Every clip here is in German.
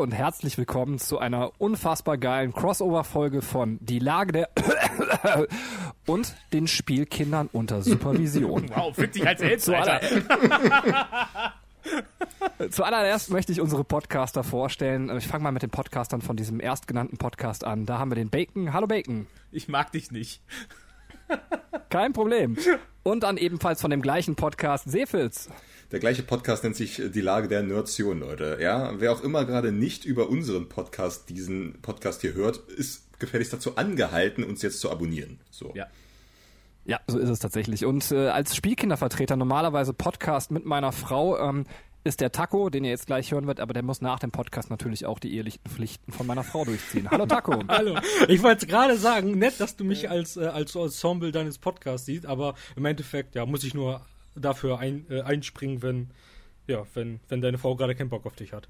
Und herzlich willkommen zu einer unfassbar geilen Crossover-Folge von Die Lage der und den Spielkindern unter Supervision. Wow, fühlt sich als Held, Alter. Zuallererst möchte ich unsere Podcaster vorstellen. Ich fange mal mit den Podcastern von diesem erstgenannten Podcast an. Da haben wir den Bacon. Hallo Bacon. Ich mag dich nicht. Kein Problem. Und dann ebenfalls von dem gleichen Podcast Seefilz. Der gleiche Podcast nennt sich Die Lage der Nerdtion, Leute. Ja, wer auch immer gerade nicht über unseren Podcast diesen Podcast hier hört, ist gefälligst dazu angehalten, uns jetzt zu abonnieren. So. Ja. Ja, so ist es tatsächlich. Und äh, als Spielkindervertreter, normalerweise Podcast mit meiner Frau, ähm, ist der Taco, den ihr jetzt gleich hören wird, aber der muss nach dem Podcast natürlich auch die ehelichen Pflichten von meiner Frau durchziehen. Hallo Taco. Hallo. Ich wollte gerade sagen, nett, dass du mich als, äh, als Ensemble deines Podcasts siehst, aber im Endeffekt, ja, muss ich nur dafür ein, äh, einspringen, wenn, ja, wenn, wenn deine Frau gerade keinen Bock auf dich hat.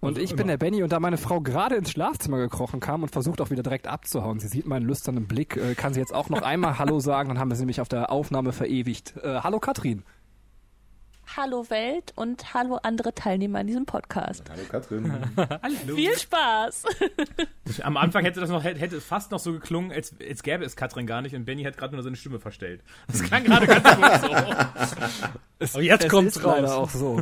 Und ich bin der Benny und da meine Frau gerade ins Schlafzimmer gekrochen kam und versucht auch wieder direkt abzuhauen. Sie sieht meinen lüsternen Blick, äh, kann sie jetzt auch noch einmal Hallo sagen, dann haben wir sie nämlich auf der Aufnahme verewigt. Äh, hallo Katrin. Hallo Welt und hallo andere Teilnehmer an diesem Podcast. Hallo Katrin. hallo. Viel Spaß. Am Anfang hätte das noch hätte es fast noch so geklungen, als, als gäbe es Katrin gar nicht und Benny hat gerade nur seine Stimme verstellt. Das klang gerade ganz gut so. Es, Aber jetzt kommt es raus. auch so.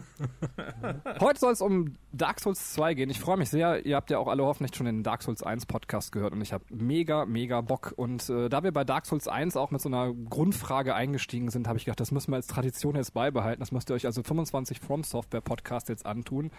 Heute soll es um Dark Souls 2 gehen. Ich freue mich sehr. Ihr habt ja auch alle hoffentlich schon den Dark Souls 1 Podcast gehört und ich habe mega, mega Bock. Und äh, da wir bei Dark Souls 1 auch mit so einer Grundfrage eingestiegen sind, habe ich gedacht, das müssen wir als Tradition jetzt beibehalten. Das müsst ihr euch also 25 From Software Podcast jetzt antun.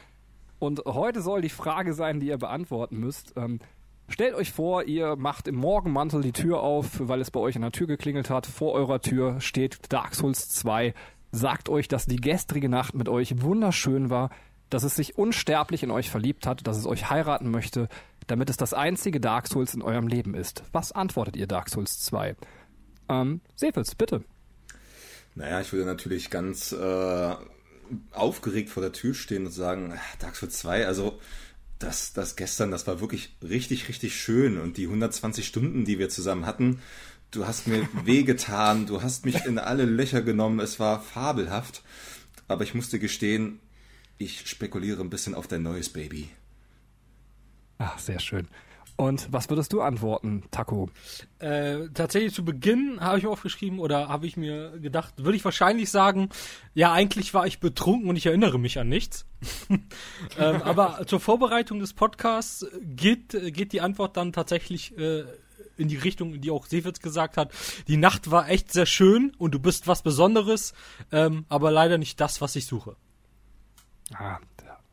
Und heute soll die Frage sein, die ihr beantworten müsst. Ähm, Stellt euch vor, ihr macht im Morgenmantel die Tür auf, weil es bei euch an der Tür geklingelt hat. Vor eurer Tür steht Dark Souls 2 sagt euch, dass die gestrige Nacht mit euch wunderschön war, dass es sich unsterblich in euch verliebt hat, dass es euch heiraten möchte, damit es das einzige Dark Souls in eurem Leben ist. Was antwortet ihr Dark Souls 2? Ähm, Sefels, bitte. Naja, ich würde natürlich ganz äh, aufgeregt vor der Tür stehen und sagen, Dark Souls 2, also das, das gestern, das war wirklich richtig, richtig schön und die 120 Stunden, die wir zusammen hatten, du hast mir wehgetan, du hast mich in alle Löcher genommen, es war fabelhaft. Aber ich musste gestehen, ich spekuliere ein bisschen auf dein neues Baby. Ach, sehr schön. Und was würdest du antworten, Taco? Äh, tatsächlich zu Beginn habe ich mir aufgeschrieben oder habe ich mir gedacht, würde ich wahrscheinlich sagen, ja, eigentlich war ich betrunken und ich erinnere mich an nichts. ähm, aber zur Vorbereitung des Podcasts geht, geht die Antwort dann tatsächlich äh, in die Richtung, die auch Seefitz gesagt hat. Die Nacht war echt sehr schön und du bist was Besonderes, ähm, aber leider nicht das, was ich suche. Ah,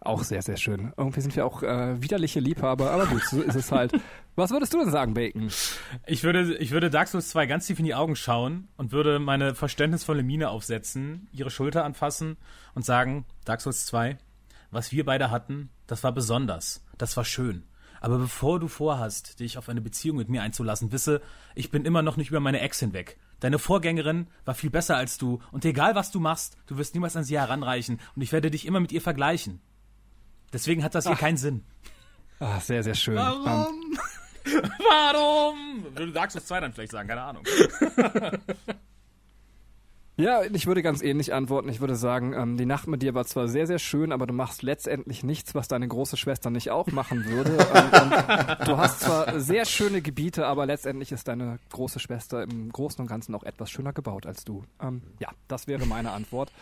auch sehr, sehr schön. Irgendwie sind wir auch äh, widerliche Liebhaber, aber gut, so ist es halt. Was würdest du denn sagen, Bacon? Ich würde, ich würde Dark Souls 2 ganz tief in die Augen schauen und würde meine verständnisvolle Miene aufsetzen, ihre Schulter anfassen und sagen, Dark Souls 2, was wir beide hatten, das war besonders, das war schön. Aber bevor du vorhast, dich auf eine Beziehung mit mir einzulassen, wisse, ich bin immer noch nicht über meine Ex hinweg. Deine Vorgängerin war viel besser als du und egal was du machst, du wirst niemals an sie heranreichen und ich werde dich immer mit ihr vergleichen. Deswegen hat das hier Ach. keinen Sinn. Ach, sehr, sehr schön. Warum? Um. Warum? Du sagst es zwei dann vielleicht sagen, keine Ahnung. Ja, ich würde ganz ähnlich antworten. Ich würde sagen, ähm, die Nacht mit dir war zwar sehr, sehr schön, aber du machst letztendlich nichts, was deine große Schwester nicht auch machen würde. ähm, du hast zwar sehr schöne Gebiete, aber letztendlich ist deine große Schwester im Großen und Ganzen auch etwas schöner gebaut als du. Ähm, ja, das wäre meine Antwort.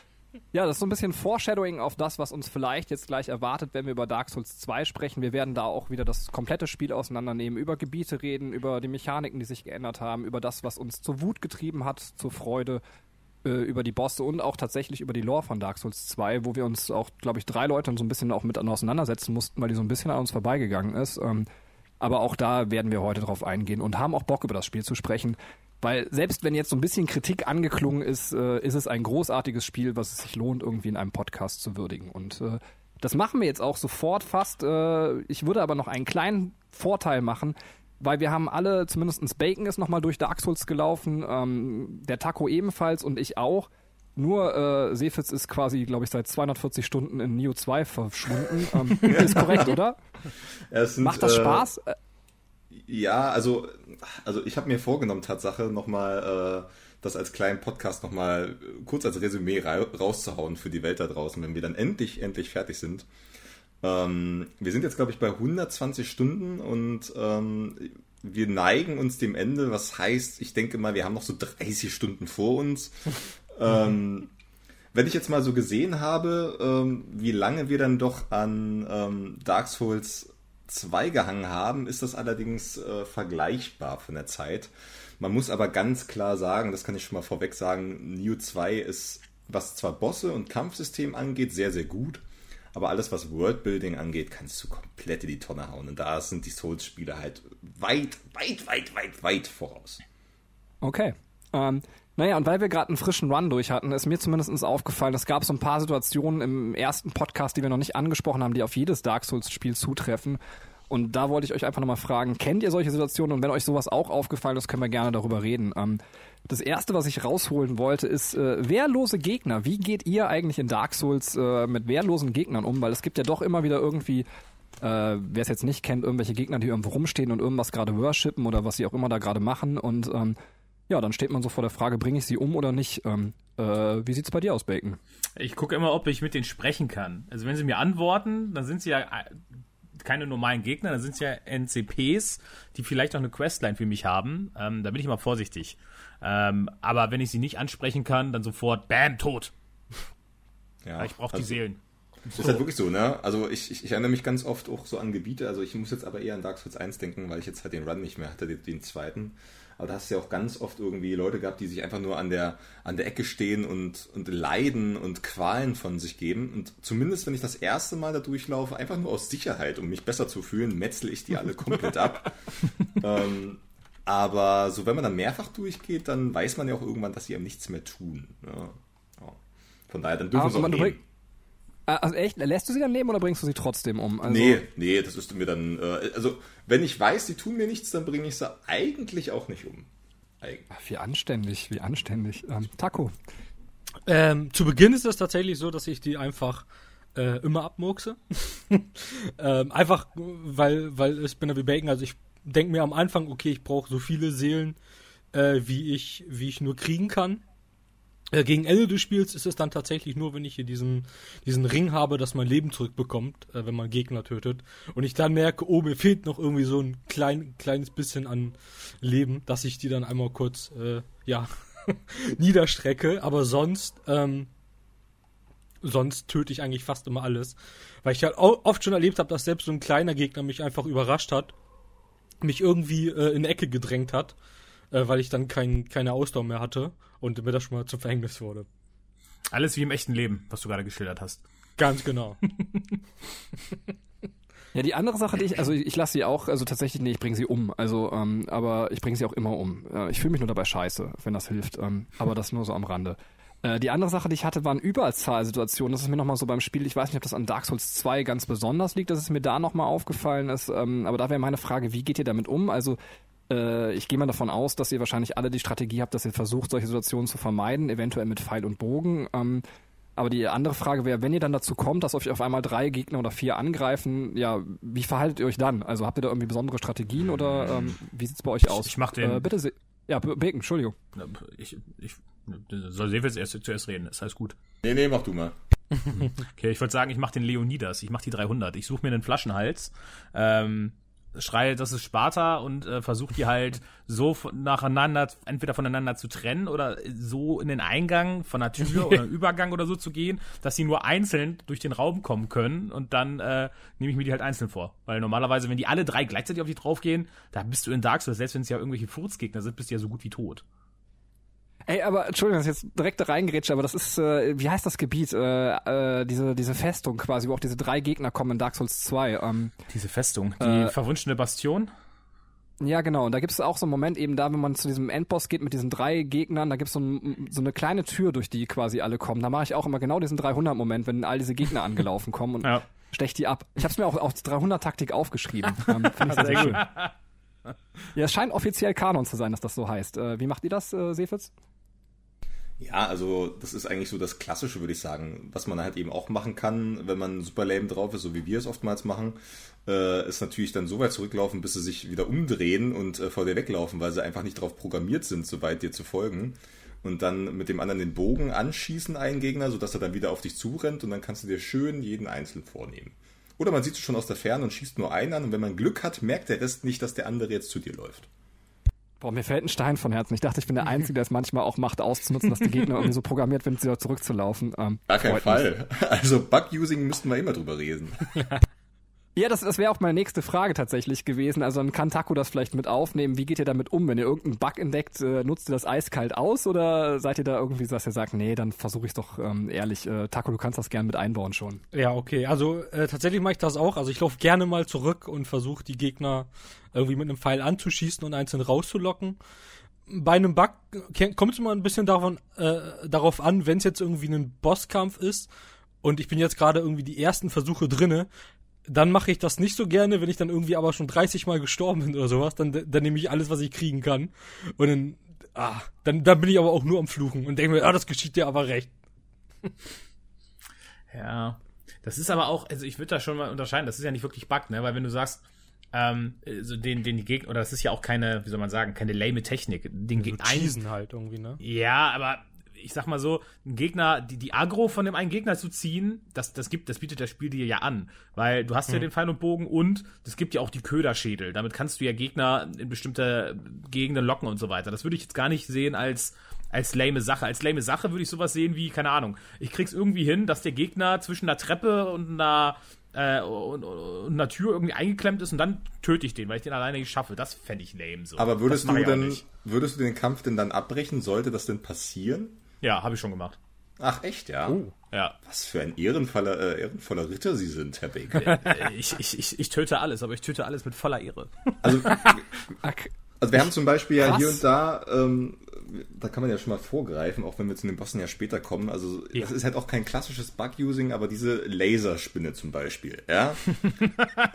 Ja, das ist so ein bisschen Foreshadowing auf das, was uns vielleicht jetzt gleich erwartet, wenn wir über Dark Souls 2 sprechen. Wir werden da auch wieder das komplette Spiel auseinandernehmen, über Gebiete reden, über die Mechaniken, die sich geändert haben, über das, was uns zur Wut getrieben hat, zur Freude über die Bosse und auch tatsächlich über die Lore von Dark Souls 2, wo wir uns auch, glaube ich, drei Leute so ein bisschen auch mit auseinandersetzen mussten, weil die so ein bisschen an uns vorbeigegangen ist. Ähm, aber auch da werden wir heute drauf eingehen und haben auch Bock über das Spiel zu sprechen. Weil selbst wenn jetzt so ein bisschen Kritik angeklungen ist, äh, ist es ein großartiges Spiel, was es sich lohnt, irgendwie in einem Podcast zu würdigen. Und äh, das machen wir jetzt auch sofort fast. Äh, ich würde aber noch einen kleinen Vorteil machen weil wir haben alle, zumindest Bacon ist nochmal durch Dark gelaufen, ähm, der Taco ebenfalls und ich auch. Nur äh, Seefitz ist quasi, glaube ich, seit 240 Stunden in Neo 2 verschwunden. Ähm, ist korrekt, oder? Sind, Macht das Spaß? Äh, ja, also, also ich habe mir vorgenommen, Tatsache, nochmal äh, das als kleinen Podcast nochmal kurz als Resümee ra rauszuhauen für die Welt da draußen, wenn wir dann endlich, endlich fertig sind. Ähm, wir sind jetzt, glaube ich, bei 120 Stunden und ähm, wir neigen uns dem Ende, was heißt, ich denke mal, wir haben noch so 30 Stunden vor uns. ähm, wenn ich jetzt mal so gesehen habe, ähm, wie lange wir dann doch an ähm, Dark Souls 2 gehangen haben, ist das allerdings äh, vergleichbar von der Zeit. Man muss aber ganz klar sagen, das kann ich schon mal vorweg sagen, Neo 2 ist, was zwar Bosse und Kampfsystem angeht, sehr, sehr gut. Aber alles, was Worldbuilding angeht, kannst du komplett in die Tonne hauen. Und da sind die Souls-Spiele halt weit, weit, weit, weit, weit voraus. Okay. Ähm, naja, und weil wir gerade einen frischen Run durch hatten, ist mir zumindest aufgefallen, es gab so ein paar Situationen im ersten Podcast, die wir noch nicht angesprochen haben, die auf jedes Dark Souls-Spiel zutreffen. Und da wollte ich euch einfach nochmal fragen, kennt ihr solche Situationen? Und wenn euch sowas auch aufgefallen ist, können wir gerne darüber reden. Ähm, das erste, was ich rausholen wollte, ist äh, wehrlose Gegner. Wie geht ihr eigentlich in Dark Souls äh, mit wehrlosen Gegnern um? Weil es gibt ja doch immer wieder irgendwie, äh, wer es jetzt nicht kennt, irgendwelche Gegner, die irgendwo rumstehen und irgendwas gerade worshipen oder was sie auch immer da gerade machen. Und ähm, ja, dann steht man so vor der Frage, bringe ich sie um oder nicht? Ähm, äh, wie sieht's bei dir aus, Bacon? Ich gucke immer, ob ich mit denen sprechen kann. Also wenn sie mir antworten, dann sind sie ja äh, keine normalen Gegner, dann sind es ja NCPs, die vielleicht auch eine Questline für mich haben. Ähm, da bin ich mal vorsichtig. Ähm, aber wenn ich sie nicht ansprechen kann, dann sofort, bam, tot. Ja, ich brauche die also, Seelen. So. Ist halt wirklich so, ne? Also ich, ich, ich, erinnere mich ganz oft auch so an Gebiete, also ich muss jetzt aber eher an Dark Souls 1 denken, weil ich jetzt halt den Run nicht mehr hatte, den, den zweiten. Aber da hast du ja auch ganz oft irgendwie Leute gehabt, die sich einfach nur an der, an der Ecke stehen und, und Leiden und Qualen von sich geben. Und zumindest, wenn ich das erste Mal da durchlaufe, einfach nur aus Sicherheit, um mich besser zu fühlen, metzel ich die alle komplett ab. ähm, aber so, wenn man dann mehrfach durchgeht, dann weiß man ja auch irgendwann, dass sie einem nichts mehr tun. Ja. Ne? Ja. Von daher, dann dürfen sie auch nehmen. Äh, also echt, lässt du sie dann leben oder bringst du sie trotzdem um? Also nee, nee, das ist mir dann, äh, also wenn ich weiß, sie tun mir nichts, dann bringe ich sie eigentlich auch nicht um. Ach, wie anständig, wie anständig. Ähm, Taco. Ähm, zu Beginn ist es tatsächlich so, dass ich die einfach äh, immer abmurkse. ähm, einfach, weil, weil ich bin da wie Bacon, also ich denke mir am Anfang, okay, ich brauche so viele Seelen, äh, wie, ich, wie ich nur kriegen kann. Äh, gegen Ende des Spiels ist es dann tatsächlich nur, wenn ich hier diesen, diesen Ring habe, dass man Leben zurückbekommt, äh, wenn man Gegner tötet. Und ich dann merke, oh, mir fehlt noch irgendwie so ein klein, kleines bisschen an Leben, dass ich die dann einmal kurz, äh, ja, niederstrecke. Aber sonst, ähm, sonst töte ich eigentlich fast immer alles. Weil ich halt oft schon erlebt habe, dass selbst so ein kleiner Gegner mich einfach überrascht hat, mich irgendwie äh, in Ecke gedrängt hat äh, weil ich dann kein, keine Ausdauer mehr hatte und mir das schon mal zum Verhängnis wurde. Alles wie im echten Leben, was du gerade geschildert hast. Ganz genau. Ja, die andere Sache, die ich, also ich lasse sie auch, also tatsächlich, nee, ich bringe sie um. Also, ähm, aber ich bringe sie auch immer um. Äh, ich fühle mich nur dabei scheiße, wenn das hilft. Ähm, aber das nur so am Rande. Äh, die andere Sache, die ich hatte, waren Überzahlsituationen. Das ist mir nochmal so beim Spiel, ich weiß nicht, ob das an Dark Souls 2 ganz besonders liegt, dass es mir da nochmal aufgefallen ist. Ähm, aber da wäre meine Frage, wie geht ihr damit um? Also äh, ich gehe mal davon aus, dass ihr wahrscheinlich alle die Strategie habt, dass ihr versucht, solche Situationen zu vermeiden, eventuell mit Pfeil und Bogen. Ähm, aber die andere Frage wäre, wenn ihr dann dazu kommt, dass euch auf einmal drei Gegner oder vier angreifen, ja, wie verhaltet ihr euch dann? Also habt ihr da irgendwie besondere Strategien oder ähm, wie sieht's bei euch aus? Ich mach den. Äh, bitte, ja, Bacon, Entschuldigung. Ich, ich soll Sevils erst zuerst reden, das heißt gut. Nee, nee, mach du mal. okay, ich würde sagen, ich mach den Leonidas, ich mach die 300. Ich suche mir einen Flaschenhals. Ähm, schreie, das ist Sparta und äh, versucht die halt so nacheinander, entweder voneinander zu trennen oder so in den Eingang von einer Tür oder einem Übergang oder so zu gehen, dass sie nur einzeln durch den Raum kommen können und dann äh, nehme ich mir die halt einzeln vor. Weil normalerweise, wenn die alle drei gleichzeitig auf dich draufgehen, da bist du in Dark Souls, selbst wenn es ja irgendwelche Furzgegner sind, bist du ja so gut wie tot. Ey, aber Entschuldigung, dass ich jetzt direkt da reingerätsche, aber das ist, äh, wie heißt das Gebiet? Äh, äh, diese, diese Festung quasi, wo auch diese drei Gegner kommen in Dark Souls 2. Ähm, diese Festung, die äh, verwunschene Bastion? Ja, genau. Und da gibt es auch so einen Moment eben da, wenn man zu diesem Endboss geht mit diesen drei Gegnern, da gibt es so, ein, so eine kleine Tür, durch die quasi alle kommen. Da mache ich auch immer genau diesen 300-Moment, wenn all diese Gegner angelaufen kommen und ja. stech die ab. Ich habe es mir auch auf 300-Taktik aufgeschrieben. ähm, Finde ich sehr, sehr schön. Ja, es scheint offiziell Kanon zu sein, dass das so heißt. Äh, wie macht ihr das, äh, Sefitz? Ja, also das ist eigentlich so das Klassische, würde ich sagen. Was man halt eben auch machen kann, wenn man super lame drauf ist, so wie wir es oftmals machen, äh, ist natürlich dann so weit zurücklaufen, bis sie sich wieder umdrehen und äh, vor dir weglaufen, weil sie einfach nicht darauf programmiert sind, so weit dir zu folgen. Und dann mit dem anderen den Bogen anschießen, einen Gegner, sodass er dann wieder auf dich zurennt und dann kannst du dir schön jeden einzeln vornehmen. Oder man sieht es schon aus der Ferne und schießt nur einen an und wenn man Glück hat, merkt der Rest nicht, dass der andere jetzt zu dir läuft. Boah, mir fällt ein Stein von Herzen. Ich dachte, ich bin der Einzige, der es manchmal auch macht, auszunutzen, dass die Gegner irgendwie so programmiert sind, wieder zurückzulaufen. Ähm, Gar kein Fall. Also Bug-Using müssten wir immer drüber reden. Ja, das, das wäre auch meine nächste Frage tatsächlich gewesen. Also dann kann Taco das vielleicht mit aufnehmen. Wie geht ihr damit um? Wenn ihr irgendeinen Bug entdeckt, äh, nutzt ihr das eiskalt aus oder seid ihr da irgendwie so, dass ihr sagt, nee, dann versuche ich doch ähm, ehrlich. Äh, Taco, du kannst das gern mit einbauen schon. Ja, okay. Also äh, tatsächlich mache ich das auch. Also ich laufe gerne mal zurück und versuche die Gegner irgendwie mit einem Pfeil anzuschießen und einzeln rauszulocken. Bei einem Bug kommt es immer ein bisschen davon, äh, darauf an, wenn es jetzt irgendwie ein Bosskampf ist und ich bin jetzt gerade irgendwie die ersten Versuche drinne, dann mache ich das nicht so gerne, wenn ich dann irgendwie aber schon 30 Mal gestorben bin oder sowas, dann, dann nehme ich alles, was ich kriegen kann. Und dann, ah, dann, dann bin ich aber auch nur am Fluchen und denke mir, ah, das geschieht dir aber recht. Ja. Das ist aber auch, also ich würde da schon mal unterscheiden, das ist ja nicht wirklich Bug, ne? Weil wenn du sagst, ähm, so den, den die Gegner, oder das ist ja auch keine, wie soll man sagen, keine lame Technik. Den So Ge- ein- cheesen halt irgendwie, ne? Ja, aber ich sag mal so, ein Gegner, die, die Agro von dem einen Gegner zu ziehen, das, das gibt, das bietet das Spiel dir ja an. Weil du hast ja den Pfeil und Bogen und es gibt ja auch die Köderschädel. Damit kannst du ja Gegner in bestimmte Gegenden locken und so weiter. Das würde ich jetzt gar nicht sehen als, als lame Sache. Als lame Sache würde ich sowas sehen wie, keine Ahnung, ich krieg's irgendwie hin, dass der Gegner zwischen einer Treppe und einer äh, und, und einer Tür irgendwie eingeklemmt ist und dann töte ich den, weil ich den alleine nicht schaffe. Das fände ich lame so. Aber würdest du denn, würdest du den Kampf denn dann abbrechen? Sollte das denn passieren? Ja, habe ich schon gemacht. Ach echt, ja? Ja. Was für ein ehrenvoller, äh, ehrenvoller Ritter Sie sind, Herr Baker. Äh, ich, ich, ich, ich töte alles, aber ich töte alles mit voller Ehre. Also, also wir haben zum Beispiel ja Krass. hier und da, ähm, da kann man ja schon mal vorgreifen, auch wenn wir zu den Bossen ja später kommen. Also Ja. das ist halt auch kein klassisches Bug-Using, aber diese Laserspinne zum Beispiel, ja.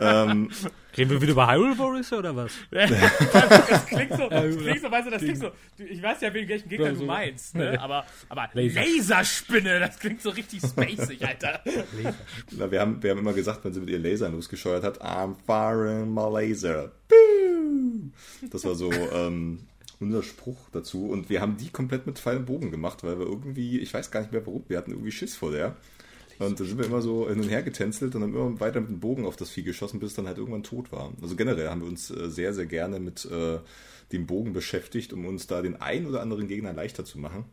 Reden wir wieder über Hyrule Warriors oder was? Das klingt so, das klingt so, weißt du, das klingt so, ich weiß ja, welchen Gegner du meinst, ne? aber, aber Laser. Laserspinne, das klingt so richtig spacig, Alter. Na, wir, haben, wir haben immer gesagt, wenn sie mit ihren Lasern losgescheuert hat, I'm firing my laser. Pew! Das war so ähm, unser Spruch dazu. Und wir haben die komplett mit Pfeil und Bogen gemacht, weil wir irgendwie, ich weiß gar nicht mehr warum, wir hatten irgendwie Schiss vor der. Und da sind wir immer so hin und her getänzelt und haben immer weiter mit dem Bogen auf das Vieh geschossen, bis es dann halt irgendwann tot war. Also generell haben wir uns äh, sehr, sehr gerne mit äh, dem Bogen beschäftigt, um uns da den einen oder anderen Gegner leichter zu machen.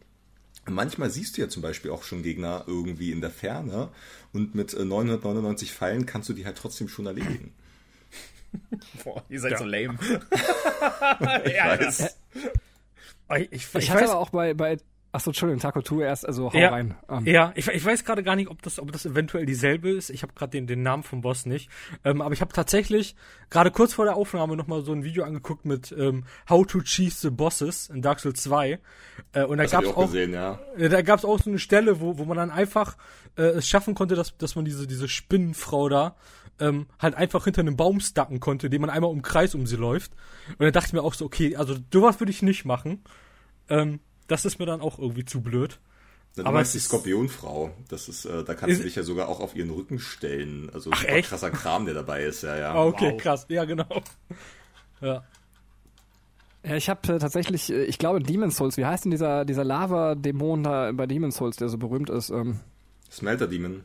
Manchmal siehst du ja zum Beispiel auch schon Gegner irgendwie in der Ferne und mit äh, 999 Pfeilen kannst du die halt trotzdem schon erledigen. Boah, ihr seid so lame. Ich ja, weiß. Ich, ich, ich hatte aber auch bei, bei Achso, Entschuldigung, Taco, tu erst, also hau ja, rein. Ähm, ja, ich, ich weiß gerade gar nicht, ob das, ob das eventuell dieselbe ist. Ich habe gerade den, den Namen vom Boss nicht. Ähm, aber ich habe tatsächlich gerade kurz vor der Aufnahme nochmal so ein Video angeguckt mit ähm, How to Cheese the Bosses in Dark Souls 2. Äh, und da gab's ich auch auch, gesehen, ja. da gab's auch so eine Stelle, wo, wo man dann einfach äh, es schaffen konnte, dass, dass man diese, diese Spinnenfrau da ähm, halt einfach hinter einem Baum stacken konnte, indem man einmal um den Kreis um sie läuft. Und dann dachte ich mir auch so, okay, also sowas würde ich nicht machen. Ähm, das ist mir dann auch irgendwie zu blöd. Du Aber meinst die Skorpionfrau. Das ist, äh, da kannst Ist- du dich ja sogar auch auf ihren Rücken stellen. Also Ach, super echt? krasser Kram, der dabei ist, ja, ja. Ah, okay, Wow. krass. Ja, genau. Ja. Ja, ich habe äh, tatsächlich, äh, ich glaube Demon's Souls, wie heißt denn dieser, dieser Lava-Dämon da bei Demon's Souls, der so berühmt ist? Ähm, Smelter Demon.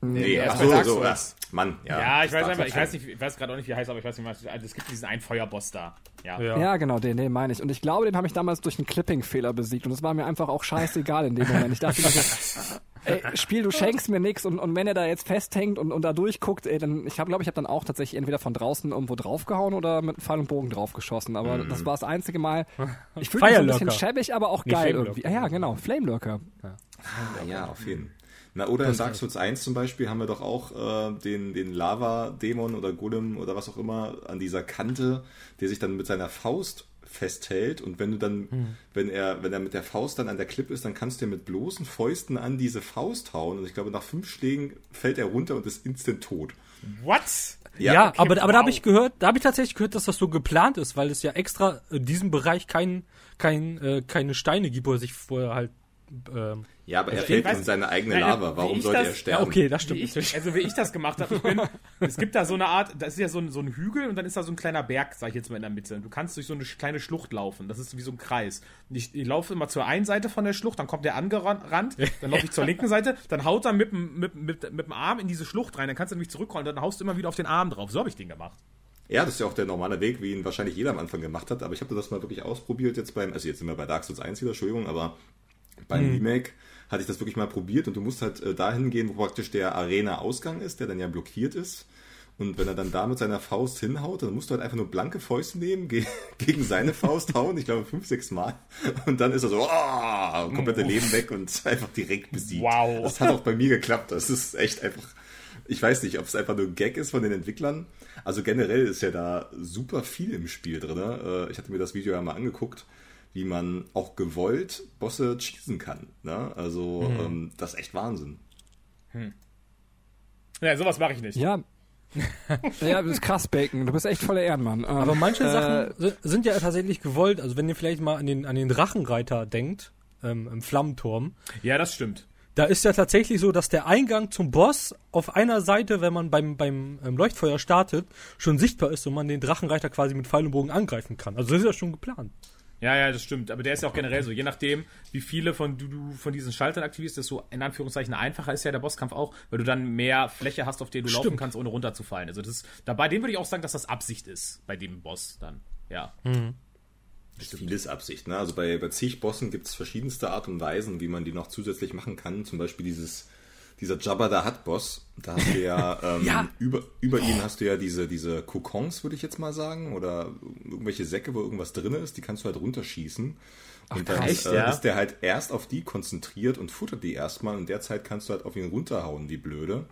Nee, Nee, erst so, so, ja. Mann, ja. Ja, ich weiß einfach, ich Souls. weiß nicht, ich weiß gerade auch nicht, wie er heißt, aber ich weiß nicht, was, also es gibt diesen einen Feuerboss da. Ja. Ja. Ja, genau, den, den meine ich. Und ich glaube, den habe ich damals durch einen Clipping-Fehler besiegt. Und es war mir einfach auch scheißegal in dem Moment. Ich dachte ey, Spiel, du schenkst mir nix. Und, und wenn er da jetzt festhängt und, und da durchguckt, ey, dann, ich glaube, glaub, ich habe dann auch tatsächlich entweder von draußen irgendwo draufgehauen oder mit Pfeil und Bogen draufgeschossen. Aber das war das einzige Mal. Ich fühlte mich so ein bisschen schäbig, aber auch Nee, geil irgendwie. Ja, ja, genau, Flamelurker. Ja, auf jeden Fall. Na, oder in Dark Souls 1 zum Beispiel haben wir doch auch äh, den, den Lava-Dämon oder Golem oder was auch immer an dieser Kante, der sich dann mit seiner Faust festhält und wenn du dann, wenn er, wenn er mit der Faust dann an der Klippe ist, dann kannst du ja mit bloßen Fäusten an diese Faust hauen und ich glaube nach fünf Schlägen fällt er runter und ist instant tot. What? Ja, okay, aber, aber da habe wow. ich gehört, da habe ich tatsächlich gehört, dass das so geplant ist, weil es ja extra in diesem Bereich kein, kein, äh, keine Steine gibt, wo er sich vorher halt. Ähm, Ja, aber er Ich fällt in seine eigene Nein, Lava. wie Warum sollte das- er sterben? ja, okay, das Wie stimmt. ich, also wie ich das gemacht habe, ich bin, es gibt da so eine Art, das ist ja so ein, so ein Hügel und dann ist da so ein kleiner Berg, sag ich jetzt mal in der Mitte. Du kannst durch so eine kleine Schlucht laufen. Das ist wie so ein Kreis. Und ich, ich laufe immer zur einen Seite von der Schlucht, dann kommt der angerannt, dann laufe ich zur linken Seite, dann haut er mit, dem- mit, mit, mit dem Arm in diese Schlucht rein, dann kannst du nämlich zurückrollen, dann haust du immer wieder auf den Arm drauf. So habe ich den gemacht. Ja, das ist ja auch der normale Weg, wie ihn wahrscheinlich jeder am Anfang gemacht hat. Aber ich habe das mal wirklich ausprobiert jetzt beim, also jetzt sind wir bei Dark Souls 1 wieder, Entschuldigung, aber beim Remake hatte ich das wirklich mal probiert und du musst halt äh, dahin gehen, wo praktisch der Arena-Ausgang ist, der dann ja blockiert ist. Und wenn er dann da mit seiner Faust hinhaut, dann musst du halt einfach nur blanke Fäuste nehmen, ge gegen seine Faust hauen, ich glaube fünf, sechs Mal. Und dann ist er so, oh, komplette Leben weg und einfach direkt besiegt. Wow. Das hat auch bei mir geklappt. Das ist echt einfach, ich weiß nicht, ob es einfach nur ein Gag ist von den Entwicklern. Also generell ist ja da super viel im Spiel drin. Äh, Ich hatte mir das Video ja mal angeguckt, wie man auch gewollt Bosse cheesen kann. Ne? Also ähm, das ist echt Wahnsinn. Ja, sowas mache ich nicht. Ja. ja, das ist krass, Bacon. Du bist echt voller Ehrenmann. Ähm, Aber manche äh, Sachen si- sind ja tatsächlich gewollt. Also wenn ihr vielleicht mal an den, an den Drachenreiter denkt, ähm, im Flammenturm, Ja, das stimmt. da ist ja tatsächlich so, dass der Eingang zum Boss auf einer Seite, wenn man beim, beim ähm, Leuchtfeuer startet, schon sichtbar ist und man den Drachenreiter quasi mit Pfeil und Bogen angreifen kann. Also das ist ja schon geplant. Ja, ja, das stimmt. Aber der ist ja auch generell so. Je nachdem, wie viele von du, du von diesen Schaltern aktivierst, desto in Anführungszeichen einfacher ist ja der Bosskampf auch, weil du dann mehr Fläche hast, auf der du laufen Stimmt. kannst, ohne runterzufallen. Also das ist, da bei dem würde ich auch sagen, dass das Absicht ist, bei dem Boss dann. Ja. Vieles Absicht. Ne? Also bei, bei zig Bossen gibt es verschiedenste Art und Weisen, wie man die noch zusätzlich machen kann. Zum Beispiel dieses, dieser Jabba the Hutt Boss. Da hast du ja, ähm, Ja. Über, über ihn hast du ja diese, diese Kokons, würde ich jetzt mal sagen, oder irgendwelche Säcke, wo irgendwas drin ist, die kannst du halt runterschießen. Und dann krass, echt, äh, ja? ist der halt erst auf die konzentriert und futtert die erstmal. Und derzeit kannst du halt auf ihn runterhauen, wie blöde.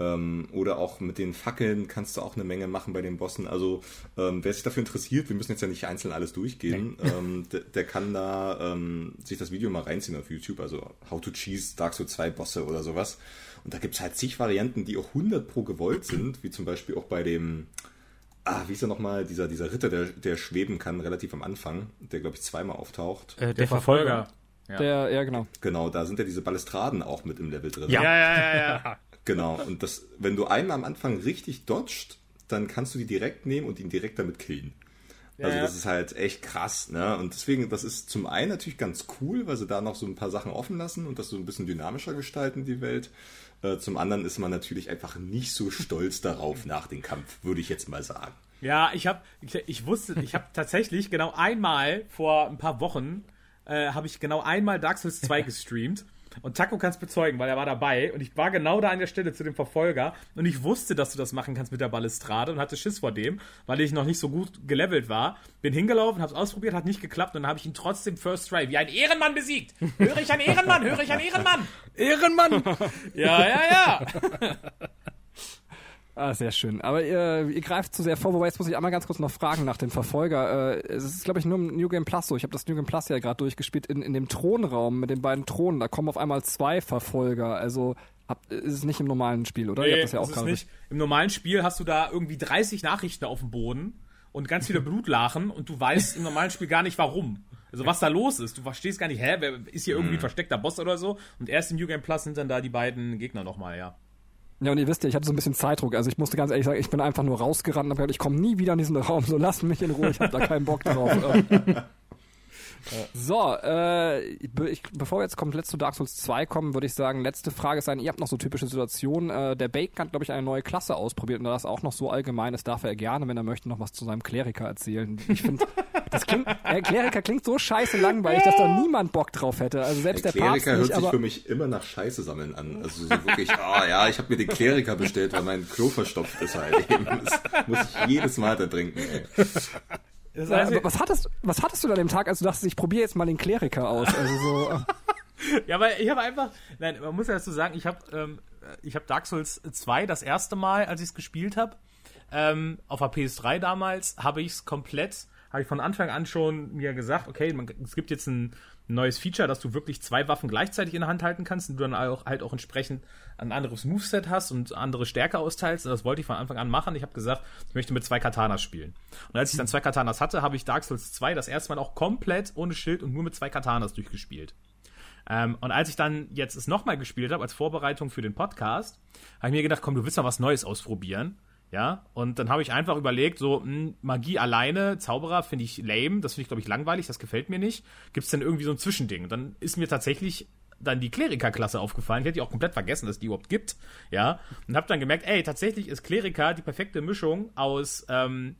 Ähm, oder auch mit den Fackeln kannst du auch eine Menge machen bei den Bossen. Also ähm, wer sich dafür interessiert, wir müssen jetzt ja nicht einzeln alles durchgehen, ähm, der, der kann da ähm, sich das Video mal reinziehen auf YouTube, also How to Cheese Dark Souls 2 Bosse oder sowas. Und da gibt's halt zig Varianten, die auch 100 pro gewollt sind, wie zum Beispiel auch bei dem, ah, wie ist er nochmal, dieser, dieser Ritter, der, der schweben kann, relativ am Anfang, der glaube ich zweimal auftaucht. Äh, Der Verfolger. Der, ja, genau. Genau, da sind ja diese Balustraden auch mit im Level drin. Ja, ja, ja, ja. Genau, und das, wenn du einmal am Anfang richtig dodged, dann kannst du die direkt nehmen und ihn direkt damit killen. Also ja. das ist halt echt krass, ne? Und deswegen, das ist zum einen natürlich ganz cool, weil sie da noch so ein paar Sachen offen lassen und das so ein bisschen dynamischer gestalten, die Welt. Äh, zum anderen ist man natürlich einfach nicht so stolz darauf nach dem Kampf, würde ich jetzt mal sagen. Ja, ich habe, ich, ich wusste, ich habe tatsächlich genau einmal vor ein paar Wochen äh, habe ich genau einmal Dark Souls 2 gestreamt. Und Taco kann es bezeugen, weil er war dabei und ich war genau da an der Stelle zu dem Verfolger und ich wusste, dass du das machen kannst mit der Balustrade und hatte Schiss vor dem, weil ich noch nicht so gut gelevelt war. Bin hingelaufen, hab's ausprobiert, hat nicht geklappt und dann habe ich ihn trotzdem First Try wie ein Ehrenmann besiegt. Höre ich einen Ehrenmann, höre ich einen Ehrenmann. Ehrenmann! Ja, ja, ja. Ah, sehr schön. Aber ihr, ihr greift zu sehr vor, wobei jetzt muss ich einmal ganz kurz noch fragen nach dem Verfolger. Äh, es ist, glaube ich, nur im New Game Plus so. Ich habe das New Game Plus ja gerade durchgespielt. In, in dem Thronraum mit den beiden Thronen, da kommen auf einmal zwei Verfolger. Also habt, ist es nicht im normalen Spiel, oder? ihr habt das ja auch ist nicht. Im normalen Spiel hast du da irgendwie 30 Nachrichten auf dem Boden und ganz viele Blutlachen und du weißt im normalen Spiel gar nicht warum. Also was da los ist. Du verstehst gar nicht, hä, wer, ist hier irgendwie ein versteckter Boss oder so? Und erst im New Game Plus sind dann da die beiden Gegner nochmal, ja. Ja, und ihr wisst ja, ich hatte so ein bisschen Zeitdruck. Also ich musste ganz ehrlich sagen, ich bin einfach nur rausgerannt und hab gesagt, ich komme nie wieder in diesen Raum. So lasst mich in Ruhe, ich habe da keinen Bock drauf. So, äh, ich, bevor wir jetzt komplett zu Dark Souls 2 kommen, würde ich sagen, letzte Frage ist eine, ihr habt noch so typische Situationen. Äh, der Bacon hat, glaube ich, eine neue Klasse ausprobiert und da das auch noch so allgemein ist, darf er gerne, wenn er möchte, noch was zu seinem Kleriker erzählen. Ich finde, das klingt, äh, Kleriker klingt so scheiße langweilig, dass da niemand Bock drauf hätte. Also selbst der, Der Papst Kleriker nicht, hört sich aber für mich immer nach Scheiße sammeln an. Also so wirklich, ah ja, ich habe mir den Kleriker bestellt, weil mein Klo verstopft ist halt. Eben. Das muss ich jedes Mal da trinken. Ey. Das Ja, aber was hattest, was hattest du an dem Tag, als du dachtest, ich probiere jetzt mal den Kleriker aus? Also so, äh, Ja, aber ich habe einfach, nein, man muss ja dazu sagen, ich habe ähm, ich habe Dark Souls 2 das erste Mal, als ich es gespielt habe, ähm, auf der PS3 damals, habe ich es komplett, habe ich von Anfang an schon mir gesagt, okay, man, es gibt jetzt ein neues Feature, dass du wirklich zwei Waffen gleichzeitig in der Hand halten kannst und du dann auch, halt auch entsprechend ein anderes Moveset hast und andere Stärke austeilst. Und das wollte ich von Anfang an machen. Ich habe gesagt, ich möchte mit zwei Katanas spielen. Und als ich dann zwei Katanas hatte, habe ich Dark Souls 2 das erste Mal auch komplett ohne Schild und nur mit zwei Katanas durchgespielt. Ähm, und als ich dann jetzt es nochmal gespielt habe, als Vorbereitung für den Podcast, habe ich mir gedacht, komm, du willst mal was Neues ausprobieren. Ja, und dann habe ich einfach überlegt, so, mh, hm, Magie alleine, Zauberer finde ich lame, das finde ich, glaube ich, langweilig, das gefällt mir nicht. Gibt es denn irgendwie so ein Zwischending? Und dann ist mir tatsächlich dann die Kleriker-Klasse aufgefallen. Ich hätte auch komplett vergessen, dass die überhaupt gibt. Ja, und habe dann gemerkt, ey, tatsächlich ist Kleriker die perfekte Mischung aus ähm,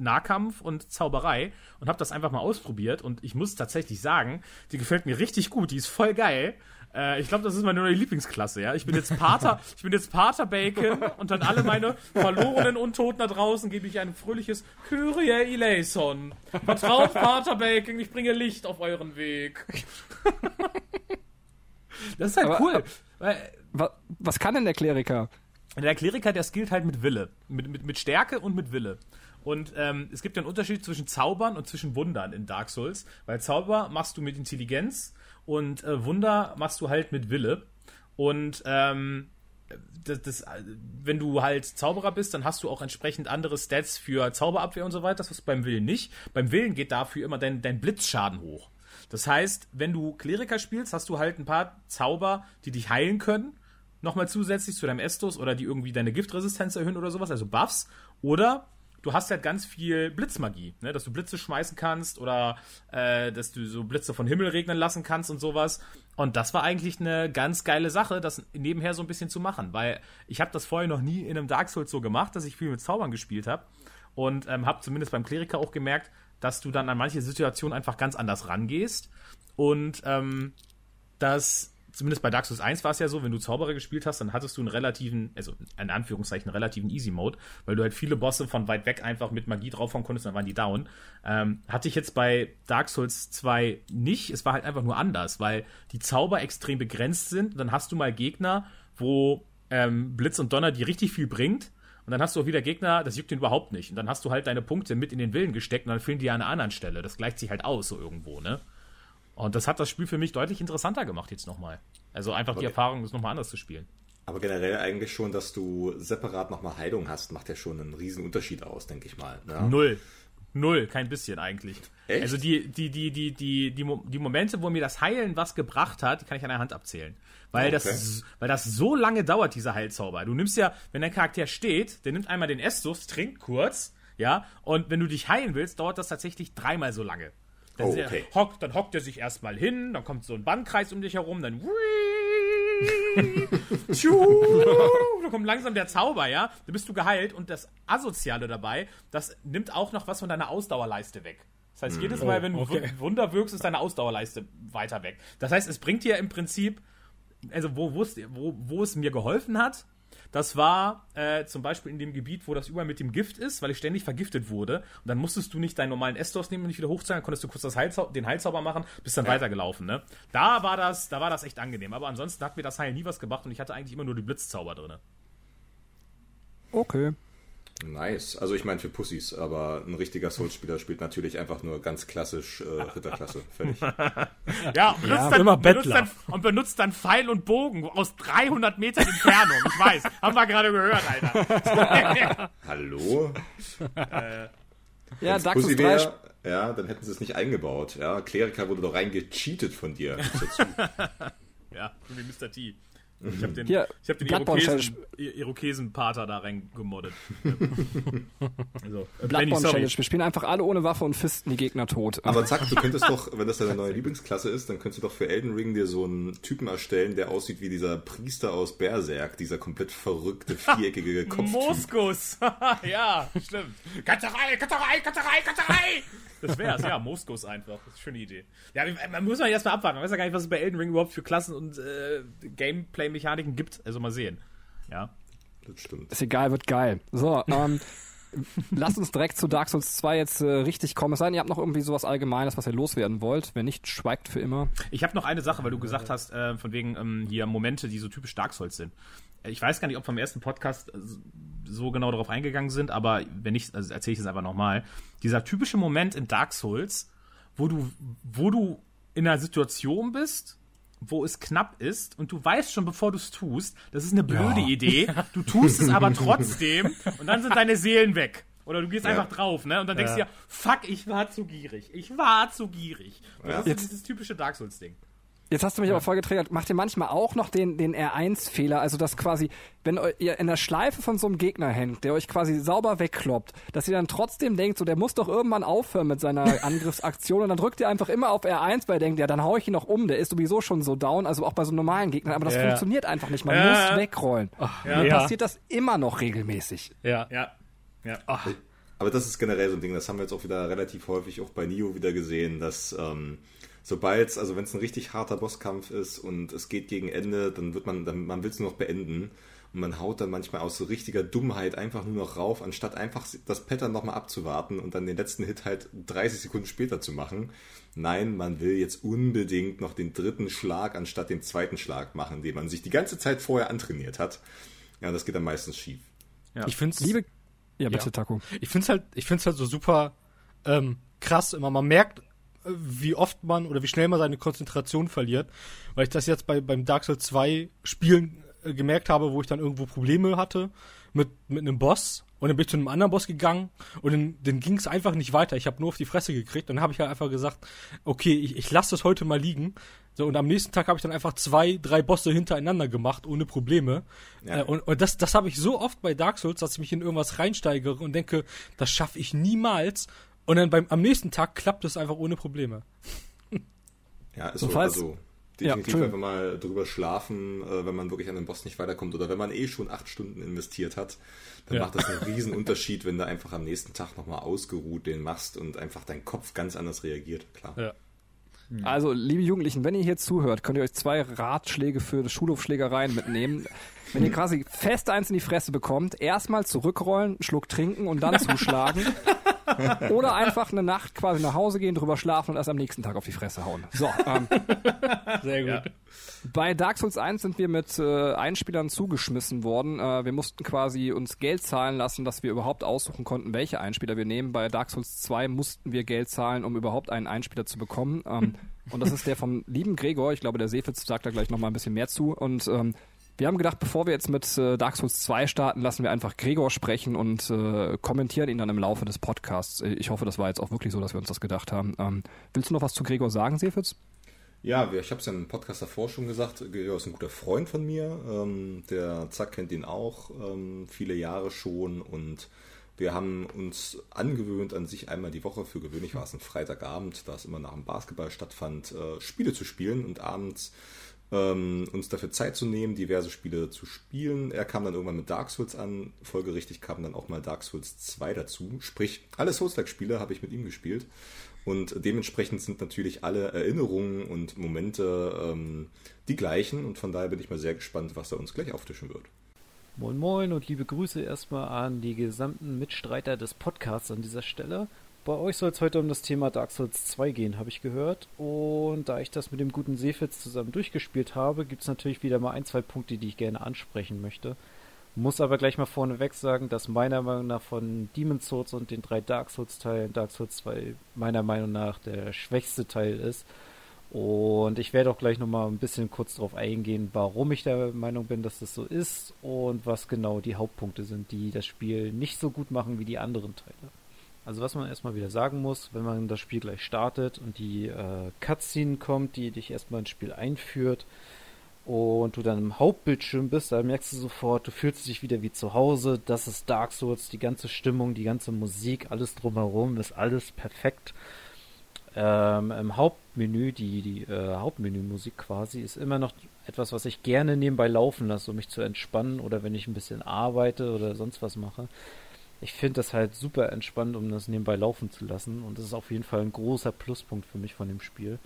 Nahkampf und Zauberei und habe das einfach mal ausprobiert und ich muss tatsächlich sagen, die gefällt mir richtig gut, die ist voll geil. Äh, ich glaube, das ist meine neue Lieblingsklasse, ja. Ich bin jetzt Pater, ich bin jetzt Pater Bacon und dann alle meine verlorenen Untoten da draußen gebe ich ein fröhliches Kyrie eleison. Vertraut Pater Bacon, ich bringe Licht auf euren Weg. das ist halt Aber, cool. Was, was kann denn der Kleriker? Der Kleriker, der skillt halt mit Wille. Mit, mit, mit Stärke und mit Wille. Und ähm, es gibt ja einen Unterschied zwischen Zaubern und zwischen Wundern in Dark Souls, weil Zauber machst du mit Intelligenz und äh, Wunder machst du halt mit Wille. Und ähm, das, das, wenn du halt Zauberer bist, dann hast du auch entsprechend andere Stats für Zauberabwehr und so weiter. Das hast du beim Willen nicht. Beim Willen geht dafür immer dein, dein Blitzschaden hoch. Das heißt, wenn du Kleriker spielst, hast du halt ein paar Zauber, die dich heilen können. Nochmal zusätzlich zu deinem Estus oder die irgendwie deine Giftresistenz erhöhen oder sowas, also Buffs. Oder du hast halt ganz viel Blitzmagie, ne? dass du Blitze schmeißen kannst oder äh, dass du so Blitze von Himmel regnen lassen kannst und sowas. Und das war eigentlich eine ganz geile Sache, das nebenher so ein bisschen zu machen, weil ich habe das vorher noch nie in einem Dark Souls so gemacht, dass ich viel mit Zaubern gespielt habe und ähm, habe zumindest beim Kleriker auch gemerkt, dass du dann an manche Situationen einfach ganz anders rangehst und ähm, dass zumindest bei Dark Souls 1 war es ja so, wenn du Zauberer gespielt hast, dann hattest du einen relativen, also in Anführungszeichen relativen Easy Mode, weil du halt viele Bosse von weit weg einfach mit Magie draufhauen konntest, dann waren die down. Ähm, hatte ich jetzt bei Dark Souls 2 nicht, es war halt einfach nur anders, weil die Zauber extrem begrenzt sind und dann hast du mal Gegner, wo ähm, Blitz und Donner die richtig viel bringt und dann hast du auch wieder Gegner, das juckt den überhaupt nicht. Und dann hast du halt deine Punkte mit in den Willen gesteckt und dann fehlen die an einer anderen Stelle. Das gleicht sich halt aus, so irgendwo, ne? Und das hat das Spiel für mich deutlich interessanter gemacht jetzt nochmal. Also einfach okay. die Erfahrung, es nochmal anders zu spielen. Aber generell eigentlich schon, dass du separat nochmal Heilung hast, macht ja schon einen riesen Unterschied aus, denke ich mal. Ne? Null. Null, kein bisschen eigentlich. Echt? Also die, die, die, die, die, die, die Momente, wo mir das Heilen was gebracht hat, kann ich an der Hand abzählen. Weil, okay. das, weil das so lange dauert, dieser Heilzauber. Du nimmst ja, wenn dein Charakter steht, der nimmt einmal den Estus, trinkt kurz, ja, und wenn du dich heilen willst, dauert das tatsächlich dreimal so lange. Dann, oh, okay. hockt, dann hockt er sich erstmal hin, dann kommt so ein Bandkreis um dich herum, dann da kommt langsam der Zauber, ja? Dann bist du geheilt und das Asoziale dabei, das nimmt auch noch was von deiner Ausdauerleiste weg. Das heißt, jedes Mal, oh, wenn du okay. Wunder wirkst, ist deine Ausdauerleiste weiter weg. Das heißt, es bringt dir im Prinzip, also wo, wo, wo es mir geholfen hat, das war äh, zum Beispiel in dem Gebiet, wo das überall mit dem Gift ist, weil ich ständig vergiftet wurde. Und dann musstest du nicht deinen normalen Estos nehmen und nicht wieder hochzahlen, dann konntest du kurz das Heilzau den Heilzauber machen, bist dann ja. weitergelaufen. Ne? Da war das, da war das echt angenehm. Aber ansonsten hat mir das Heil nie was gebracht und ich hatte eigentlich immer nur die Blitzzauber drin. Okay. Nice. Also ich meine für Pussys, aber ein richtiger Souls-Spieler spielt natürlich einfach nur ganz klassisch äh, Ritterklasse. Fertig. ja, und benutzt, ja, dann, immer benutzt dann, und benutzt dann Pfeil und Bogen aus 300 Metern Entfernung. Ich weiß, haben wir gerade gehört, Alter. Hallo? Äh, ja, Dark Souls 3 ja, dann hätten sie es nicht eingebaut. Ja, Kleriker wurde doch reingecheatet von dir. ja, wie Mr. T. Ich habe den, Hier, ich hab den Irokesen, Irokesen-Pater da reingemoddet. also, äh, Bloodborne Challenge. Wir spielen einfach alle ohne Waffe und fisten die Gegner tot. Aber zack, du könntest doch, wenn das deine neue Lieblingsklasse ist, dann könntest du doch für Elden Ring dir so einen Typen erstellen, der aussieht wie dieser Priester aus Berserk, dieser komplett verrückte, viereckige Kopf. Moskus! ja, stimmt. Katterei, Katterei, Katterei, Katterei! Das wär's, ja, Moskos einfach. Das ist eine schöne Idee. Ja, man muss man erstmal abwarten. Man weiß ja gar nicht, was es bei Elden Ring überhaupt für Klassen und äh, Gameplay-Mechaniken gibt. Also mal sehen. Ja. Das stimmt. Ist egal, wird geil. So, ähm, lasst uns direkt zu Dark Souls 2 jetzt äh, richtig kommen. Es sei denn, ihr habt noch irgendwie sowas Allgemeines, was ihr loswerden wollt. Wenn nicht, schweigt für immer. Ich habe noch eine Sache, weil du gesagt hast, äh, von wegen ähm, hier Momente, die so typisch Dark Souls sind. Ich weiß gar nicht, ob vom ersten Podcast so genau darauf eingegangen sind, aber wenn nicht, also erzähle ich es einfach nochmal. Dieser typische Moment in Dark Souls, wo du, wo du in einer Situation bist, wo es knapp ist und du weißt schon, bevor du es tust, das ist eine blöde ja. Idee. Du tust es aber trotzdem und dann sind deine Seelen weg. Oder du gehst ja. einfach drauf, ne? Und dann denkst du ja. dir, fuck, ich war zu gierig. Ich war zu gierig. Das ist dieses typische Dark Souls-Ding. Jetzt hast du mich aber voll getriggert. Macht ihr manchmal auch noch den, den R1-Fehler? Also, dass quasi, wenn ihr in der Schleife von so einem Gegner hängt, der euch quasi sauber wegkloppt, dass ihr dann trotzdem denkt, so, der muss doch irgendwann aufhören mit seiner Angriffsaktion und dann drückt ihr einfach immer auf R1, weil ihr denkt, ja, dann hau ich ihn noch um, der ist sowieso schon so down, also auch bei so normalen Gegnern, aber das Ja. funktioniert einfach nicht. Man Ja. muss wegrollen. Ja. Mir Ja. passiert das immer noch regelmäßig. Ja. Ja. Ja. Aber das ist generell so ein Ding, das haben wir jetzt auch wieder relativ häufig auch bei Nio wieder gesehen, dass ähm, sobald, also wenn es ein richtig harter Bosskampf ist und es geht gegen Ende, dann wird man, dann, man will es nur noch beenden. Und man haut dann manchmal aus so richtiger Dummheit einfach nur noch rauf, anstatt einfach das Pattern nochmal abzuwarten und dann den letzten Hit halt 30 Sekunden später zu machen. Nein, man will jetzt unbedingt noch den dritten Schlag anstatt den zweiten Schlag machen, den man sich die ganze Zeit vorher antrainiert hat. Ja, das geht dann meistens schief. Ich finde es Liebe, ja, bitte, Ja. Taco. ich find's halt, ich find's halt so super ähm, krass immer. Man merkt, wie oft man oder wie schnell man seine Konzentration verliert, weil ich das jetzt bei beim Dark Souls 2 Spielen äh, gemerkt habe, wo ich dann irgendwo Probleme hatte mit mit einem Boss und dann bin ich zu einem anderen Boss gegangen und dann, dann ging es einfach nicht weiter. Ich habe nur auf die Fresse gekriegt und dann habe ich halt einfach gesagt, okay, ich, ich lasse das heute mal liegen. So, und am nächsten Tag habe ich dann einfach zwei, drei Bosse hintereinander gemacht, ohne Probleme. Ja. Äh, und und das, das habe ich so oft bei Dark Souls, dass ich mich in irgendwas reinsteigere und denke, das schaffe ich niemals. Und dann beim, am nächsten Tag klappt es einfach ohne Probleme. Ja, ist So, also Ja, definitiv Entschuldigung. einfach mal drüber schlafen, äh, wenn man wirklich an den Boss nicht weiterkommt oder wenn man eh schon acht Stunden investiert hat, dann Ja. macht das einen riesen Unterschied, wenn du einfach am nächsten Tag nochmal ausgeruht den machst und einfach dein Kopf ganz anders reagiert, klar. Ja. Also, liebe Jugendlichen, wenn ihr hier zuhört, könnt ihr euch zwei Ratschläge für Schulhofschlägereien mitnehmen. Wenn ihr quasi fest eins in die Fresse bekommt, erstmal zurückrollen, einen Schluck trinken und dann zuschlagen. Oder einfach eine Nacht quasi nach Hause gehen, drüber schlafen und erst am nächsten Tag auf die Fresse hauen. So, ähm, Sehr gut. Ja. bei Dark Souls 1 sind wir mit äh, Einspielern zugeschmissen worden. Äh, wir mussten quasi uns Geld zahlen lassen, dass wir überhaupt aussuchen konnten, welche Einspieler wir nehmen. Bei Dark Souls 2 mussten wir Geld zahlen, um überhaupt einen Einspieler zu bekommen. Ähm, und das ist der vom lieben Gregor. Ich glaube, der Seefitz sagt da gleich nochmal ein bisschen mehr zu. Und ähm, wir haben gedacht, bevor wir jetzt mit äh, Dark Souls 2 starten, lassen wir einfach Gregor sprechen und äh, kommentieren ihn dann im Laufe des Podcasts. Äh, Ich hoffe, das war jetzt auch wirklich so, dass wir uns das gedacht haben. Ähm, willst du noch was zu Gregor sagen, Seefitz? Ja, ich habe es ja im Podcast davor schon gesagt, Gregor ist ein guter Freund von mir. Ähm, der Zack kennt ihn auch ähm, viele Jahre schon und wir haben uns angewöhnt, an sich einmal die Woche, für gewöhnlich war es ein Freitagabend, da es immer nach dem Basketball stattfand, äh, Spiele zu spielen und abends ähm, uns dafür Zeit zu nehmen, diverse Spiele zu spielen. Er kam dann irgendwann mit Dark Souls an, folgerichtig kam dann auch mal Dark Souls 2 dazu. Sprich, alle Souls-like-Spiele habe ich mit ihm gespielt. Und dementsprechend sind natürlich alle Erinnerungen und Momente ähm, die gleichen. Und von daher bin ich mal sehr gespannt, was er uns gleich auftischen wird. Moin Moin und liebe Grüße erstmal an die gesamten Mitstreiter des Podcasts an dieser Stelle. Bei euch soll es heute um das Thema Dark Souls 2 gehen, habe ich gehört. Und da ich das mit dem guten Seefitz zusammen durchgespielt habe, gibt es natürlich wieder mal ein, zwei Punkte, die ich gerne ansprechen möchte. Muss aber gleich mal vorneweg sagen, dass meiner Meinung nach von Demon's Souls und den drei Dark Souls Teilen Dark Souls 2 meiner Meinung nach der schwächste Teil ist. Und ich werde auch gleich nochmal ein bisschen kurz darauf eingehen, warum ich der Meinung bin, dass das so ist und was genau die Hauptpunkte sind, die das Spiel nicht so gut machen wie die anderen Teile. Also was man erstmal wieder sagen muss, wenn man das Spiel gleich startet und die äh, Cutscene kommt, die dich erstmal ins Spiel einführt und du dann im Hauptbildschirm bist, da merkst du sofort, du fühlst dich wieder wie zu Hause, das ist Dark Souls, die ganze Stimmung, die ganze Musik, alles drumherum ist alles perfekt. Ähm, Im Hauptmenü, die, die äh, Hauptmenümusik quasi, ist immer noch etwas, was ich gerne nebenbei laufen lasse, um mich zu entspannen oder wenn ich ein bisschen arbeite oder sonst was mache. Ich finde das halt super entspannt, um das nebenbei laufen zu lassen und das ist auf jeden Fall ein großer Pluspunkt für mich von dem Spiel.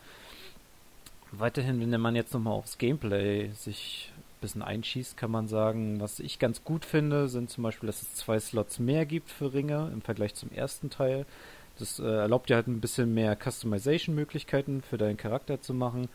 Weiterhin, wenn man jetzt nochmal aufs Gameplay sich ein bisschen einschießt, kann man sagen, was ich ganz gut finde, sind zum Beispiel, dass es zwei Slots mehr gibt für Ringe im Vergleich zum ersten Teil. Das äh, erlaubt dir halt ein bisschen mehr Customization-Möglichkeiten für deinen Charakter zu machen.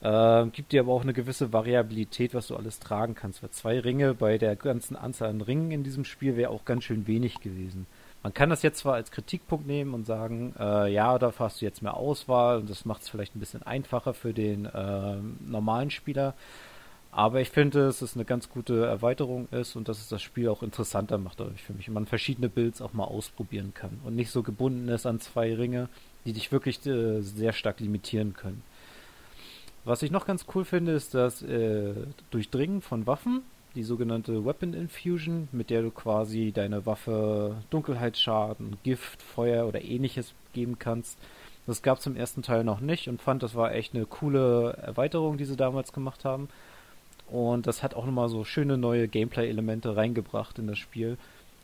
Äh, gibt dir aber auch eine gewisse Variabilität, was du alles tragen kannst. Weil zwei Ringe bei der ganzen Anzahl an Ringen in diesem Spiel wäre auch ganz schön wenig gewesen. Man kann das jetzt zwar als Kritikpunkt nehmen und sagen, äh, ja, dafür hast du jetzt mehr Auswahl und das macht es vielleicht ein bisschen einfacher für den äh, normalen Spieler. Aber ich finde, dass es eine ganz gute Erweiterung ist und dass es das Spiel auch interessanter macht dadurch für mich. Und man verschiedene Builds auch mal ausprobieren kann und nicht so gebunden ist an zwei Ringe, die dich wirklich äh, sehr stark limitieren können. Was ich noch ganz cool finde, ist das äh, Durchdringen von Waffen, die sogenannte Weapon Infusion, mit der du quasi deine Waffe Dunkelheitsschaden, Gift, Feuer oder ähnliches geben kannst. Das gab es im ersten Teil noch nicht und fand, das war echt eine coole Erweiterung, die sie damals gemacht haben. Und das hat auch nochmal so schöne neue Gameplay-Elemente reingebracht in das Spiel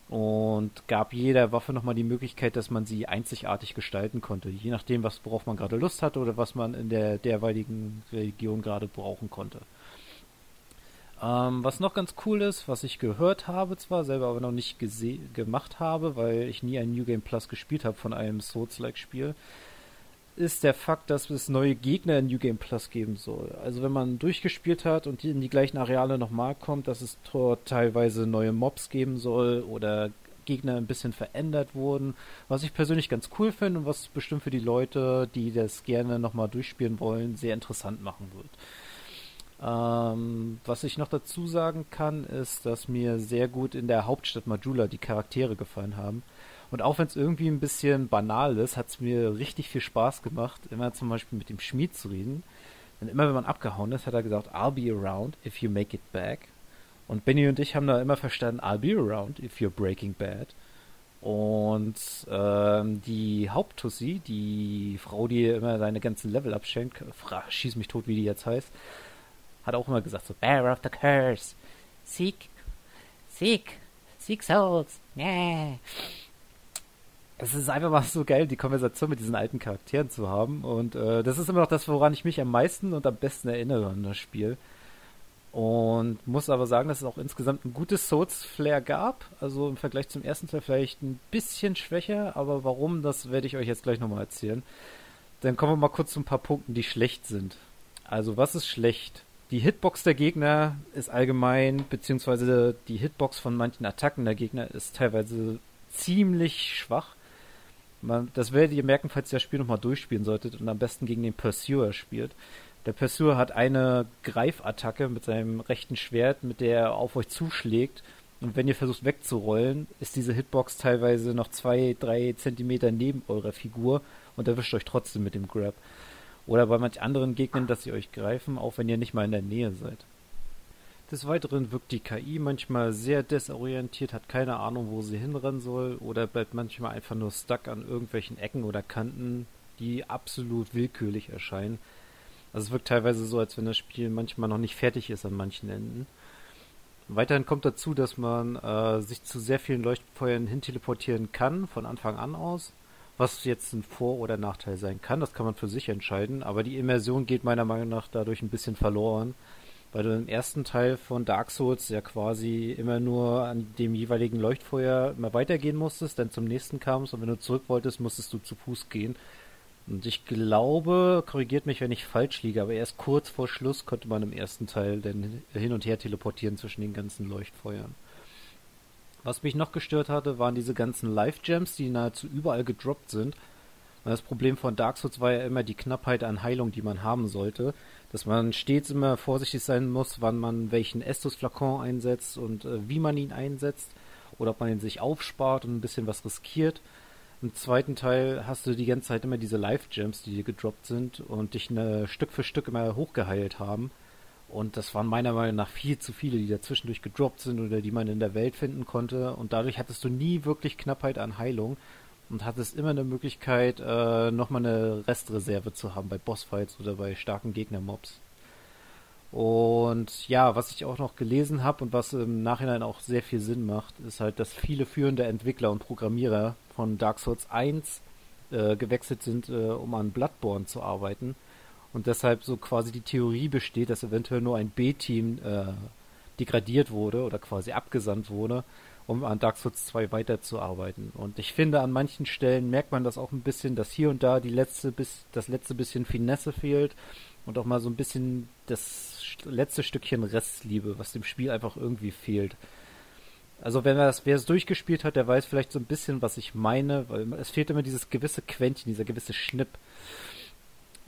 und gab jeder Waffe nochmal die Möglichkeit, dass man sie einzigartig gestalten konnte, je nachdem, was worauf man gerade Lust hatte oder was man in der derweiligen Region gerade brauchen konnte. Ähm, was noch ganz cool ist, was ich gehört habe, zwar selber aber noch nicht gemacht habe, weil ich nie ein New Game Plus gespielt habe von einem Souls-like-Spiel, ist der Fakt, dass es neue Gegner in New Game Plus geben soll. Also wenn man durchgespielt hat und in die gleichen Areale nochmal kommt, dass es dort teilweise neue Mobs geben soll oder Gegner ein bisschen verändert wurden, was ich persönlich ganz cool finde und was bestimmt für die Leute, die das gerne nochmal durchspielen wollen, sehr interessant machen wird. Ähm, was ich noch dazu sagen kann, ist, dass mir sehr gut in der Hauptstadt Majula die Charaktere gefallen haben. Und auch wenn es irgendwie ein bisschen banal ist, hat es mir richtig viel Spaß gemacht, immer zum Beispiel mit dem Schmied zu reden. Denn immer wenn man abgehauen ist, hat er gesagt, I'll be around if you make it back. Und Benny und ich haben da immer verstanden, I'll be around if you're breaking bad. Und ähm, die Haupttussi, die Frau, die immer seine ganzen Level abschenkt, schieß mich tot, wie die jetzt heißt, hat auch immer gesagt so, Bear of the Curse, Seek, Seek, Seek Souls, yeah es ist einfach mal so geil, die Konversation mit diesen alten Charakteren zu haben. Und äh, das ist immer noch das, woran ich mich am meisten und am besten erinnere an das Spiel. Und muss aber sagen, dass es auch insgesamt ein gutes Souls-Flair gab. Also im Vergleich zum ersten Teil vielleicht ein bisschen schwächer, aber warum, das werde ich euch jetzt gleich nochmal erzählen. Dann kommen wir mal kurz zu ein paar Punkten, die schlecht sind. Also was ist schlecht? Die Hitbox der Gegner ist allgemein, beziehungsweise die Hitbox von manchen Attacken der Gegner ist teilweise ziemlich schwach. Man, das werdet ihr merken, falls ihr das Spiel nochmal durchspielen solltet und am besten gegen den Pursuer spielt. Der Pursuer hat eine Greifattacke mit seinem rechten Schwert, mit der er auf euch zuschlägt. Und wenn ihr versucht wegzurollen, ist diese Hitbox teilweise noch zwei, drei Zentimeter neben eurer Figur und erwischt euch trotzdem mit dem Grab. Oder bei manch anderen Gegnern, dass sie euch greifen, auch wenn ihr nicht mal in der Nähe seid. Des Weiteren wirkt die KI manchmal sehr desorientiert, hat keine Ahnung, wo sie hinrennen soll oder bleibt manchmal einfach nur stuck an irgendwelchen Ecken oder Kanten, die absolut willkürlich erscheinen. Also es wirkt teilweise so, als wenn das Spiel manchmal noch nicht fertig ist an manchen Enden. Weiterhin kommt dazu, dass man äh, sich zu sehr vielen Leuchtfeuern hinteleportieren kann, von Anfang an aus. Was jetzt ein Vor- oder Nachteil sein kann, das kann man für sich entscheiden, aber die Immersion geht meiner Meinung nach dadurch ein bisschen verloren weil du im ersten Teil von Dark Souls ja quasi immer nur an dem jeweiligen Leuchtfeuer immer weitergehen musstest, dann zum nächsten kamst und wenn du zurück wolltest, musstest du zu Fuß gehen. Und ich glaube, korrigiert mich, wenn ich falsch liege, aber erst kurz vor Schluss konnte man im ersten Teil dann hin und her teleportieren zwischen den ganzen Leuchtfeuern. Was mich noch gestört hatte, waren diese ganzen Life-Gems, die nahezu überall gedroppt sind. Das Problem von Dark Souls war ja immer die Knappheit an Heilung, die man haben sollte dass man stets immer vorsichtig sein muss, wann man welchen Estus-Flakon einsetzt und äh, wie man ihn einsetzt oder ob man ihn sich aufspart und ein bisschen was riskiert. Im zweiten Teil hast du die ganze Zeit immer diese Life-Gems, die dir gedroppt sind und dich eine, Stück für Stück immer hochgeheilt haben. Und das waren meiner Meinung nach viel zu viele, die dazwischendurch gedroppt sind oder die man in der Welt finden konnte. Und dadurch hattest du nie wirklich Knappheit an Heilung und hattest immer eine Möglichkeit, äh, nochmal eine Restreserve zu haben bei Bossfights oder bei starken Gegnermobs. Und ja, was ich auch noch gelesen habe und was im Nachhinein auch sehr viel Sinn macht, ist halt, dass viele führende Entwickler und Programmierer von Dark Souls 1 äh, gewechselt sind, äh, um an Bloodborne zu arbeiten. Und deshalb so quasi die Theorie besteht, dass eventuell nur ein B-Team äh, degradiert wurde oder quasi abgesandt wurde, um an Dark Souls 2 weiterzuarbeiten. Und ich finde, an manchen Stellen merkt man das auch ein bisschen, dass hier und da die letzte bis, das letzte bisschen Finesse fehlt und auch mal so ein bisschen das letzte Stückchen Restliebe, was dem Spiel einfach irgendwie fehlt. Also wenn das, wer es durchgespielt hat, der weiß vielleicht so ein bisschen, was ich meine, weil es fehlt immer dieses gewisse Quäntchen, dieser gewisse Schnipp.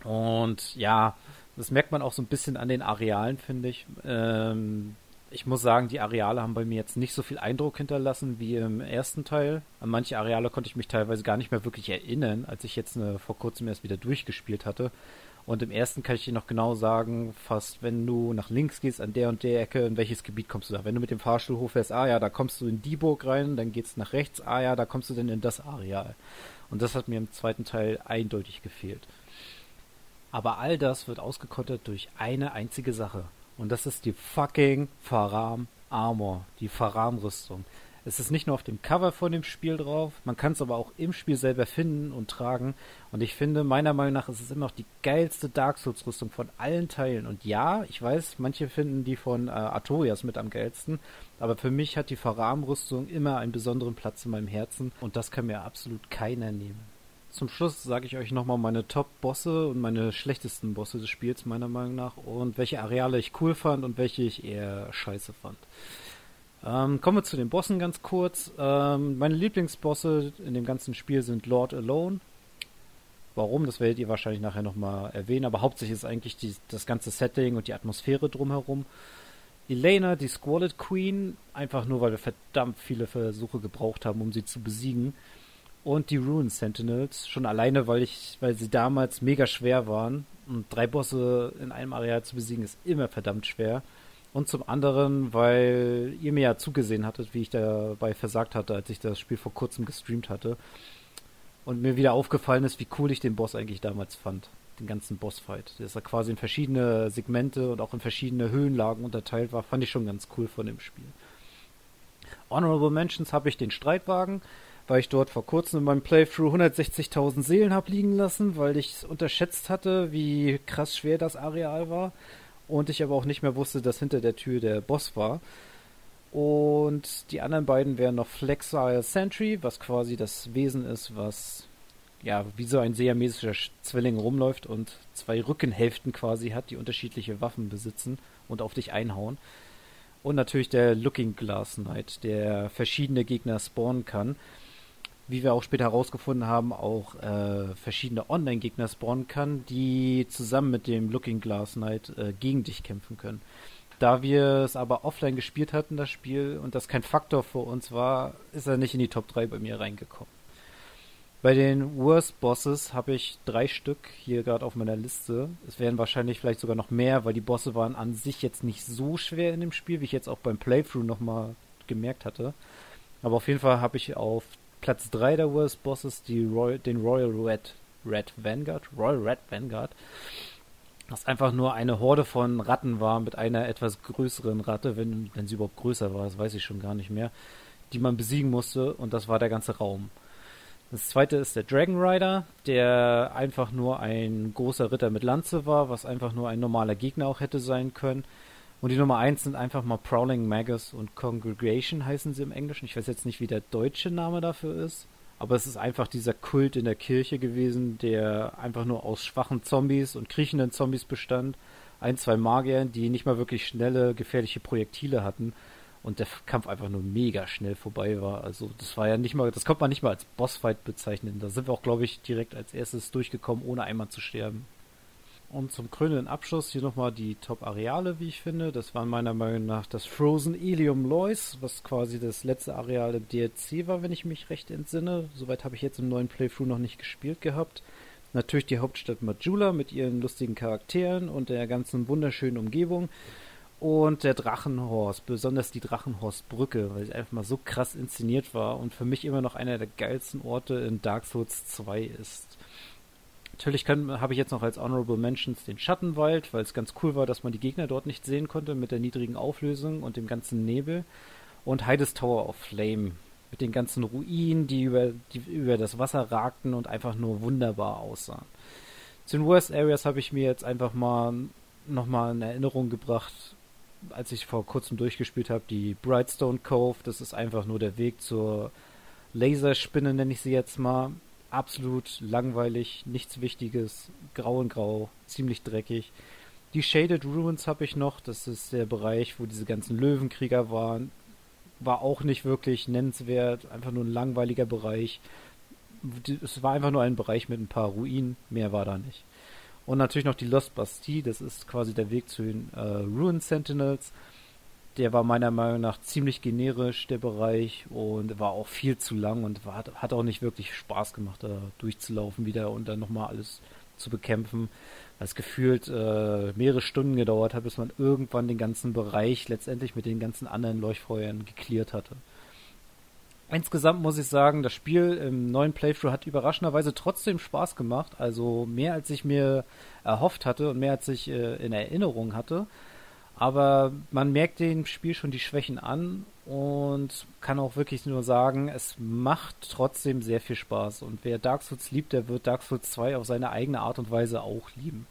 Und ja, das merkt man auch so ein bisschen an den Arealen, finde ich. Ähm, ich muss sagen, die Areale haben bei mir jetzt nicht so viel Eindruck hinterlassen wie im ersten Teil. An manche Areale konnte ich mich teilweise gar nicht mehr wirklich erinnern, als ich jetzt eine, vor kurzem erst wieder durchgespielt hatte. Und im ersten kann ich dir noch genau sagen, fast wenn du nach links gehst, an der und der Ecke, in welches Gebiet kommst du da. Wenn du mit dem Fahrstuhl hochfährst, ah ja, da kommst du in die Burg rein, dann geht's nach rechts, ah ja, da kommst du dann in das Areal. Und das hat mir im zweiten Teil eindeutig gefehlt. Aber all das wird ausgekontert durch eine einzige Sache. Und das ist die fucking Faram Armor, die Faram Rüstung. Es ist nicht nur auf dem Cover von dem Spiel drauf, man kann es aber auch im Spiel selber finden und tragen. Und ich finde, meiner Meinung nach ist es immer noch die geilste Dark Souls Rüstung von allen Teilen. Und ja, ich weiß, manche finden die von äh, Artorias mit am geilsten, aber für mich hat die Faram Rüstung immer einen besonderen Platz in meinem Herzen und das kann mir absolut keiner nehmen. Zum Schluss sage ich euch nochmal meine Top-Bosse und meine schlechtesten Bosse des Spiels, meiner Meinung nach, und welche Areale ich cool fand und welche ich eher scheiße fand. Ähm, kommen wir zu den Bossen ganz kurz. Ähm, meine Lieblingsbosse in dem ganzen Spiel sind Lord Alone. Warum, das werdet ihr wahrscheinlich nachher nochmal erwähnen, aber hauptsächlich ist eigentlich die, das ganze Setting und die Atmosphäre drumherum. Elena, die Squalid Queen, einfach nur, weil wir verdammt viele Versuche gebraucht haben, um sie zu besiegen. Und die Ruin Sentinels, schon alleine, weil ich, weil sie damals mega schwer waren. Und drei Bosse in einem Areal zu besiegen ist immer verdammt schwer. Und zum anderen, weil ihr mir ja zugesehen hattet, wie ich dabei versagt hatte, als ich das Spiel vor kurzem gestreamt hatte. Und mir wieder aufgefallen ist, wie cool ich den Boss eigentlich damals fand. Den ganzen Bossfight. Der ist ja quasi in verschiedene Segmente und auch in verschiedene Höhenlagen unterteilt war, fand ich schon ganz cool von dem Spiel. Honorable Mentions habe ich den Streitwagen, weil ich dort vor kurzem in meinem Playthrough 160.000 Seelen habe liegen lassen, weil ich unterschätzt hatte, wie krass schwer das Areal war und ich aber auch nicht mehr wusste, dass hinter der Tür der Boss war. Und die anderen beiden wären noch Flexile Sentry, was quasi das Wesen ist, was ja wie so ein siamesischer Zwilling rumläuft und zwei Rückenhälften quasi hat, die unterschiedliche Waffen besitzen und auf dich einhauen. Und natürlich der Looking Glass Knight, der verschiedene Gegner spawnen kann wie wir auch später herausgefunden haben, auch äh, verschiedene Online-Gegner spawnen kann, die zusammen mit dem Looking Glass Knight äh, gegen dich kämpfen können. Da wir es aber offline gespielt hatten, das Spiel, und das kein Faktor für uns war, ist er nicht in die Top 3 bei mir reingekommen. Bei den Worst Bosses habe ich drei Stück hier gerade auf meiner Liste. Es werden wahrscheinlich vielleicht sogar noch mehr, weil die Bosse waren an sich jetzt nicht so schwer in dem Spiel, wie ich jetzt auch beim Playthrough nochmal gemerkt hatte. Aber auf jeden Fall habe ich auf Platz 3 der Worst Bosses die Roy den Royal Red, Red Vanguard, Royal Red Vanguard, was einfach nur eine Horde von Ratten war mit einer etwas größeren Ratte, wenn, wenn sie überhaupt größer war, das weiß ich schon gar nicht mehr, die man besiegen musste und das war der ganze Raum. Das zweite ist der Dragon Rider, der einfach nur ein großer Ritter mit Lanze war, was einfach nur ein normaler Gegner auch hätte sein können. Und die Nummer 1 sind einfach mal Prowling Magus und Congregation heißen sie im Englischen. Ich weiß jetzt nicht, wie der deutsche Name dafür ist. Aber es ist einfach dieser Kult in der Kirche gewesen, der einfach nur aus schwachen Zombies und kriechenden Zombies bestand. Ein, zwei Magiern, die nicht mal wirklich schnelle, gefährliche Projektile hatten. Und der Kampf einfach nur mega schnell vorbei war. Also das war ja nicht mal, das konnte man nicht mal als Bossfight bezeichnen. Da sind wir auch, glaube ich, direkt als erstes durchgekommen, ohne einmal zu sterben. Und zum krönenden Abschluss hier nochmal die Top-Areale, wie ich finde. Das war meiner Meinung nach das Frozen Ilium Lois, was quasi das letzte Areal im DLC war, wenn ich mich recht entsinne. Soweit habe ich jetzt im neuen Playthrough noch nicht gespielt gehabt. Natürlich die Hauptstadt Majula mit ihren lustigen Charakteren und der ganzen wunderschönen Umgebung. Und der Drachenhorst, besonders die Drachenhorstbrücke, weil sie einfach mal so krass inszeniert war und für mich immer noch einer der geilsten Orte in Dark Souls 2 ist. Natürlich habe ich jetzt noch als Honorable Mentions den Schattenwald, weil es ganz cool war, dass man die Gegner dort nicht sehen konnte mit der niedrigen Auflösung und dem ganzen Nebel. Und Heides Tower of Flame mit den ganzen Ruinen, die über, die über das Wasser ragten und einfach nur wunderbar aussahen. Zu den Worst Areas habe ich mir jetzt einfach mal nochmal in Erinnerung gebracht, als ich vor kurzem durchgespielt habe, die Brightstone Cove. Das ist einfach nur der Weg zur Laserspinne, nenne ich sie jetzt mal absolut langweilig, nichts Wichtiges, grau und grau, ziemlich dreckig. Die Shaded Ruins habe ich noch, das ist der Bereich, wo diese ganzen Löwenkrieger waren. War auch nicht wirklich nennenswert, einfach nur ein langweiliger Bereich. Es war einfach nur ein Bereich mit ein paar Ruinen, mehr war da nicht. Und natürlich noch die Lost Bastille, das ist quasi der Weg zu den äh, Ruin Sentinels der war meiner Meinung nach ziemlich generisch, der Bereich, und war auch viel zu lang und war, hat auch nicht wirklich Spaß gemacht, da durchzulaufen wieder und dann nochmal alles zu bekämpfen, was gefühlt äh, mehrere Stunden gedauert hat, bis man irgendwann den ganzen Bereich letztendlich mit den ganzen anderen Leuchtfeuern geklärt hatte. Insgesamt muss ich sagen, das Spiel im neuen Playthrough hat überraschenderweise trotzdem Spaß gemacht. Also mehr als ich mir erhofft hatte und mehr als ich äh, in Erinnerung hatte. Aber man merkt dem Spiel schon die Schwächen an und kann auch wirklich nur sagen, es macht trotzdem sehr viel Spaß. Und wer Dark Souls liebt, der wird Dark Souls 2 auf seine eigene Art und Weise auch lieben.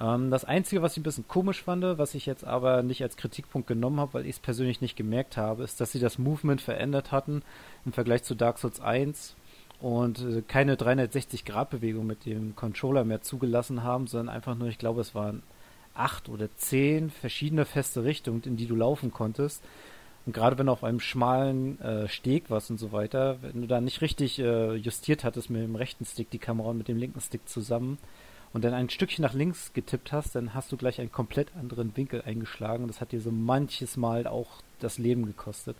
Ähm, das Einzige, was ich ein bisschen komisch fand, was ich jetzt aber nicht als Kritikpunkt genommen habe, weil ich es persönlich nicht gemerkt habe, ist, dass sie das Movement verändert hatten im Vergleich zu Dark Souls 1 und äh, keine 360-Grad-Bewegung mit dem Controller mehr zugelassen haben, sondern einfach nur, ich glaube, es waren acht oder zehn verschiedene feste Richtungen, in die du laufen konntest. Und gerade wenn du auf einem schmalen äh, Steg warst und so weiter, wenn du da nicht richtig äh, justiert hattest mit dem rechten Stick die Kamera und mit dem linken Stick zusammen, und dann ein Stückchen nach links getippt hast, dann hast du gleich einen komplett anderen Winkel eingeschlagen. Das hat dir so manches Mal auch das Leben gekostet.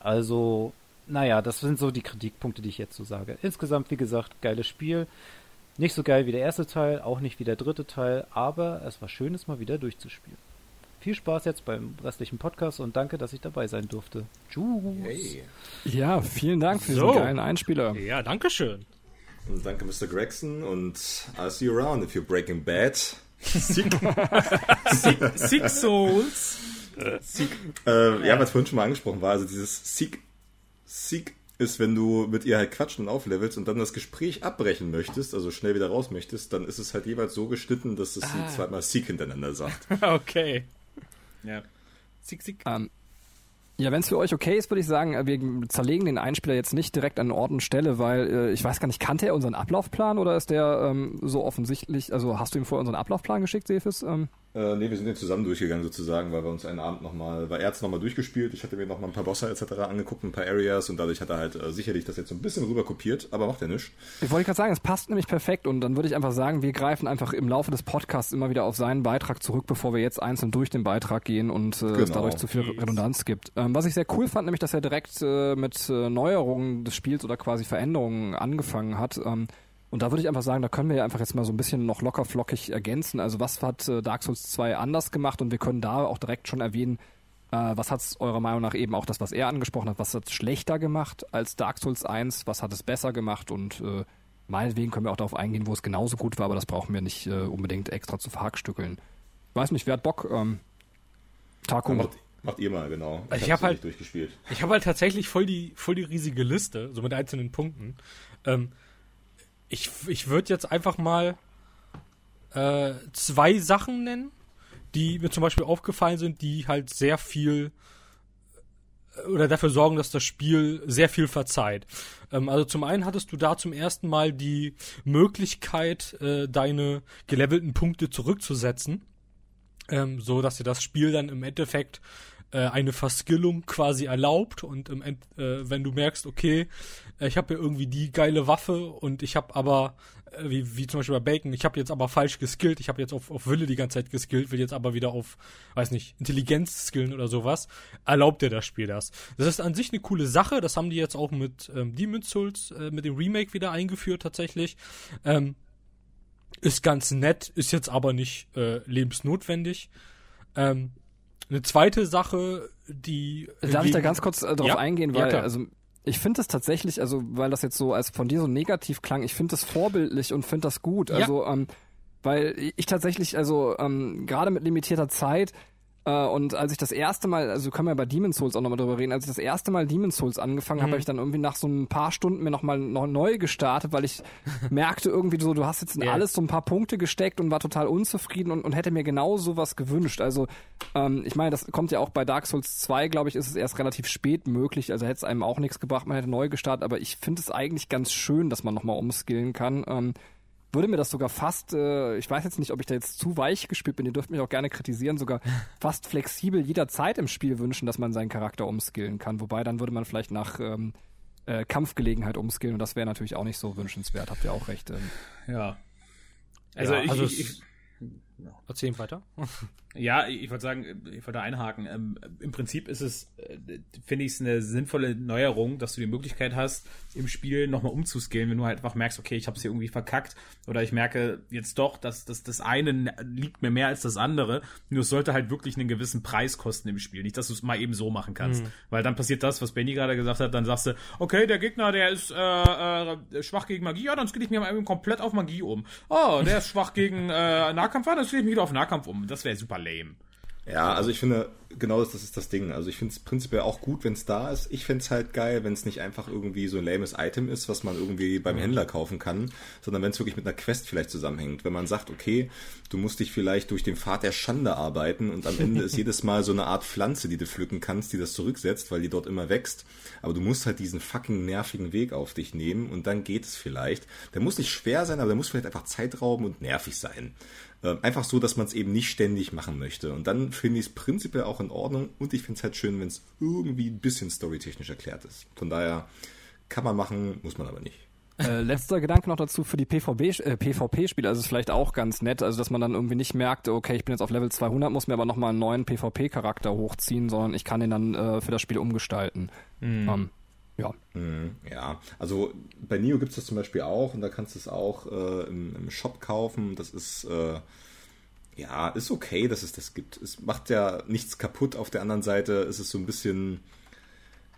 Also, naja, das sind so die Kritikpunkte, die ich jetzt so sage. Insgesamt, wie gesagt, geiles Spiel. Nicht so geil wie der erste Teil, auch nicht wie der dritte Teil, aber es war schön, es mal wieder durchzuspielen. Viel Spaß jetzt beim restlichen Podcast und danke, dass ich dabei sein durfte. Tschüss. Hey. Ja, vielen Dank für So. diesen geilen Einspieler. Ja, danke schön. Und danke, Mr. Gregson. Und I'll see you around if you're breaking bad. Six Souls. Äh, ja, was vorhin schon mal angesprochen war, also dieses Seek, Seek ist, wenn du mit ihr halt quatschen und auflevelst und dann das Gespräch abbrechen möchtest, also schnell wieder raus möchtest, dann ist es halt jeweils so geschnitten, dass es sie zweimal Seek hintereinander sagt. Okay. Ja. Sick, sick. Ähm, ja, wenn es für euch okay ist, würde ich sagen, äh, wir zerlegen den Einspieler jetzt nicht direkt an Ort und Stelle, weil äh, ich weiß gar nicht, kannte er unseren Ablaufplan oder ist der ähm, so offensichtlich, also hast du ihm vorher unseren Ablaufplan geschickt, Sefis? Ähm, Äh, nee, wir sind den zusammen durchgegangen sozusagen, weil wir uns einen Abend nochmal, weil er hat's nochmal durchgespielt, ich hatte mir nochmal ein paar Bosse etc. angeguckt, ein paar Areas und dadurch hat er halt äh, sicherlich das jetzt so ein bisschen rüber kopiert, aber macht er nicht. Ich wollte gerade sagen, es passt nämlich perfekt und dann würde ich einfach sagen, wir greifen einfach im Laufe des Podcasts immer wieder auf seinen Beitrag zurück, bevor wir jetzt einzeln durch den Beitrag gehen und äh, es Genau. dadurch zu viel Redundanz gibt. Ähm, was ich sehr cool fand, nämlich, dass er direkt äh, mit äh, Neuerungen des Spiels oder quasi Veränderungen angefangen hat. Ähm, und da würde ich einfach sagen, da können wir ja einfach jetzt mal so ein bisschen noch locker flockig ergänzen. Also was hat äh, Dark Souls 2 anders gemacht und wir können da auch direkt schon erwähnen, äh, was hat es eurer Meinung nach eben auch das, was er angesprochen hat, was hat es schlechter gemacht als Dark Souls 1, was hat es besser gemacht und äh, meinetwegen können wir auch darauf eingehen, wo es genauso gut war, aber das brauchen wir nicht äh, unbedingt extra zu verhackstückeln. Ich weiß nicht, wer hat Bock? Ähm, Taku. Macht, macht ihr mal, genau. Ich hab's hab noch halt- durchgespielt. Ich habe halt tatsächlich voll die, voll die riesige Liste, so mit einzelnen Punkten. Ähm, ich ich würde jetzt einfach mal äh, zwei Sachen nennen, die mir zum Beispiel aufgefallen sind, die halt sehr viel äh, oder dafür sorgen, dass das Spiel sehr viel verzeiht. Ähm, also zum einen hattest du da zum ersten Mal die Möglichkeit, äh, deine gelevelten Punkte zurückzusetzen, ähm, so dass dir das Spiel dann im Endeffekt eine Verskillung quasi erlaubt und End, äh, wenn du merkst, okay, äh, ich habe ja irgendwie die geile Waffe und ich habe aber äh, wie, wie zum Beispiel bei Bacon, ich habe jetzt aber falsch geskillt, ich habe jetzt auf, auf Wille die ganze Zeit geskillt, will jetzt aber wieder auf, weiß nicht, Intelligenz skillen oder sowas, erlaubt dir das Spiel das. Das ist an sich eine coole Sache, das haben die jetzt auch mit ähm, Demon's Souls, äh, mit dem Remake wieder eingeführt tatsächlich. Ähm, ist ganz nett, ist jetzt aber nicht äh, lebensnotwendig. Ähm, eine zweite Sache, die. Darf ich da ganz kurz äh, darauf Ja, eingehen, ja, weil klar. also ich finde das tatsächlich, also weil das jetzt so als von dir so negativ klang, ich finde das vorbildlich und finde das gut. Ja. Also ähm, weil ich tatsächlich, also ähm, gerade mit limitierter Zeit äh, und als ich das erste Mal, also können wir bei Demon's Souls auch nochmal drüber reden, als ich das erste Mal Demon's Souls angefangen habe, Mhm. habe ich dann irgendwie nach so ein paar Stunden mir nochmal noch neu gestartet, weil ich merkte irgendwie so, du hast jetzt in Ja. alles so ein paar Punkte gesteckt und war total unzufrieden und, und hätte mir genau sowas gewünscht. Also ähm, ich meine, das kommt ja auch bei Dark Souls 2, glaube ich, ist es erst relativ spät möglich, also hätte es einem auch nichts gebracht, man hätte neu gestartet, aber ich finde es eigentlich ganz schön, dass man nochmal umskillen kann. Ähm, würde mir das sogar fast, äh, ich weiß jetzt nicht, ob ich da jetzt zu weich gespielt bin, ihr dürft mich auch gerne kritisieren, sogar fast flexibel jederzeit im Spiel wünschen, dass man seinen Charakter umskillen kann. Wobei dann würde man vielleicht nach ähm, äh, Kampfgelegenheit umskillen und das wäre natürlich auch nicht so wünschenswert, habt ihr auch recht. Ähm. Ja. Also, Ja, ich, also ich, es- ich Erzählen weiter. Ja, ich wollte sagen, ich wollte einhaken. Ähm, Im Prinzip ist es, äh, finde ich eine sinnvolle Neuerung, dass du die Möglichkeit hast, im Spiel nochmal umzuscalen, wenn du halt einfach merkst, okay, ich habe es hier irgendwie verkackt oder ich merke jetzt doch, dass, dass das eine liegt mir mehr als das andere. Nur es sollte halt wirklich einen gewissen Preis kosten im Spiel. Nicht, dass du es mal eben so machen kannst. Weil dann passiert das, was Benny gerade gesagt hat, dann sagst du, okay, der Gegner, der ist äh, äh, schwach gegen Magie, ja, dann skill ich mir mal eben komplett auf Magie um. Oh, der ist schwach gegen äh, Nahkampf, ah, dann skill ich mich wieder auf Nahkampf um. Das wäre super lame. Ja, also ich finde, genau das, das ist das Ding. Also ich finde es prinzipiell auch gut, wenn es da ist. Ich finde es halt geil, wenn es nicht einfach irgendwie so ein lames Item ist, was man irgendwie beim Händler kaufen kann, sondern wenn es wirklich mit einer Quest vielleicht zusammenhängt. Wenn man sagt, okay, du musst dich vielleicht durch den Pfad der Schande arbeiten und am Ende ist jedes Mal so eine Art Pflanze, die du pflücken kannst, die das zurücksetzt, weil die dort immer wächst. Aber du musst halt diesen fucking nervigen Weg auf dich nehmen und dann geht es vielleicht. Der muss nicht schwer sein, aber der muss vielleicht einfach Zeitrauben und nervig sein. Ähm, Einfach so, dass man es eben nicht ständig machen möchte. Und dann finde ich es prinzipiell auch in Ordnung und ich finde es halt schön, wenn es irgendwie ein bisschen storytechnisch erklärt ist. Von daher kann man machen, muss man aber nicht. Äh, letzter Gedanke noch dazu für die PvP, äh, PvP-Spiele. Also es ist vielleicht auch ganz nett, also dass man dann irgendwie nicht merkt, okay, ich bin jetzt auf Level 200, muss mir aber nochmal einen neuen PvP-Charakter hochziehen, sondern ich kann den dann äh, für das Spiel umgestalten. Ähm, ja. Mhm, Ja, also bei Nio gibt es das zum Beispiel auch und da kannst du es auch äh, im, im Shop kaufen. Das ist äh, ja ist okay, dass es das gibt. Es macht ja nichts kaputt. Auf der anderen Seite ist es so ein bisschen,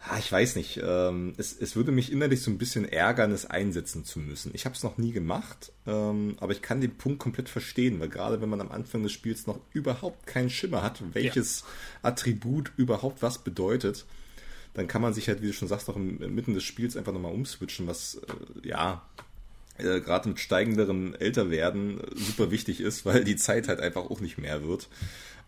ah, ich weiß nicht. Ähm, es, es würde mich innerlich so ein bisschen ärgern, es einsetzen zu müssen. Ich habe es noch nie gemacht, ähm, aber ich kann den Punkt komplett verstehen, weil gerade wenn man am Anfang des Spiels noch überhaupt keinen Schimmer hat, welches Attribut überhaupt was bedeutet dann kann man sich halt, wie du schon sagst, noch im, mitten des Spiels einfach nochmal umswitchen, was äh, ja äh, gerade mit steigendem Älterwerden äh, super wichtig ist, weil die Zeit halt einfach auch nicht mehr wird.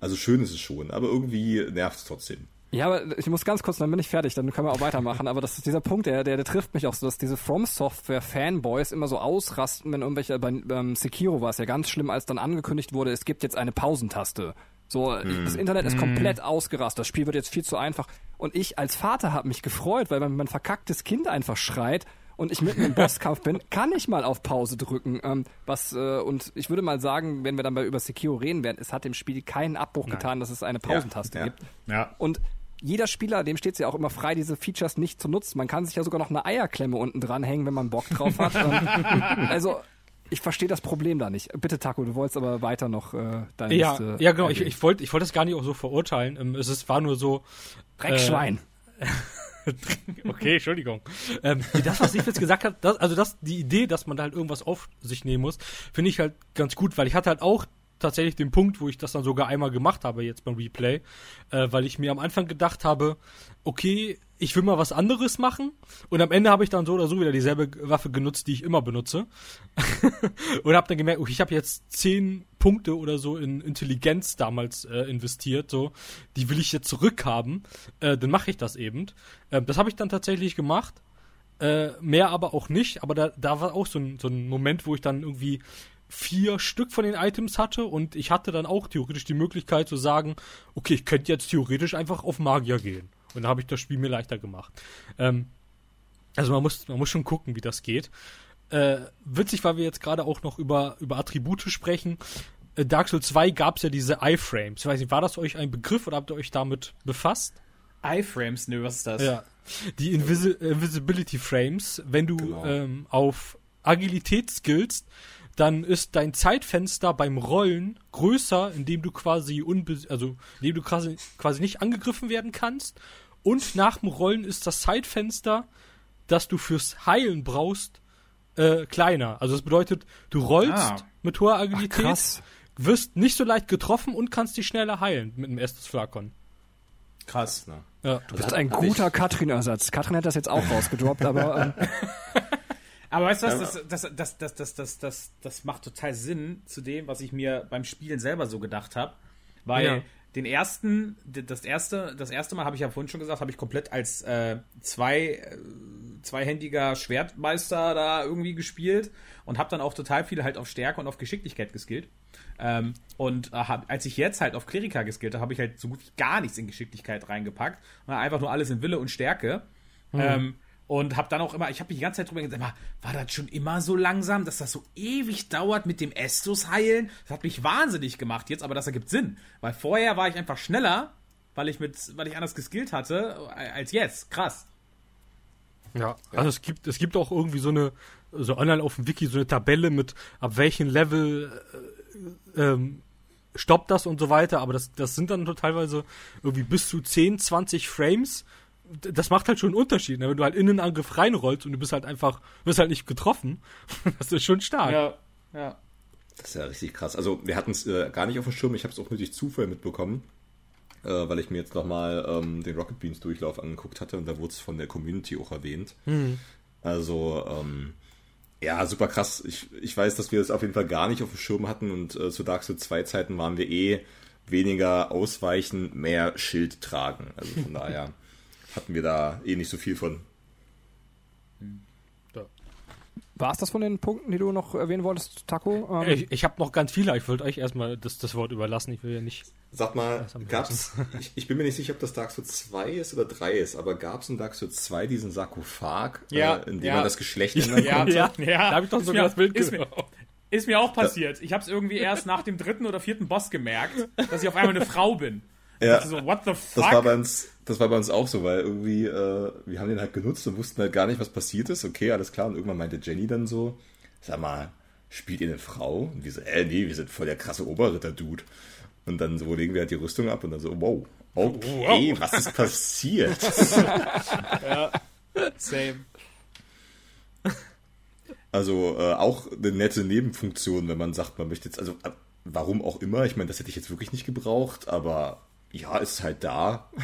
Also schön ist es schon, aber irgendwie nervt es trotzdem. Ja, aber ich muss ganz kurz, dann bin ich fertig, dann können wir auch weitermachen. Aber das ist dieser Punkt, der, der, der trifft mich auch so, dass diese From Software Fanboys immer so ausrasten, wenn irgendwelche, bei ähm, Sekiro war es ja ganz schlimm, als dann angekündigt wurde, es gibt jetzt eine Pausentaste. So, das Internet ist komplett ausgerastet. Das Spiel wird jetzt viel zu einfach. Und ich als Vater habe mich gefreut, weil wenn mein verkacktes Kind einfach schreit und ich mitten im Bosskampf bin, kann ich mal auf Pause drücken. Ähm, was äh, und ich würde mal sagen, wenn wir dann bei über Sekiro reden werden, es hat dem Spiel keinen Abbruch getan, dass es eine Pausentaste Ja, ja. gibt. Ja. Und jeder Spieler, dem steht es ja auch immer frei, diese Features nicht zu nutzen. Man kann sich ja sogar noch eine Eierklemme unten dran hängen, wenn man Bock drauf hat. Ähm, also ich verstehe das Problem da nicht. Bitte, Taco, du wolltest aber weiter noch äh, deine Ja, Liste ja genau. Ich, ich wollte ich wollte das gar nicht auch so verurteilen. Ähm, Es ist, war nur so. Dreckschwein. Okay, Entschuldigung. Ähm, das, was ich jetzt gesagt habe, das, also das, die Idee, dass man da halt irgendwas auf sich nehmen muss, finde ich halt ganz gut, weil ich hatte halt auch tatsächlich den Punkt, wo ich das dann sogar einmal gemacht habe jetzt beim Replay, äh, weil ich mir am Anfang gedacht habe, okay, ich will mal was anderes machen. Und am Ende habe ich dann so oder so wieder dieselbe Waffe genutzt, die ich immer benutze. Und habe dann gemerkt, okay, ich habe jetzt zehn Punkte oder so in Intelligenz damals äh, investiert, so die will ich jetzt zurückhaben, äh, dann mache ich das eben. Ähm, das habe ich dann tatsächlich gemacht, äh, mehr aber auch nicht, aber da, da war auch so ein, so ein Moment, wo ich dann irgendwie vier Stück von den Items hatte und ich hatte dann auch theoretisch die Möglichkeit zu sagen, okay, ich könnte jetzt theoretisch einfach auf Magier gehen. Und dann habe ich das Spiel mir leichter gemacht. Ähm, also man muss, man muss schon gucken, wie das geht. Äh, witzig, weil wir jetzt gerade auch noch über, über Attribute sprechen. Äh, Dark Souls 2 gab es ja diese Iframes. Ich weiß nicht, war das euch ein Begriff oder habt ihr euch damit befasst? iFrames, nö, was ist das? Ja. Die Invisi Invisibility Frames, wenn du Genau. ähm, auf Agilität skillst, dann ist dein Zeitfenster beim Rollen größer, indem du quasi unbe also indem du quasi, quasi nicht angegriffen werden kannst. Und nach dem Rollen ist das Zeitfenster, das du fürs Heilen brauchst, äh, kleiner. Also das bedeutet, du rollst Ah. mit hoher Ach, Agilität, krass. wirst nicht so leicht getroffen und kannst dich schneller heilen mit einem Estus Flakon. Krass. Ne? Ja. Du bist ein guter Katrin-Ersatz. Katrin hat das jetzt auch rausgedroppt, aber ähm, Aber weißt du was, das, das, das, das, das, das, das, das macht total Sinn zu dem, was ich mir beim Spielen selber so gedacht habe. Weil Ja. den ersten, das erste, das erste Mal habe ich ja vorhin schon gesagt, habe ich komplett als äh, zwei, äh, zweihändiger Schwertmeister da irgendwie gespielt und habe dann auch total viel halt auf Stärke und auf Geschicklichkeit geskillt. Ähm, und äh, hab, als ich jetzt halt auf Kleriker geskillt habe, habe ich halt so gut wie gar nichts in Geschicklichkeit reingepackt. Und einfach nur alles in Wille und Stärke. Ähm, Und habe dann auch immer, ich habe mich die ganze Zeit drüber gedacht, war, war das schon immer so langsam, dass das so ewig dauert mit dem Estus heilen? Das hat mich wahnsinnig gemacht jetzt, aber das ergibt Sinn. Weil vorher war ich einfach schneller, weil ich mit, weil ich anders geskillt hatte, als jetzt. Krass. Ja, also es gibt, es gibt auch irgendwie so eine, so online auf dem Wiki so eine Tabelle mit ab welchem Level äh, ähm, stoppt das und so weiter, aber das, das sind dann teilweise irgendwie bis zu 10, 20 Frames. Das macht halt schon einen Unterschied, ne? wenn du halt in den Angriff reinrollst und du bist halt einfach, wirst halt nicht getroffen. Das ist schon stark. Ja, ja. Das ist ja richtig krass. Also wir hatten es äh, gar nicht auf dem Schirm. Ich habe es auch nur durch Zufall mitbekommen, äh, weil ich mir jetzt nochmal ähm, den Rocket Beans Durchlauf angeguckt hatte und da wurde es von der Community auch erwähnt. Also ähm, ja, super krass. Ich, ich weiß, dass wir das auf jeden Fall gar nicht auf dem Schirm hatten und äh, zu Dark Souls 2 Zeiten waren wir eh weniger ausweichen, mehr Schild tragen. Also von daher hatten wir da eh nicht so viel von. War es das von den Punkten, die du noch erwähnen wolltest, Taco? Ähm, Ich, ich habe noch ganz viele, ich wollte euch erstmal das, das Wort überlassen, ich will ja nicht. Sag mal, gab's, ich, ich bin mir nicht sicher, ob das Dark Souls 2 ist oder 3 ist, aber gab es in Dark Souls 2 diesen Sarkophag, Ja, äh, in dem ja. man das Geschlecht ändern Ja, konnte? ja, ja. Da hab ich doch sogar das Bild gesehen. ist mir auch passiert. Ich habe es irgendwie erst nach dem dritten oder vierten Boss gemerkt, dass ich auf einmal eine Frau bin. Ja. so, what the fuck? Das war bei uns, das war bei uns auch so, weil irgendwie, äh, wir haben den halt genutzt und wussten halt gar nicht, was passiert ist. Okay, alles klar. Und irgendwann meinte Jenny dann so, sag mal, spielt ihr eine Frau? Und wir so, äh, nee, wir sind voll der krasse Oberritter-Dude. Und dann so legen wir halt die Rüstung ab und dann so, wow, okay, was ist passiert? Same. Also äh, auch eine nette Nebenfunktion, wenn man sagt, man möchte jetzt, also äh, warum auch immer, ich meine, das hätte ich jetzt wirklich nicht gebraucht, aber ja, ist halt da.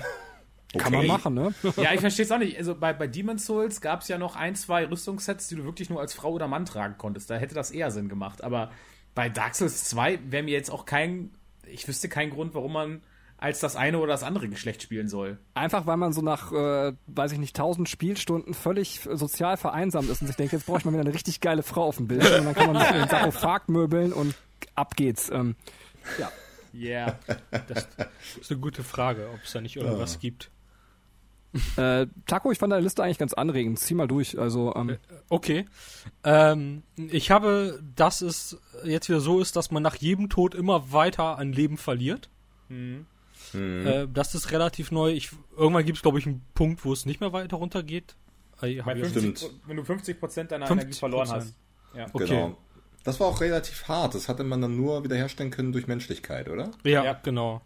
Kann man Okay. machen, ne? Ja, ich verstehe es auch nicht. Also bei, bei Demon's Souls gab es ja noch ein, zwei Rüstungssets, die du wirklich nur als Frau oder Mann tragen konntest. Da hätte das eher Sinn gemacht. Aber bei Dark Souls 2 wäre mir jetzt auch kein, ich wüsste keinen Grund, warum man als das eine oder das andere Geschlecht spielen soll. Einfach weil man so nach, äh, weiß ich nicht, tausend Spielstunden völlig sozial vereinsamt ist und sich denkt, jetzt brauche ich mal wieder eine richtig geile Frau auf dem Bildschirm und dann kann man sich in den Sarkophag möbeln und ab geht's. Ähm, Yeah. Das ist eine gute Frage, ob es da nicht irgendwas gibt. äh, Taco, ich fand deine Liste eigentlich ganz anregend. Zieh mal durch. Also, ähm, Okay. Ähm, ich habe, dass es jetzt wieder so ist, dass man nach jedem Tod immer weiter an Leben verliert. Mhm. Äh, das ist relativ neu. Ich, irgendwann gibt es, glaube ich, einen Punkt, wo es nicht mehr weiter runter geht. Äh, hab Bei ich- 50, Stimmt. wenn du 50 Prozent deiner 50%. Energie verloren hast. Ja. Okay. Genau. Das war auch relativ hart. Das hatte man dann nur wiederherstellen können durch Menschlichkeit, oder? Ja, Ja. genau.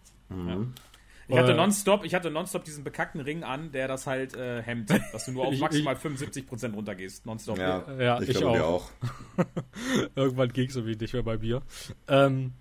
Ich hatte Äh, nonstop, ich hatte nonstop diesen bekackten Ring an, der das halt äh, hemmt, dass du nur auf Ich- maximal 75% runtergehst. Nonstop. Ja, Ja, ich, ich glaube auch. auch. Irgendwann ging es so wie nicht mehr bei mir. Ähm,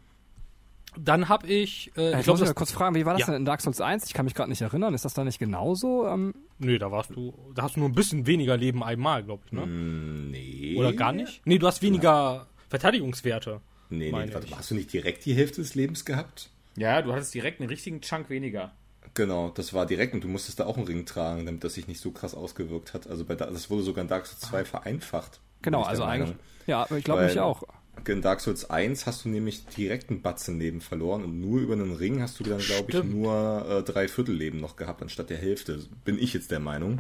dann habe ich, äh, ich ich muss mal kurz fragen, wie war das Ja. denn in Dark Souls 1? Ich kann mich gerade nicht erinnern. Ist das da nicht genauso? Ähm, nee, da warst du, da hast du nur ein bisschen weniger Leben einmal, glaube ich, ne? Hm, Nee. Oder gar nicht? Nee, du hast weniger Verteidigungswerte. Nee, nee, warte hast du nicht direkt die Hälfte des Lebens gehabt? Ja, du hattest direkt einen richtigen Chunk weniger. Genau, das war direkt und du musstest da auch einen Ring tragen, damit das sich nicht so krass ausgewirkt hat. Also bei da, das wurde sogar in Dark Souls 2 vereinfacht. genau, also eigentlich. Meinung. Ja, ich glaube ich auch. In Dark Souls 1 hast du nämlich direkt einen Batzen Leben verloren und nur über einen Ring hast du dann, glaube ich, nur äh, drei Viertel Leben noch gehabt, anstatt der Hälfte. Bin ich jetzt der Meinung.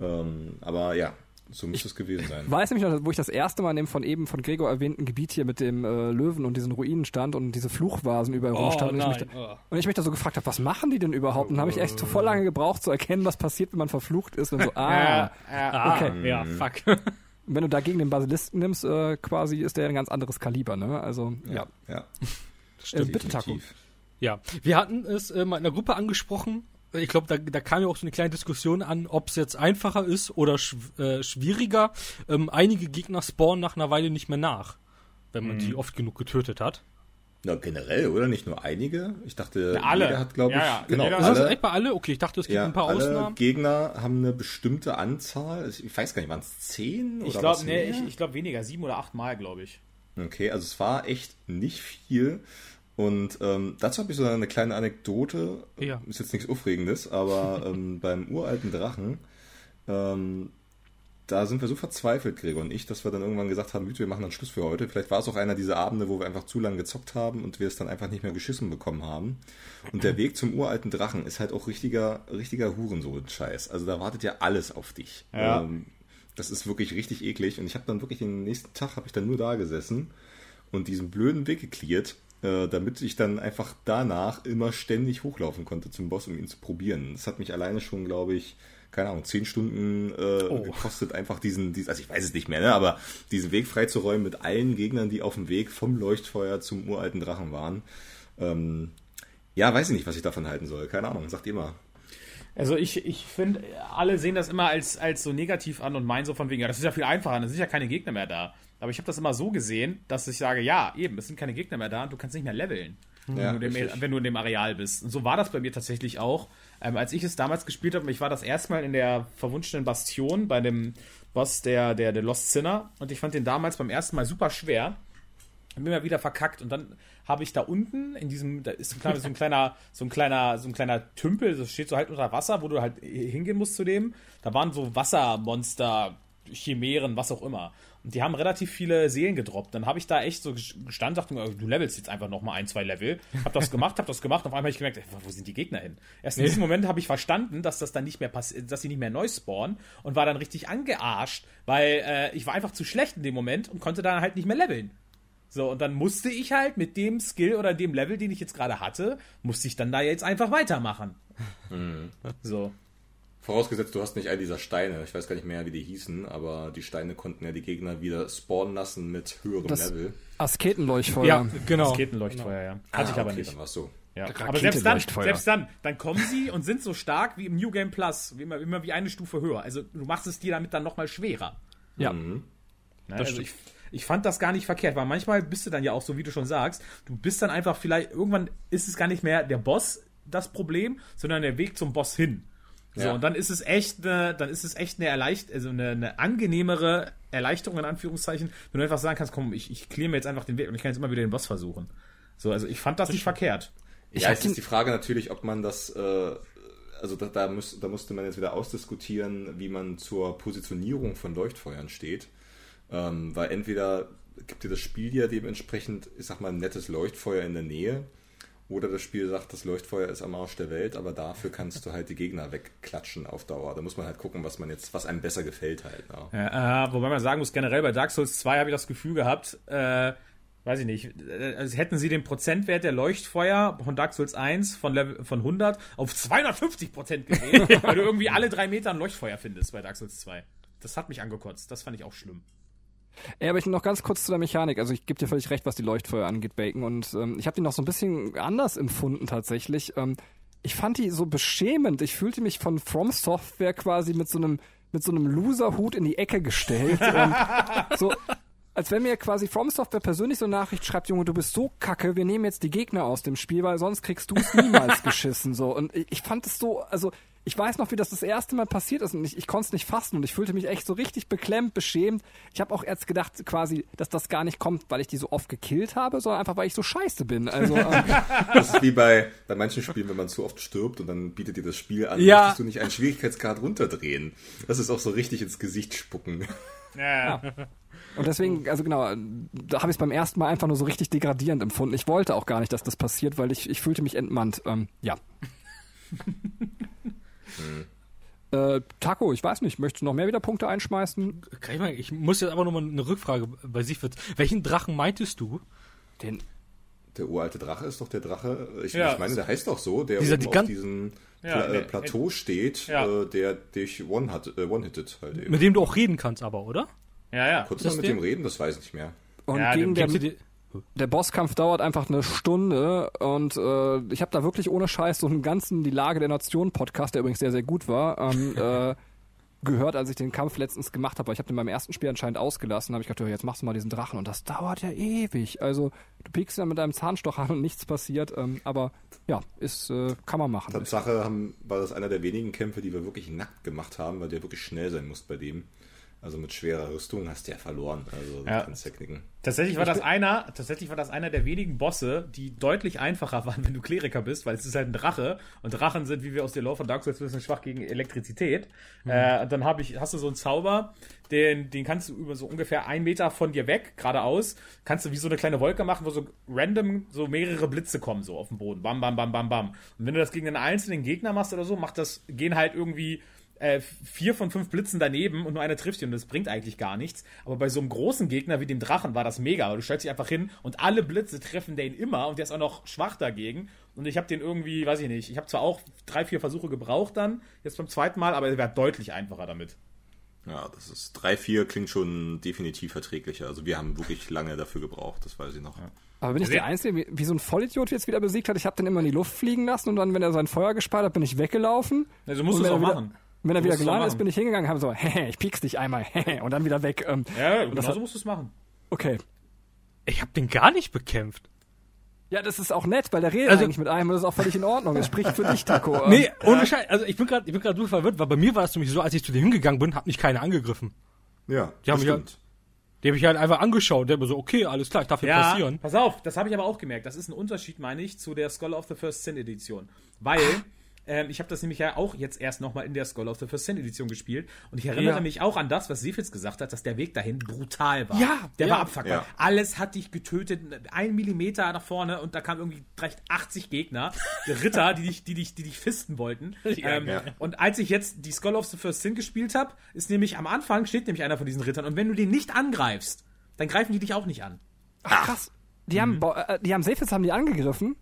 Ähm, aber ja, so müsste es gewesen sein. Weiß nämlich noch, wo ich das erste Mal in dem von eben von Gregor erwähnten Gebiet hier mit dem äh, Löwen und diesen Ruinen stand und diese Fluchvasen überall rumstanden. und, ich mich da, oh. und ich mich da so gefragt habe, was machen die denn überhaupt? Und dann habe ich echt so voll lange gebraucht zu erkennen, was passiert, wenn man verflucht ist. Und so, ah, Ah, Okay. ja, fuck. wenn du dagegen den Basilisken nimmst, äh, quasi ist der ein ganz anderes Kaliber, ne? Also, ja. Ja, Äh, bitte, Taco. Ja, wir hatten es äh, mal in der Gruppe angesprochen. Ich glaube, da, da kam ja auch so eine kleine Diskussion an, ob es jetzt einfacher ist oder schw äh, schwieriger. Ähm, einige Gegner spawnen nach einer Weile nicht mehr nach, wenn man sie oft genug getötet hat. Na, generell, oder? Nicht nur einige. Ich dachte, Ja, alle. jeder hat, glaube ich, Ja, ja. genau, Jeder- Ist das alle, echt bei alle? Okay, ich dachte, es gibt ja, ein paar alle Ausnahmen. Gegner haben eine bestimmte Anzahl. Ich weiß gar nicht, waren es zehn Ich oder glaube, was nee, ich, ich glaube weniger, sieben oder acht Mal, glaube ich. Okay, also es war echt nicht viel. Und ähm, dazu habe ich so eine kleine Anekdote. Ja. Ist jetzt nichts Aufregendes, aber ähm, beim uralten Drachen ähm, da sind wir so verzweifelt, Gregor und ich, dass wir dann irgendwann gesagt haben, wir machen dann Schluss für heute. Vielleicht war es auch einer dieser Abende, wo wir einfach zu lange gezockt haben und wir es dann einfach nicht mehr geschissen bekommen haben. Und der Weg zum uralten Drachen ist halt auch richtiger, richtiger Hurensohn-Scheiß. Also da wartet ja alles auf dich. Ja. Ähm, das ist wirklich richtig eklig. Und ich habe dann wirklich den nächsten Tag habe ich dann nur da gesessen und diesen blöden Weg geklärt, äh, damit ich dann einfach danach immer ständig hochlaufen konnte zum Boss, um ihn zu probieren. Das hat mich alleine schon, glaube ich, keine Ahnung, zehn Stunden äh, Oh. gekostet, einfach diesen, diesen, also ich weiß es nicht mehr, ne, aber diesen Weg freizuräumen mit allen Gegnern, die auf dem Weg vom Leuchtfeuer zum uralten Drachen waren. Ähm, ja, weiß ich nicht, was ich davon halten soll. Keine Ahnung, sagt ihr mal. Also ich, ich finde, alle sehen das immer als, als so negativ an und meinen so von wegen, ja, das ist ja viel einfacher, da sind ja keine Gegner mehr da. Aber ich habe das immer so gesehen, dass ich sage, ja, eben, es sind keine Gegner mehr da und du kannst nicht mehr leveln. Ja, wenn, du in dem, wenn du in dem Areal bist. Und so war das bei mir tatsächlich auch. Ähm, als ich es damals gespielt habe, ich war das erste Mal in der verwunschenen Bastion bei dem Boss der, der, der Lost Sinner und ich fand den damals beim ersten Mal super schwer. Hab immer wieder verkackt und dann habe ich da unten in diesem, da ist so ein kleiner, so ein kleiner, so ein kleiner, so ein kleiner Tümpel, das steht so halt unter Wasser, wo du halt hingehen musst zu dem. Da waren so Wassermonster, Chimären, was auch immer. Und die haben relativ viele Seelen gedroppt. Dann habe ich da echt so gestanden, dachte mir, du levelst jetzt einfach nochmal ein, zwei Level. Hab das gemacht, hab das gemacht. Und auf einmal habe ich gemerkt, ey, wo sind die Gegner hin? Erst in diesem Moment habe ich verstanden, dass das dann nicht mehr passiert, dass sie nicht mehr neu spawnen und war dann richtig angearscht, weil äh, ich war einfach zu schlecht in dem Moment und konnte dann halt nicht mehr leveln. So, und dann musste ich halt mit dem Skill oder dem Level, den ich jetzt gerade hatte, musste ich dann da jetzt einfach weitermachen. So. Vorausgesetzt, du hast nicht all dieser Steine. Ich weiß gar nicht mehr, wie die hießen, aber die Steine konnten ja die Gegner wieder spawnen lassen mit höherem Das- Level. Asketenleuchtfeuer. Ja, genau. Raketenleuchtfeuer, ja. Hatte ich aber okay, nicht. Dann war's so. Ja. Aber selbst dann, selbst dann, dann kommen sie und sind so stark wie im New Game Plus, wie immer, immer wie eine Stufe höher. Also du machst es dir damit dann nochmal schwerer. Ja. Ne? Also ich, ich fand das gar nicht verkehrt, weil manchmal bist du dann ja auch so, wie du schon sagst, du bist dann einfach vielleicht, irgendwann ist es gar nicht mehr der Boss das Problem, sondern der Weg zum Boss hin. So, Ja. und dann ist es echt, eine, dann ist es echt eine erleicht, also eine, eine angenehmere Erleichterung in Anführungszeichen, wenn du einfach sagen kannst, komm, ich, ich kläre mir jetzt einfach den Weg und ich kann jetzt immer wieder den Boss versuchen. So, also ich fand das nicht verkehrt. ja, es ist die Frage natürlich, ob man das, äh, also da, da, muss, da musste man jetzt wieder ausdiskutieren, wie man zur Positionierung von Leuchtfeuern steht. Ähm, weil entweder gibt dir das Spiel ja dementsprechend, ich sag mal, ein nettes Leuchtfeuer in der Nähe, oder das Spiel sagt, das Leuchtfeuer ist am Arsch der Welt, aber dafür kannst du halt die Gegner wegklatschen auf Dauer. Da muss man halt gucken, was man jetzt, was einem besser gefällt halt. Ja. Ja, äh, wobei man sagen muss, generell bei Dark Souls 2 habe ich das Gefühl gehabt, äh, weiß ich nicht, also hätten sie den Prozentwert der Leuchtfeuer von Dark Souls 1 von, Level, von 100 auf 250 Prozent gedreht, weil du irgendwie alle drei Meter ein Leuchtfeuer findest bei Dark Souls 2. Das hat mich angekotzt, das fand ich auch schlimm. Ja, aber ich noch ganz kurz zu der Mechanik. Also ich gebe dir völlig recht, was die Leuchtfeuer angeht, Bacon. Und ähm, ich habe die noch so ein bisschen anders empfunden tatsächlich. Ähm, ich fand die so beschämend. Ich fühlte mich von From Software quasi mit so einem mit so einem Loser-Hut in die Ecke gestellt. und so, als wenn mir quasi From Software persönlich so eine Nachricht schreibt, Junge, du bist so kacke, wir nehmen jetzt die Gegner aus dem Spiel, weil sonst kriegst du es niemals geschissen. So. Und ich, ich fand es so, also ich weiß noch, wie das das erste Mal passiert ist und ich, ich konnte es nicht fassen und ich fühlte mich echt so richtig beklemmt, beschämt. Ich habe auch erst gedacht quasi, dass das gar nicht kommt, weil ich die so oft gekillt habe, sondern einfach, weil ich so scheiße bin. Also ähm, Das ist wie bei, bei manchen Spielen, wenn man zu oft stirbt und dann bietet dir das Spiel an, Ja. möchtest du nicht einen Schwierigkeitsgrad runterdrehen. Das ist auch so richtig ins Gesicht spucken. Ja. Und deswegen, also genau, da habe ich es beim ersten Mal einfach nur so richtig degradierend empfunden. Ich wollte auch gar nicht, dass das passiert, weil ich, ich fühlte mich entmannt. Ähm, ja. äh, Taco, ich weiß nicht, möchtest du noch mehr wieder Punkte einschmeißen? Kann ich, mal, ich muss jetzt aber nochmal eine Rückfrage bei sich wird. Welchen Drachen meintest du? Den, Der uralte Drache ist doch der Drache, ich, Ja. ich meine, der heißt doch so, der Dieser, oben die auf diesem Ja, Pla nee, äh, Plateau steht, Ja. äh, der dich one-hittet äh, one -hittet halt eben. Mit dem du auch reden kannst, aber, oder? Ja, ja. Kurz mal mit der? dem reden, das weiß ich nicht mehr. und Ja, gegen der- der, Bosskampf dauert einfach eine Stunde und äh, ich habe da wirklich ohne Scheiß so einen ganzen Die Lage der Nation Podcast, der übrigens sehr, sehr gut war, ähm, äh, gehört, als ich den Kampf letztens gemacht habe. Ich habe den beim ersten Spiel anscheinend ausgelassen, habe ich gedacht, ja, jetzt machst du mal diesen Drachen und das dauert ja ewig. Also du piekst ja mit deinem Zahnstocher an und nichts passiert, ähm, aber ja, ist, äh, kann man machen. Tatsache haben, war das einer der wenigen Kämpfe, die wir wirklich nackt gemacht haben, weil der wirklich schnell sein muss bei dem. Also mit schwerer Rüstung hast du ja verloren. Also Ja. du kannst ja knicken. Tatsächlich war das einer, tatsächlich war das einer der wenigen Bosse, die deutlich einfacher waren, wenn du Kleriker bist, weil es ist halt ein Drache und Drachen sind, wie wir aus der Lore von Dark Souls wissen, schwach gegen Elektrizität. Äh, und dann hab ich, hast du so einen Zauber, den, den kannst du über so ungefähr einen Meter von dir weg, geradeaus, kannst du wie so eine kleine Wolke machen, wo so random so mehrere Blitze kommen, so auf dem Boden. Bam, bam, bam, bam, bam. Und wenn du das gegen einen einzelnen Gegner machst oder so, macht das, gehen halt irgendwie äh, vier von fünf Blitzen daneben und nur einer trifft ihn und das bringt eigentlich gar nichts. Aber bei so einem großen Gegner wie dem Drachen war das mega, weil du stellst dich einfach hin und alle Blitze treffen den immer und der ist auch noch schwach dagegen. Und ich habe den irgendwie, weiß ich nicht, ich habe zwar auch drei, vier Versuche gebraucht dann, jetzt beim zweiten Mal, aber er wäre deutlich einfacher damit. Ja, das ist 3, 4 klingt schon definitiv verträglicher. Also wir haben wirklich lange dafür gebraucht, das weiß ich noch. Aber bin ich der Einzige, wie, wie so ein Vollidiot jetzt wieder besiegt hat? Ich habe den immer in die Luft fliegen lassen und dann, wenn er sein Feuer gespart hat, bin ich weggelaufen. Also musst du es auch er wieder- machen. Wenn er wieder es geladen ist, bin ich hingegangen, habe so, hehe, ich piek's dich einmal, und dann wieder weg. Ähm, Ja, genau so musst du es machen. okay. Ich habe den gar nicht bekämpft. Ja, das ist auch nett, weil der redet Also- eigentlich mit einem und das ist auch völlig in Ordnung. Das spricht für dich, Taco. Nee, ohne Scheiß. Also ich bin gerade, ich bin gerade nur verwirrt, weil bei mir war das nämlich so, als ich zu dem hingegangen bin, hat mich keiner angegriffen. Ja, Die haben mich stimmt. Die habe ich halt einfach angeschaut. Der war so, okay, alles klar, ich darf hier Ja, passieren. pass auf, das habe ich aber auch gemerkt. Das ist ein Unterschied, meine ich, zu der Skull of the First Sin Edition. Weil, ähm, ich habe das nämlich ja auch jetzt erst nochmal in der Skull of the First Sin Edition gespielt. Und ich erinnere Ja. mich auch an das, was Sefitz gesagt hat, dass der Weg dahin brutal war. Ja, Der ja. war abfuckbar. Ja. Alles hat dich getötet, ein Millimeter nach vorne und da kamen irgendwie vielleicht 80 Gegner, die Ritter, die dich, die dich, die dich fisten wollten. ähm, ja. Und als ich jetzt die Skull of the First Sin gespielt habe, ist nämlich am Anfang steht nämlich einer von diesen Rittern und wenn du den nicht angreifst, dann greifen die dich auch nicht an. Ach, krass. Die Mhm. haben, Bo- äh, die haben Safes haben die angegriffen.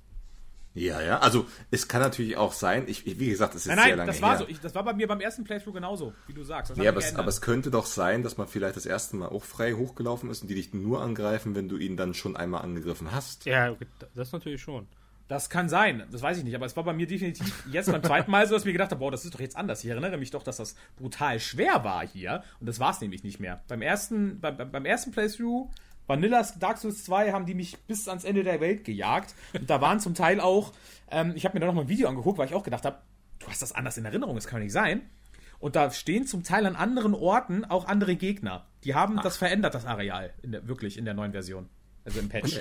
Ja, ja. Also es kann natürlich auch sein, ich, ich- wie gesagt, es ist Nein, sehr nein, lange das war her. so. Ich, das war bei mir beim ersten Playthrough genauso, wie du sagst. Das Ja, aber es, aber es könnte doch sein, dass man vielleicht das erste Mal auch frei hochgelaufen ist und die dich nur angreifen, wenn du ihn dann schon einmal angegriffen hast. Ja, das natürlich schon. das kann sein, das weiß ich nicht, aber es war bei mir definitiv jetzt beim zweiten Mal so, dass ich mir gedacht habe, boah, das ist doch jetzt anders. Ich erinnere mich doch, dass das brutal schwer war hier und das war es nämlich nicht mehr. Beim ersten, beim beim ersten Playthrough Vanillas Dark Souls 2 haben die mich bis ans Ende der Welt gejagt. Und da waren zum Teil auch, ähm, ich habe mir da noch mal ein Video angeguckt, weil ich auch gedacht habe, du hast das anders in Erinnerung, das kann doch nicht sein. Und da stehen zum Teil an anderen Orten auch andere Gegner. Die haben das verändert, das Areal, in der, wirklich in der neuen Version. Also im Patch.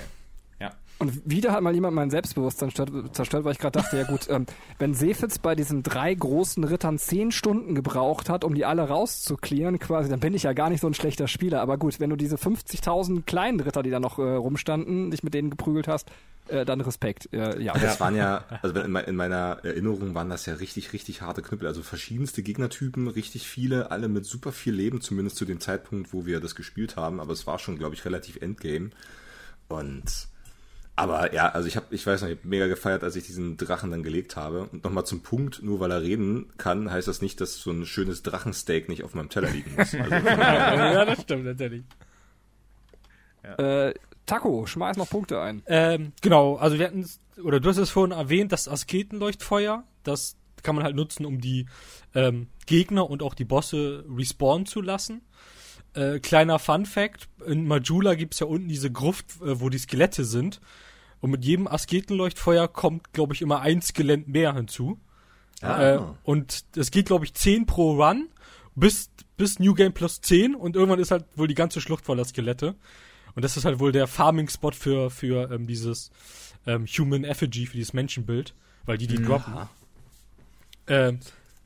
Und wieder hat mal jemand mein Selbstbewusstsein zerstört, weil ich gerade dachte, ja gut, ähm, wenn Sefitz bei diesen drei großen Rittern zehn Stunden gebraucht hat, um die alle rauszuklären quasi, dann bin ich ja gar nicht so ein schlechter Spieler. Aber gut, wenn du diese 50.000 kleinen Ritter, die da noch äh, rumstanden, dich mit denen geprügelt hast, äh, dann Respekt. Äh, ja. Das waren ja, also in in meiner Erinnerung waren das ja richtig, richtig harte Knüppel. Also verschiedenste Gegnertypen, richtig viele, alle mit super viel Leben, zumindest zu dem Zeitpunkt, wo wir das gespielt haben. Aber es war schon, glaube ich, relativ Endgame. Und aber ja, also ich habe, ich weiß noch, ich mega gefeiert, als ich diesen Drachen dann gelegt habe. Und nochmal zum Punkt, nur weil er reden kann, heißt das nicht, dass so ein schönes Drachensteak nicht auf meinem Teller liegen muss. Also ja, das stimmt natürlich. Äh, Taco, schmeiß noch Punkte ein. Ähm, genau, also wir hatten oder du hast es vorhin erwähnt, das Asketenleuchtfeuer, das kann man halt nutzen, um die ähm, Gegner und auch die Bosse respawnen zu lassen. Äh, kleiner Fun Fact, in Majula gibt's ja unten diese Gruft, äh, wo die Skelette sind. Und mit jedem Asketenleuchtfeuer kommt, glaube ich, immer ein Skelett mehr hinzu. Ah. Äh, und es geht, glaube ich, 10 pro Run bis, bis New Game plus 10 und irgendwann ist halt wohl die ganze Schlucht voller Skelette. Und das ist halt wohl der Farming-Spot für, für ähm, dieses ähm, Human Effigy, für dieses Menschenbild, weil die die droppen. Ähm,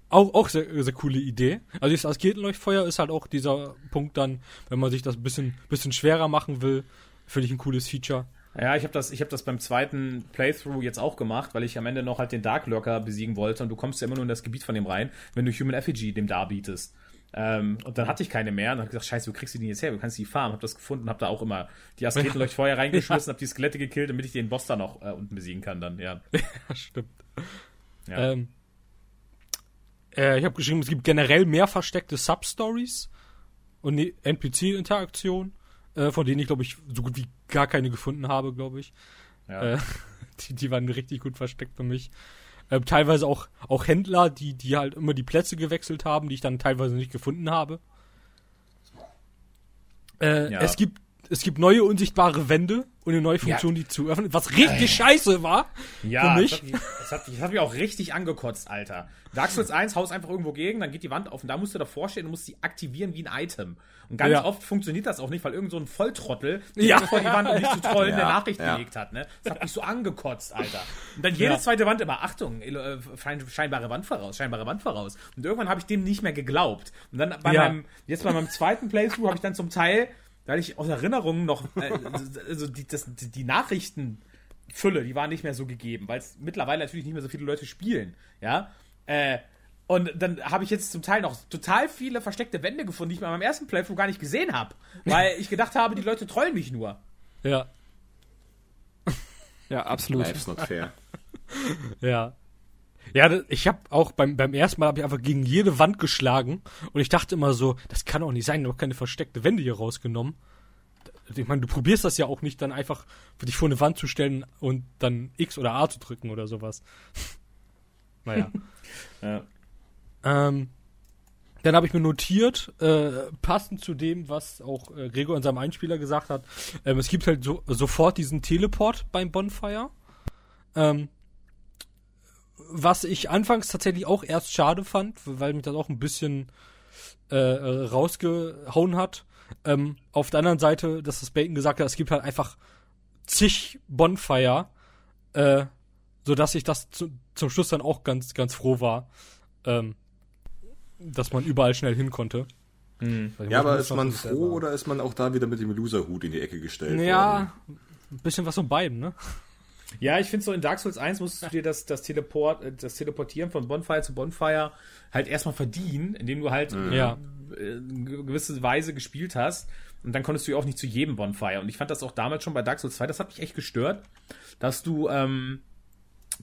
auch, auch sehr, sehr coole Idee. Also das Asketenleuchtfeuer ist halt auch dieser Punkt dann, wenn man sich das ein bisschen, bisschen schwerer machen will, finde ich ein cooles Feature. Ja, ich habe das, ich hab das beim zweiten Playthrough jetzt auch gemacht, weil ich am Ende noch halt den Dark Lurker besiegen wollte und du kommst ja immer nur in das Gebiet von dem rein, wenn du Human Effigy dem darbietest. Ähm, und dann hatte ich keine mehr und habe gesagt, scheiße, wo kriegst du die jetzt her? Du kannst die farmen. Hab das gefunden, hab da auch immer die Asketenleuchtfeuer reingeschmissen, hab die Skelette gekillt, damit ich den Boss da noch äh, unten besiegen kann dann, ja. Ja, stimmt. Ja. Ähm, äh, ich habe geschrieben, es gibt generell mehr versteckte Substories und NPC-Interaktionen, äh, von denen ich, glaube ich, so gut wie gar keine gefunden habe, glaube ich. ja. Äh, die, die waren richtig gut versteckt für mich. Ähm, teilweise auch, auch Händler, die, die halt immer die Plätze gewechselt haben, die ich dann teilweise nicht gefunden habe. Äh, Ja. Es gibt es gibt neue unsichtbare Wände und eine neue Funktion, die zu öffnen, was richtig scheiße war. Ja, für mich. Das, hat, mich- das, hat, das hat mich auch richtig angekotzt, Alter. Dark Souls 1 haust einfach irgendwo gegen, dann geht die Wand auf und da musst du davor stehen und musst sie aktivieren wie ein Item. Und ganz Ja. oft funktioniert das auch nicht, weil irgend so ein Volltrottel Ja. vor die Wand, um dich zu trollen, Ja, der Nachricht ja. gelegt hat. Ne? Das hat mich so angekotzt, Alter. Und dann jede Ja. zweite Wand immer, Achtung, äh, schein- scheinbare Wand voraus, scheinbare Wand voraus. Und irgendwann habe ich dem nicht mehr geglaubt. Und dann bei Ja. meinem, jetzt bei meinem zweiten Playthrough habe ich dann zum Teil, weil ich aus Erinnerung noch, äh, also die, das, die, die Nachrichten Fülle, die war nicht mehr so gegeben, weil es mittlerweile natürlich nicht mehr so viele Leute spielen, ja. Äh, und dann habe ich jetzt zum Teil noch total viele versteckte Wände gefunden, die ich bei meinem ersten Playthrough gar nicht gesehen habe, weil ich gedacht habe, die Leute trollen mich nur. Ja, Ja, absolut. Life's not fair. ja. Ja, ich habe auch beim, beim ersten Mal habe ich einfach gegen jede Wand geschlagen und ich dachte immer so, das kann doch nicht sein, noch keine versteckte Wände hier rausgenommen. Ich meine, du probierst das ja auch nicht, dann einfach für dich vor eine Wand zu stellen und dann X oder A zu drücken oder sowas. naja. Ja. Ähm, dann habe ich mir notiert, äh, passend zu dem, was auch äh, Gregor in seinem Einspieler gesagt hat, ähm, es gibt halt so, sofort diesen Teleport beim Bonfire. Ähm, was ich anfangs tatsächlich auch erst schade fand, weil mich das auch ein bisschen äh, rausgehauen hat. Ähm, auf der anderen Seite, dass das Bacon gesagt hat, es gibt halt einfach zig Bonfire, äh, so dass ich das zu, zum Schluss dann auch ganz, ganz froh war, ähm, dass man überall schnell hin konnte. Ich Ja, aber ist man froh oder ist man auch da wieder mit dem Loserhut in die Ecke gestellt Ja, ein bisschen was von beiden, ne? Ja, ich finde so in Dark Souls 1 musstest du dir das, das, Teleport, äh, das Teleportieren von Bonfire zu Bonfire halt erstmal verdienen, indem du halt Ja. äh, in gewisse Weise gespielt hast. Und dann konntest du ja auch nicht zu jedem Bonfire. Und ich fand das auch damals schon bei Dark Souls 2, das hat mich echt gestört, dass du, ähm,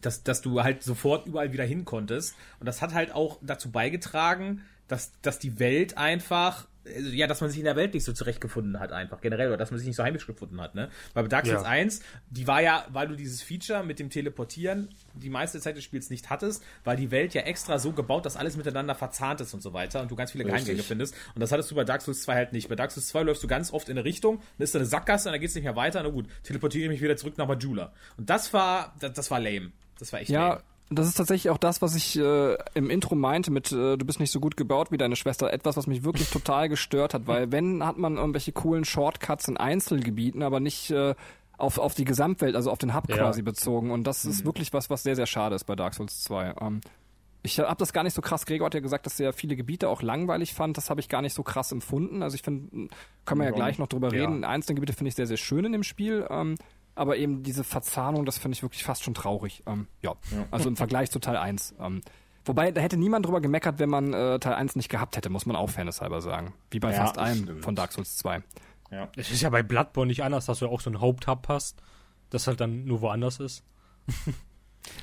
dass, dass du halt sofort überall wieder hin konntest. Und das hat halt auch dazu beigetragen, dass, dass die Welt einfach, also, ja, dass man sich in der Welt nicht so zurechtgefunden hat, einfach generell, oder dass man sich nicht so heimisch gefunden hat, ne? Weil bei Dark Souls Ja. 1, die war ja, weil du dieses Feature mit dem Teleportieren die meiste Zeit des Spiels nicht hattest, war die Welt ja extra so gebaut, dass alles miteinander verzahnt ist und so weiter und du ganz viele. Geheimgänge findest. Und das hattest du bei Dark Souls 2 halt nicht. Bei Dark Souls 2 läufst du ganz oft in eine Richtung, dann ist da eine Sackgasse und dann geht's nicht mehr weiter. Na gut, teleportiere ich mich wieder zurück nach Majula. Und das war, das, das war lame. Das war echt Ja, lame. Das ist tatsächlich auch das, was ich äh, im Intro meinte mit äh, du bist nicht so gut gebaut wie deine Schwester. Etwas, was mich wirklich total gestört hat, weil wenn hat man irgendwelche coolen Shortcuts in Einzelgebieten, aber nicht äh, auf, auf die Gesamtwelt, also auf den Hub Ja. quasi bezogen. Und das Mhm. ist wirklich was, was sehr, sehr schade ist bei Dark Souls 2. Ähm, ich habe das gar nicht so krass. Gregor hat ja gesagt, dass er viele Gebiete auch langweilig fand. Das habe ich gar nicht so krass empfunden. Also ich finde, können wir ja gleich noch drüber Ja. reden. Einzelne Gebiete finde ich sehr, sehr schön in dem Spiel. Ähm, aber eben diese Verzahnung, das finde ich wirklich fast schon traurig. Ähm, ja. also im Vergleich zu Teil 1. Ähm, wobei, da hätte niemand drüber gemeckert, wenn man äh, Teil 1 nicht gehabt hätte, muss man auch fairnesshalber sagen. Wie bei Ja, fast allem stimmt. von Dark Souls 2. Es ist ja bei Bloodborne nicht anders, dass du ja auch so einen Haupthub hast, das halt dann nur woanders ist.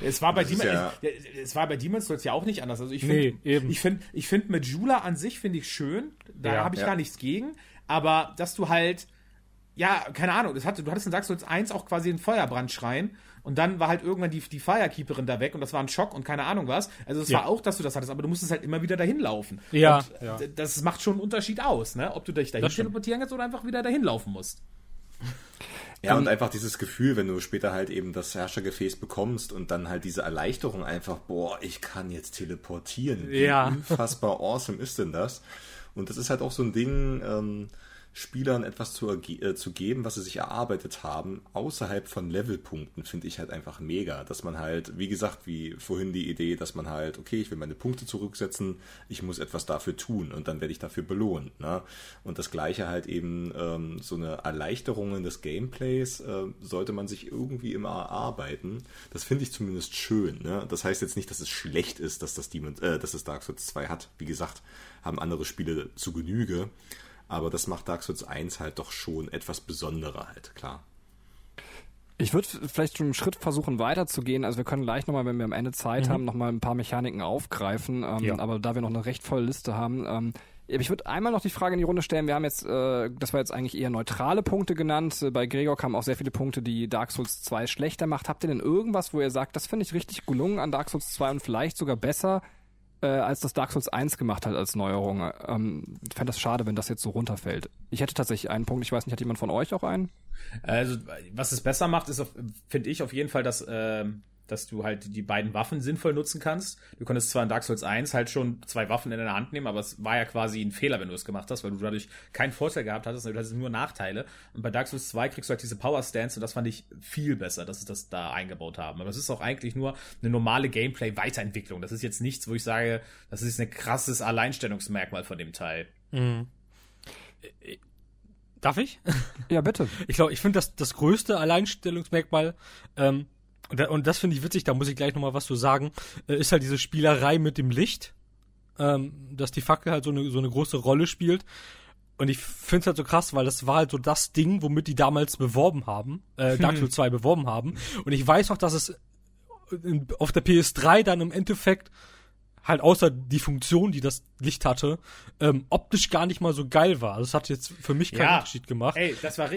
Es war bei Demon, ja- es, es war bei Demon's Souls ja auch nicht anders. Also ich Nee, finde, eben. ich finde, ich finde mit Jula an sich finde ich schön. Da Ja, habe ich ja. gar nichts gegen. Aber dass du halt, ja, keine Ahnung, das hatte, du hattest in Souls 1 auch quasi einen Feuerbrandschrein und dann war halt irgendwann die, die Firekeeperin da weg und das war ein Schock und keine Ahnung was. Also es Ja. war auch, dass du das hattest, aber du musstest halt immer wieder dahin laufen. Ja, Und, ja. Das macht schon einen Unterschied aus, ne? Ob du dich dahin teleportieren kannst oder einfach wieder dahin laufen musst. Ja, und einfach dieses Gefühl, wenn du später halt eben das Herrschergefäß bekommst und dann halt diese Erleichterung einfach, boah, ich kann jetzt teleportieren. Wie Ja. unfassbar awesome ist denn das? Und das ist halt auch so ein Ding, ähm, Spielern etwas zu, äh, zu geben, was sie sich erarbeitet haben, außerhalb von Levelpunkten, finde ich halt einfach mega. Dass man halt, wie gesagt, wie vorhin die Idee, dass man halt, okay, ich will meine Punkte zurücksetzen, ich muss etwas dafür tun und dann werde ich dafür belohnt. Ne? Und das gleiche halt eben ähm, so eine Erleichterung des Gameplays äh, sollte man sich irgendwie immer erarbeiten. Das finde ich zumindest schön. Ne? Das heißt jetzt nicht, dass es schlecht ist, dass das Demon, äh, dass das Dark Souls 2 hat. Wie gesagt, haben andere Spiele zu Genüge. Aber das macht Dark Souls 1 halt doch schon etwas besonderer halt, klar. Ich würde vielleicht schon einen Schritt versuchen weiterzugehen. Also wir können gleich nochmal, wenn wir am Ende Zeit haben, nochmal ein paar Mechaniken aufgreifen. Ähm, Ja. Aber da wir noch eine recht volle Liste haben, ähm, ich würde einmal noch die Frage in die Runde stellen. Wir haben jetzt, äh, das war jetzt eigentlich eher neutrale Punkte genannt. Äh, Bei Gregor kamen auch sehr viele Punkte, die Dark Souls 2 schlechter macht. Habt ihr denn irgendwas, wo ihr sagt, das finde ich richtig gelungen an Dark Souls 2 und vielleicht sogar besser, äh, als das Dark Souls 1 gemacht hat als Neuerung. Ähm, ich fände das schade, wenn das jetzt so runterfällt. Ich hätte tatsächlich einen Punkt, ich weiß nicht, hat jemand von euch auch einen? Also, was es besser macht, ist, finde ich, auf jeden Fall, dass ähm, dass du halt die beiden Waffen sinnvoll nutzen kannst. Du konntest zwar in Dark Souls 1 halt schon zwei Waffen in deiner Hand nehmen, aber es war ja quasi ein Fehler, wenn du es gemacht hast, weil du dadurch keinen Vorteil gehabt hattest, du hattest nur Nachteile. Und bei Dark Souls 2 kriegst du halt diese Power Stance und das fand ich viel besser, dass sie das da eingebaut haben. Aber es ist auch eigentlich nur eine normale Gameplay-Weiterentwicklung. Das ist jetzt nichts, wo ich sage, das ist ein krasses Alleinstellungsmerkmal von dem Teil. Mhm. Darf ich? Ja, bitte. Ich glaube, ich finde das das größte Alleinstellungsmerkmal ähm, und, und das finde ich witzig, da muss ich gleich nochmal was zu sagen, äh, ist halt diese Spielerei mit dem Licht, ähm, dass die Fackel halt so eine, so eine große Rolle spielt. Und ich finde es halt so krass, weil das war halt so das Ding, womit die damals beworben haben, äh, Dark Souls 2 beworben haben. Und ich weiß auch, dass es auf der PS3 dann im Endeffekt halt außer die Funktion, die das Licht hatte, ähm, optisch gar nicht mal so geil war. Das hat jetzt für mich keinen ja, Unterschied gemacht. Ey, das war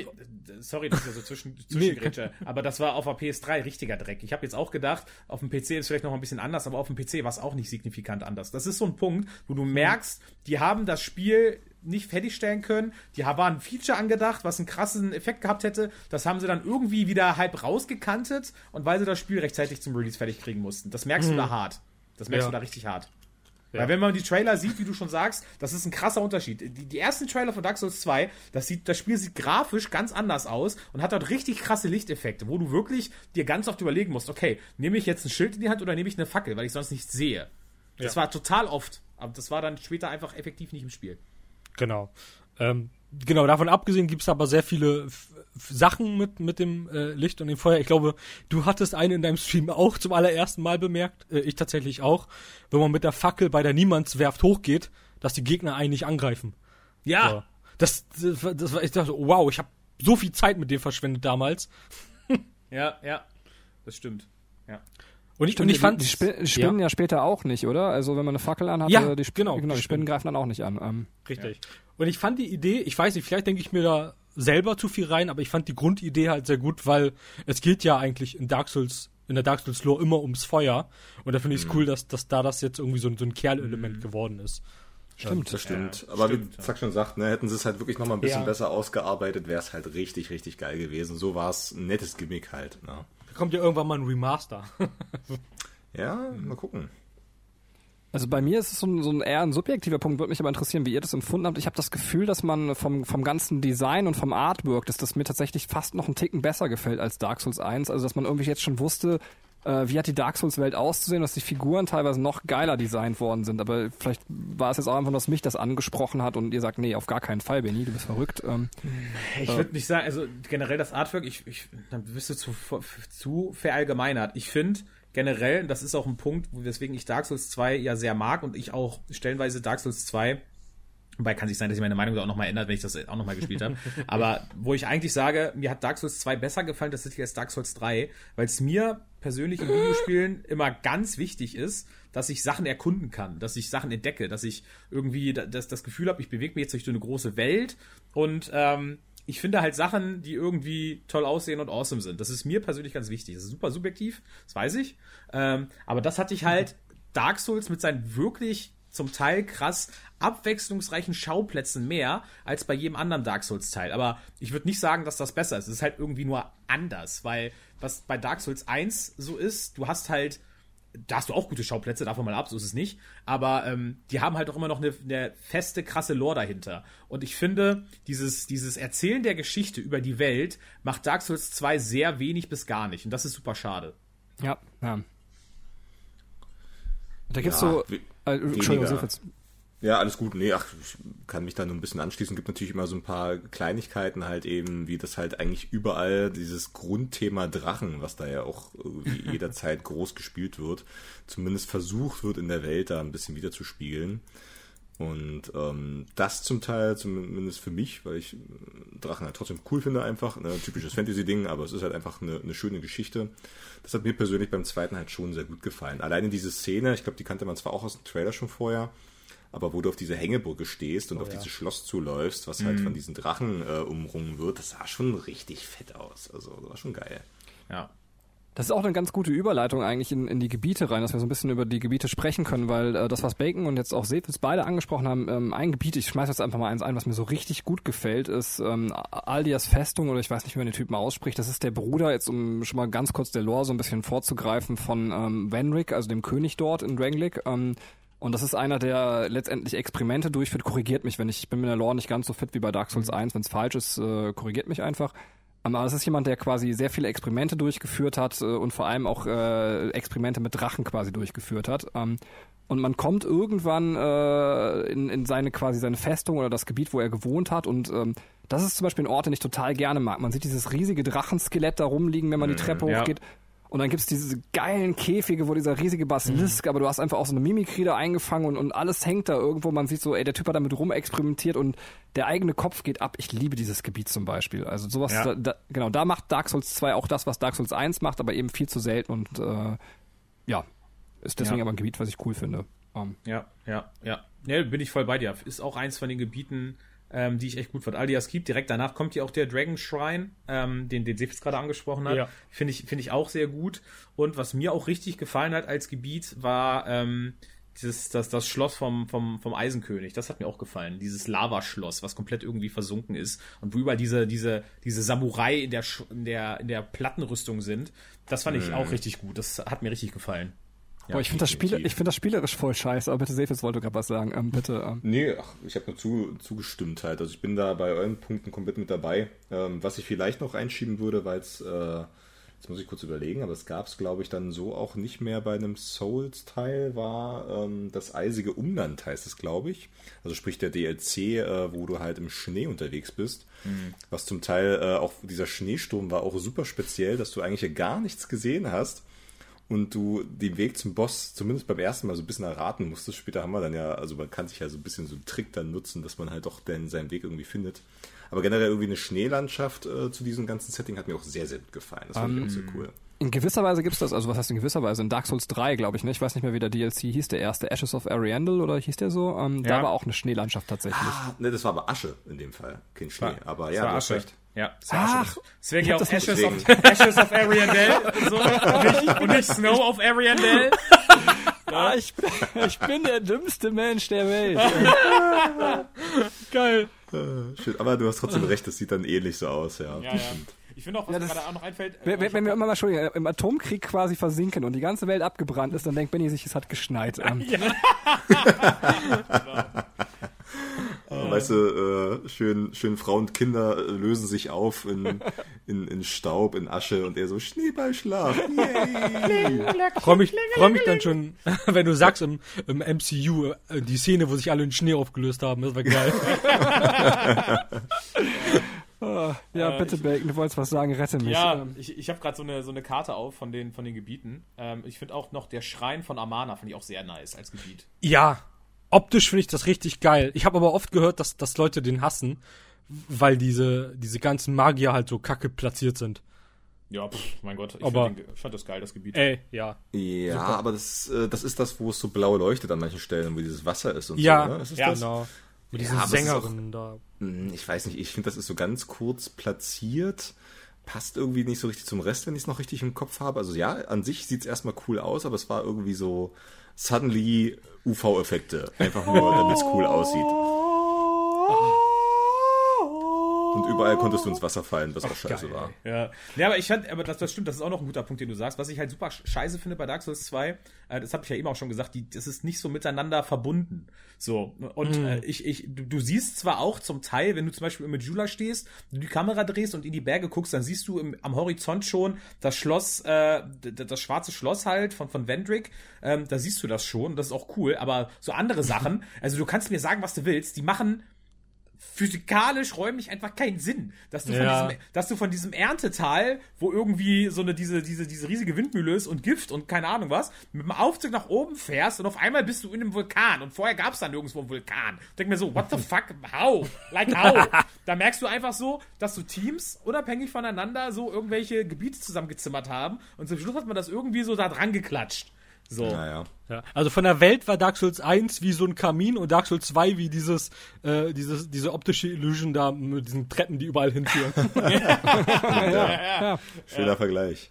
sorry, dass ich so zwischen zwischengrätsche, nee. aber das war auf der PS3 richtiger Dreck. Ich habe jetzt auch gedacht, auf dem PC ist vielleicht noch ein bisschen anders, aber auf dem PC war es auch nicht signifikant anders. Das ist so ein Punkt, wo du merkst, die haben das Spiel nicht fertigstellen können. Die waren ein Feature angedacht, was einen krassen Effekt gehabt hätte. Das haben sie dann irgendwie wieder halb rausgekantet und weil sie das Spiel rechtzeitig zum Release fertig kriegen mussten. Das merkst mhm. du da hart. Das merkst ja. du da richtig hart. Ja. Weil wenn man die Trailer sieht, wie du schon sagst, das ist ein krasser Unterschied. Die, die, ersten Trailer von Dark Souls 2, das, sieht, das Spiel sieht grafisch ganz anders aus und hat dort richtig krasse Lichteffekte, wo du wirklich dir ganz oft überlegen musst, okay, nehme ich jetzt ein Schild in die Hand oder nehme ich eine Fackel, weil ich sonst nichts sehe. Das ja. war total oft, aber das war dann später einfach effektiv nicht im Spiel. Genau. Ähm, genau, davon abgesehen gibt es aber sehr viele Sachen mit, mit dem äh, Licht und dem Feuer. Ich glaube, du hattest einen in deinem Stream auch zum allerersten Mal bemerkt, äh, ich tatsächlich auch, wenn man mit der Fackel bei der Niemandswerft hochgeht, dass die Gegner einen nicht angreifen. Ja. So. Das, das, das war, ich dachte, wow, ich habe so viel Zeit mit dem verschwendet damals. ja, ja, das stimmt. Ja. Und ich, und ich fand. Die, die spinnen ja. ja. später auch nicht, oder? Also, wenn man eine Fackel anhat, ja, die, genau, genau, die Spinnen greifen dann auch nicht an. Ähm, Richtig. Ja. Und ich fand die Idee, ich weiß nicht, vielleicht denke ich mir da selber zu viel rein, aber ich fand die Grundidee halt sehr gut, weil es geht ja eigentlich in Dark Souls, in der Dark Souls Lore immer ums Feuer. Und da finde ich es mhm. cool, dass, dass da das jetzt irgendwie so, so ein Kerlelement mhm. geworden ist. Stimmt, das stimmt. Ja, aber stimmt, wie Zack schon sagt, ne, hätten sie es halt wirklich nochmal ein bisschen ja. besser ausgearbeitet, wäre es halt richtig, richtig geil gewesen. So war es ein nettes Gimmick halt. Ne? Da kommt ja irgendwann mal ein Remaster. ja, mal gucken. Also bei mir ist es so ein, so ein eher ein subjektiver Punkt, würde mich aber interessieren, wie ihr das empfunden habt. Ich habe das Gefühl, dass man vom, vom ganzen Design und vom Artwork, dass das mir tatsächlich fast noch einen Ticken besser gefällt als Dark Souls 1. Also dass man irgendwie jetzt schon wusste, äh, wie hat die Dark Souls Welt auszusehen, dass die Figuren teilweise noch geiler designt worden sind. Aber vielleicht war es jetzt auch einfach, dass mich das angesprochen hat und ihr sagt, nee, auf gar keinen Fall, Benny, du bist verrückt. Ähm, ich äh, würde nicht sagen, also generell das Artwork, ich, ich dann bist du zu, zu verallgemeinert. Ich finde, generell, das ist auch ein Punkt, weswegen ich Dark Souls 2 ja sehr mag und ich auch stellenweise Dark Souls 2 Wobei kann sich sein, dass sich meine Meinung da auch nochmal ändert, wenn ich das auch nochmal gespielt habe. Aber wo ich eigentlich sage, mir hat Dark Souls 2 besser gefallen tatsächlich als Dark Souls 3, weil es mir persönlich in Videospielen immer ganz wichtig ist, dass ich Sachen erkunden kann, dass ich Sachen entdecke, dass ich irgendwie das, das Gefühl habe, ich bewege mich jetzt durch so eine große Welt und ähm, ich finde halt Sachen, die irgendwie toll aussehen und awesome sind. Das ist mir persönlich ganz wichtig. Das ist super subjektiv, das weiß ich. Ähm, aber das hatte ich halt Dark Souls mit seinen wirklich zum Teil krass abwechslungsreichen Schauplätzen mehr als bei jedem anderen Dark Souls Teil. Aber ich würde nicht sagen, dass das besser ist. Es ist halt irgendwie nur anders, weil was bei Dark Souls 1 so ist, du hast halt da hast du auch gute Schauplätze, davon mal ab, so ist es nicht. Aber ähm, die haben halt auch immer noch eine, eine, feste, krasse Lore dahinter. Und ich finde, dieses, dieses Erzählen der Geschichte über die Welt macht Dark Souls 2 sehr wenig bis gar nicht. Und das ist super schade. Ja, ja. Da gibt's ja, so. Äh, Entschuldigung, ja, alles gut. Nee, ach, ich kann mich da nur ein bisschen anschließen. Gibt natürlich immer so ein paar Kleinigkeiten halt eben, wie das halt eigentlich überall dieses Grundthema Drachen, was da ja auch jederzeit groß gespielt wird, zumindest versucht wird in der Welt da ein bisschen wieder zu spiegeln. Und ähm, das zum Teil, zumindest für mich, weil ich Drachen halt trotzdem cool finde einfach, ne, typisches Fantasy-Ding, aber es ist halt einfach eine, eine schöne Geschichte. Das hat mir persönlich beim zweiten halt schon sehr gut gefallen. Alleine diese Szene, ich glaube, die kannte man zwar auch aus dem Trailer schon vorher, aber wo du auf diese Hängebrücke stehst und oh, auf ja. dieses Schloss zuläufst, was halt mhm. halt von diesen Drachen äh, umrungen wird, das sah schon richtig fett aus. Also das war schon geil. Ja. Das ist auch eine ganz gute Überleitung eigentlich in, in die Gebiete rein, dass wir so ein bisschen über die Gebiete sprechen können, weil äh, das, was Bacon und jetzt auch Sefis beide angesprochen haben, ähm, ein Gebiet, ich schmeiß jetzt einfach mal eins ein, was mir so richtig gut gefällt, ist ähm, Aldias Festung oder ich weiß nicht, wie man den Typen ausspricht. Das ist der Bruder, jetzt um schon mal ganz kurz der Lore so ein bisschen vorzugreifen, von ähm, Venric, also dem König dort in Drangleic. Ähm, und das ist einer, der letztendlich Experimente durchführt, korrigiert mich, wenn ich, ich bin mit der Lore nicht ganz so fit wie bei Dark Souls 1, wenn es falsch ist, äh, korrigiert mich einfach. Aber es ist jemand, der quasi sehr viele Experimente durchgeführt hat äh, und vor allem auch äh, Experimente mit Drachen quasi durchgeführt hat. Ähm, und man kommt irgendwann äh, in, in seine quasi seine Festung oder das Gebiet, wo er gewohnt hat. Und ähm, das ist zum Beispiel ein Ort, den ich total gerne mag. Man sieht dieses riesige Drachenskelett da rumliegen, wenn man die Treppe ja. Und dann gibt's diese geilen Käfige, wo dieser riesige Basilisk, aber du hast einfach auch so eine Mimikrie da eingefangen und, und alles hängt da irgendwo. Man sieht so, ey, der Typ hat damit rumexperimentiert und der eigene Kopf geht ab. Ich liebe dieses Gebiet zum Beispiel. Also sowas, Ja. da, da, genau, da macht Dark Souls 2 auch das, was Dark Souls 1 macht, aber eben viel zu selten und äh, ja, ist deswegen Ja. aber ein Gebiet, was ich cool finde. Ähm, Ja, ja, ja. Ja, bin ich voll bei dir. Ist auch eins von den Gebieten, ähm, die ich echt gut fand. Aldias gibt. Direkt danach kommt ja auch der Dragon Shrine, ähm, den, den Sefis gerade angesprochen hat. Ja. Finde ich, finde ich auch sehr gut. Und was mir auch richtig gefallen hat als Gebiet, war ähm, dieses, das, das Schloss vom, vom, vom Eisenkönig. Das hat mir auch gefallen. Dieses Lavaschloss, was komplett irgendwie versunken ist. Und wo überall diese, diese, diese Samurai in der, in der, in der Plattenrüstung sind. Das fand ich auch richtig gut. Das hat mir richtig gefallen. Ja, Boah, ich finde das, Spiel, ich find das spielerisch voll scheiße, aber bitte, Sefis wollte gerade was sagen. Ähm, bitte. Ähm. Nee, ach, ich habe nur zu, zugestimmt halt. Also ich bin da bei euren Punkten komplett mit dabei. Ähm, was ich vielleicht noch einschieben würde, weil es, äh, jetzt muss ich kurz überlegen, aber es gab es, glaube ich, dann so auch nicht mehr bei einem Souls-Teil, war ähm, das eisige Umland, heißt es, glaube ich. Also sprich der DLC, äh, wo du halt im Schnee unterwegs bist. Was zum Teil äh, auch dieser Schneesturm war auch super speziell, dass du eigentlich ja gar nichts gesehen hast und du den Weg zum Boss zumindest beim ersten Mal so ein bisschen erraten musstest. Später haben wir dann ja, also man kann sich ja so ein bisschen so einen Trick dann nutzen, dass man halt doch dann seinen Weg irgendwie findet. Aber generell irgendwie eine Schneelandschaft äh, zu diesem ganzen Setting hat mir auch sehr, sehr gut gefallen. Das fand ich auch sehr cool. In gewisser Weise gibt's das, also was heißt in gewisser Weise? In Dark Souls 3, glaube ich, ne? Ich weiß nicht mehr, wie der DLC hieß, der erste Ashes of Ariandel oder hieß der so? Ähm, Da Ja. war auch eine Schneelandschaft tatsächlich. Ah, ne, das war aber Asche in dem Fall, kein Schnee. aber Das ja, war du hast Asche. recht. Ja, das Ach, Asche. Deswegen ich ja auch das Ashes of, Ashes of Ariandel und, so. und, nicht, und nicht Snow of Ariandel. Ah, ich, bin- ich bin der dümmste Mensch der Welt. Geil. Äh, Shit, aber du hast trotzdem recht, das sieht dann ähnlich so aus, ja. Ja, ja. Ich finde auch, was Ja, mir gerade auch noch einfällt. wenn, wenn, wenn wir immer mal Entschuldigung, im Atomkrieg quasi versinken und die ganze Welt abgebrannt ist, dann denkt Benny sich, es hat geschneit. Ähm, Äh, Weißt du, äh, schön, schön Frauen und Kinder äh, lösen sich auf in, in, in Staub, in Asche und er so Schneeballschlaf. Freue mich, freu mich dann schon, wenn du sagst im, im MCU äh, die Szene, wo sich alle in Schnee aufgelöst haben. Das war geil. Ah, ja, Äh, bitte, ich- Bacon, du wolltest was sagen, rette mich. Ja, Ähm, ich, ich habe gerade so eine, so eine Karte auf von den, von den Gebieten. Ähm, ich finde auch noch der Schrein von Amana finde ich auch sehr nice als Gebiet. ja, optisch finde ich das richtig geil. Ich habe aber oft gehört, dass, dass Leute den hassen, weil diese, diese ganzen Magier halt so kacke platziert sind. Ja, pff, mein Gott, ich, Aber- ich fand das geil, das Gebiet. Ey, ja. Ja, aber das, äh, das ist das, wo es so blau leuchtet an manchen Stellen, wo dieses Wasser ist und Ja, so. Ne? Ist ja, das? Genau. Mit diesen ist Sängerinnen da. Hm, Ich weiß nicht, ich finde, das ist so ganz kurz platziert. Passt irgendwie nicht so richtig zum Rest, wenn ich es noch richtig im Kopf habe. Also ja, an sich sieht es erstmal cool aus, aber es war irgendwie so suddenly UV-Effekte. Einfach nur, damit es cool aussieht. Und überall konntest du ins Wasser fallen, was auch scheiße geil, war. Ja. ja, aber ich fand, aber das, das stimmt, das ist auch noch ein guter Punkt, den du sagst. Was ich halt super scheiße finde bei Dark Souls 2, äh, das habe ich ja eben auch schon gesagt, die, das ist nicht so miteinander verbunden. So. Und äh, ich, ich, du, du siehst zwar auch zum Teil, wenn du zum Beispiel mit Jula stehst, du die Kamera drehst und in die Berge guckst, dann siehst du im, am Horizont schon das Schloss, äh, das schwarze Schloss halt von, von Vendrick. Ähm, da siehst du das schon, das ist auch cool. Aber so andere Sachen, also du kannst mir sagen, was du willst, die machen physikalisch, räumlich einfach keinen Sinn. Dass du, Ja. von diesem, dass du von diesem Erntetal, wo irgendwie so eine, diese, diese, diese riesige Windmühle ist und Gift und keine Ahnung was, mit dem Aufzug nach oben fährst und auf einmal bist du in einem Vulkan und vorher gab es da nirgendwo einen Vulkan. Denk mir so, what the fuck, how? Like how? da merkst du einfach so, dass so Teams unabhängig voneinander so irgendwelche Gebiete zusammengezimmert haben und zum Schluss hat man das irgendwie so da dran geklatscht. So. Naja. Ja, also von der Welt war Dark Souls 1 wie so ein Kamin und Dark Souls 2 wie dieses, äh, dieses, diese optische Illusion da mit diesen Treppen, die überall hinführen. Ja, Schöner Vergleich.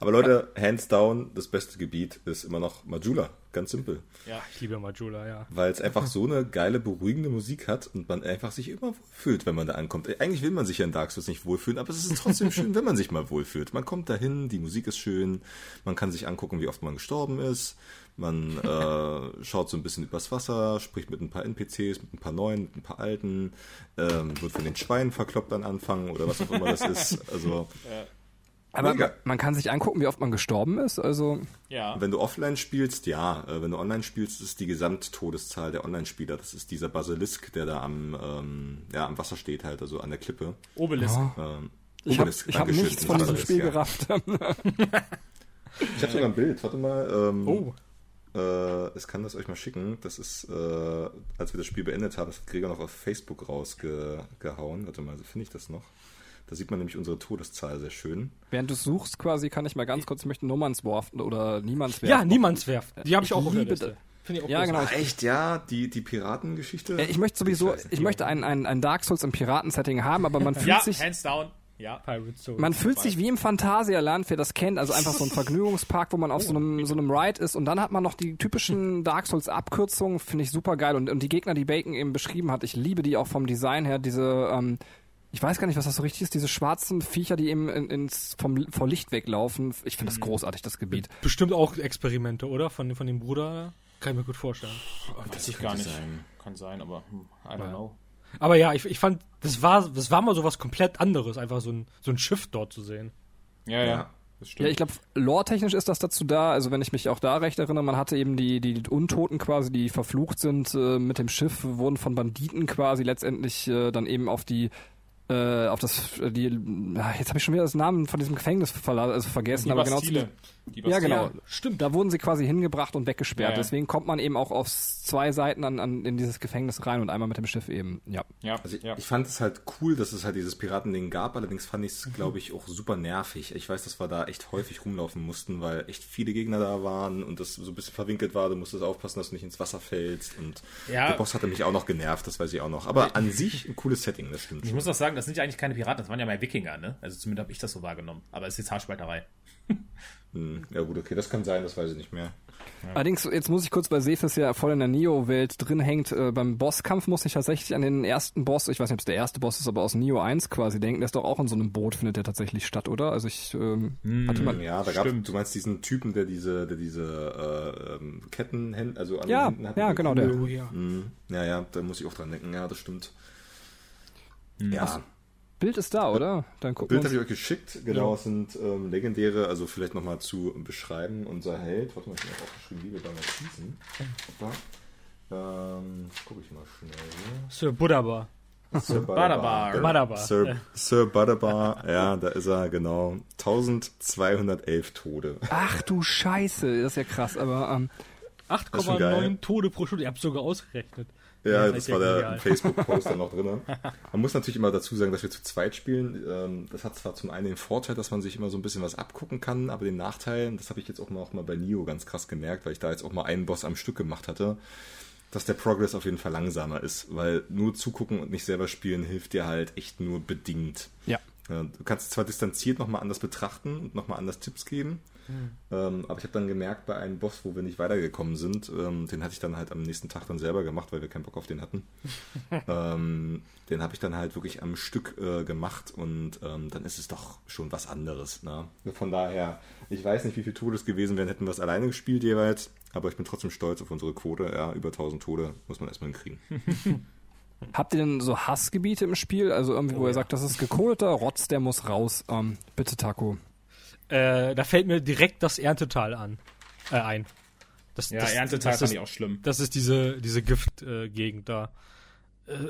Aber Leute, hands down, das beste Gebiet ist immer noch Majula. Ganz simpel. Ja, ich liebe Majula, ja. Weil es einfach so eine geile, beruhigende Musik hat und man einfach sich immer wohlfühlt, wenn man da ankommt. Eigentlich will man sich ja in Dark Souls nicht wohlfühlen, aber es ist trotzdem schön, wenn man sich mal wohlfühlt. Man kommt dahin, die Musik ist schön, man kann sich angucken, wie oft man gestorben ist. Man äh, schaut so ein bisschen übers Wasser, spricht mit ein paar NPCs, mit ein paar neuen, mit ein paar alten, ähm, wird von den Schweinen verkloppt an Anfang oder was auch immer das ist. Also Aber Mega. man kann sich angucken, wie oft man gestorben ist. Also Ja. wenn du offline spielst, ja. Äh, Wenn du online spielst, ist die Gesamttodeszahl der Online-Spieler. Das ist dieser Basilisk, der da am, ähm, ja, am Wasser steht, halt, also an der Klippe. Obelisk. Ähm, ich habe Obelisk, ich hab Dankeschön, nichts von diesem Spiel ja. gerafft. Ich habe sogar ein Bild, warte mal. Ähm, Oh, Äh, ich kann das euch mal schicken. Das ist, äh, als wir das Spiel beendet haben, das hat Gregor noch auf Facebook rausgehauen. Warte mal, finde ich das noch? Da sieht man nämlich unsere Todeszahl sehr schön. Während du suchst quasi, kann ich mal ganz kurz, ich möchte Nomansworf oder Niemandswerf. ja, Niemandswerf. Die habe ich Ich auch auf der Liste. Finde ich auch Ja, großartig. genau. Ah, echt, ja, die, die Piratengeschichte. Ich möchte sowieso, ich wie- möchte ein, ein, ein Dark Souls im Piraten-Setting haben, aber man fühlt Ja, sich, hands down. Ja. Pirate Soul. man fühlt sich wie im Phantasialand, wer das kennt, also einfach so ein Vergnügungspark, wo man auf so einem, so einem Ride ist und dann hat man noch die typischen Dark Souls Abkürzungen, finde ich super geil und, und die Gegner, die Bacon eben beschrieben hat, ich liebe die auch vom Design her, diese, ähm, ich weiß gar nicht, was das so richtig ist, diese schwarzen Viecher, die eben in, ins, vom, vor Licht weglaufen. Ich finde das großartig, das Gebiet. Bestimmt auch Experimente, oder? Von, von dem Bruder. Kann ich mir gut vorstellen. Weiß ich gar nicht. sein. Kann sein, aber hm, I don't know. Aber ja, ich, ich fand, das war, das war mal sowas komplett anderes, einfach so ein, so ein Schiff dort zu sehen. Ja, ja. Ja. Das stimmt. Ja, ich glaube, lore-technisch ist das dazu da. Also wenn ich mich auch da recht erinnere, man hatte eben die, die Untoten quasi, die verflucht sind äh, mit dem Schiff, wurden von Banditen quasi letztendlich äh, dann eben auf die äh, auf das die jetzt habe ich schon wieder das Namen von diesem Gefängnis verla- also vergessen, die aber genau Bastille. zu, Die ja genau stimmt da wurden sie quasi hingebracht und weggesperrt Ja, ja. deswegen kommt man eben auch auf zwei Seiten an, an in dieses Gefängnis rein und einmal mit dem Schiff eben ja Ja, Also ich, ja. ich fand es halt cool, dass es halt dieses Piratending gab, allerdings fand ich es, glaube ich, auch super nervig. Ich weiß, dass wir da echt häufig rumlaufen mussten, weil echt viele Gegner da waren und das so ein bisschen verwinkelt war. Du musstest aufpassen, dass du nicht ins Wasser fällst und Ja. der Boss hatte mich auch noch genervt, das weiß ich auch noch. Aber an sich ein cooles Setting, das stimmt Ich schon. muss auch sagen, das sind ja eigentlich keine Piraten, das waren ja mal Wikinger, ne? Also zumindest habe ich das so wahrgenommen. Aber es ist jetzt Haarspalterei. Hm, Ja gut, okay, das kann sein, das weiß ich nicht mehr. Allerdings, jetzt muss ich kurz, weil Cephas ja voll in der Neo-Welt drin hängt, äh, beim Bosskampf muss ich tatsächlich an den ersten Boss, ich weiß nicht, ob es der erste Boss ist, aber aus Neo 1 quasi denken, der ist doch auch in so einem Boot, findet der tatsächlich statt, oder? Also ich ähm, hatte mal... Ja, da gab Stimmt. du meinst diesen Typen, der diese, der diese äh, ähm, Kettenhände, also an Ja, den Händen hat. ja, genau, den der. Oh ja. Hm, Ja, ja, da muss ich auch dran denken, ja, das stimmt. Hm. Ja, Bild ist da, oder? Dann gucken Bild habe ich euch geschickt, genau, es sind ähm, legendäre, also vielleicht nochmal zu beschreiben, unser Held, warte mal, ich habe auch aufgeschrieben, wie wir damals schießen. Ähm, gucke ich mal schnell hier. Sir Buddhabar. Sir Butterbar. Butterbar. Sir, Sir Butterbar, ja, da ist er, genau. 1211 Tote. Ach du Scheiße, das ist ja krass, aber ähm, ist schon geil. 8,9 Tode pro Stunde. Ihr habt sogar ausgerechnet. Ja, das war der. Facebook-Post dann noch drin. Man muss natürlich immer dazu sagen, dass wir zu zweit spielen. Ähm, Das hat zwar zum einen den Vorteil, dass man sich immer so ein bisschen was abgucken kann, aber den Nachteil, das habe ich jetzt auch mal, auch mal bei Nio ganz krass gemerkt, weil ich da jetzt auch mal einen Boss am Stück gemacht hatte, dass der Progress auf jeden Fall langsamer ist, weil nur zugucken und nicht selber spielen hilft dir halt echt nur bedingt. ja. Du kannst es zwar distanziert nochmal anders betrachten und nochmal anders Tipps geben, ähm, aber ich habe dann gemerkt, bei einem Boss, wo wir nicht weitergekommen sind, ähm, den hatte ich dann halt am nächsten Tag dann selber gemacht, weil wir keinen Bock auf den hatten. ähm, den habe ich dann halt wirklich am Stück äh, gemacht und ähm, dann ist es doch schon was anderes. Ne? Von daher, ich weiß nicht, wie viel Todes gewesen wären, hätten wir es alleine gespielt jeweils, aber ich bin trotzdem stolz auf unsere Quote. Ja, über 1000 Tode muss man erstmal hinkriegen. Habt ihr denn so Hassgebiete im Spiel? Also irgendwie, wo ihr sagt, das ist gekodeter Rotz, der muss raus. Ähm, bitte, Taco. Äh, da fällt mir direkt das Erntetal an. Äh, ein. Das, Ja, das, Erntetal das fand ist, ich auch schlimm. Das ist diese, diese Giftgegend da.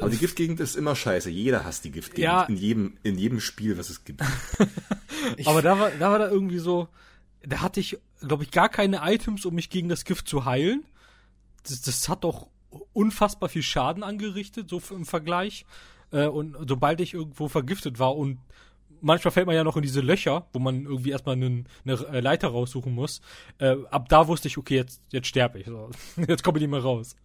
Aber die Giftgegend ist immer scheiße. Jeder hasst die Giftgegend. Ja. In, jedem, in jedem Spiel, was es gibt. Aber da war, da war da irgendwie so, da hatte ich, glaube ich, gar keine Items, um mich gegen das Gift zu heilen. Das, das hat doch unfassbar viel Schaden angerichtet, so im Vergleich. Äh, und sobald ich irgendwo vergiftet war und manchmal fällt man ja noch in diese Löcher, wo man irgendwie erstmal einen, eine äh, Leiter raussuchen muss. Äh, ab da wusste ich, okay, jetzt, jetzt sterbe ich. So. Jetzt komme ich nicht mehr raus.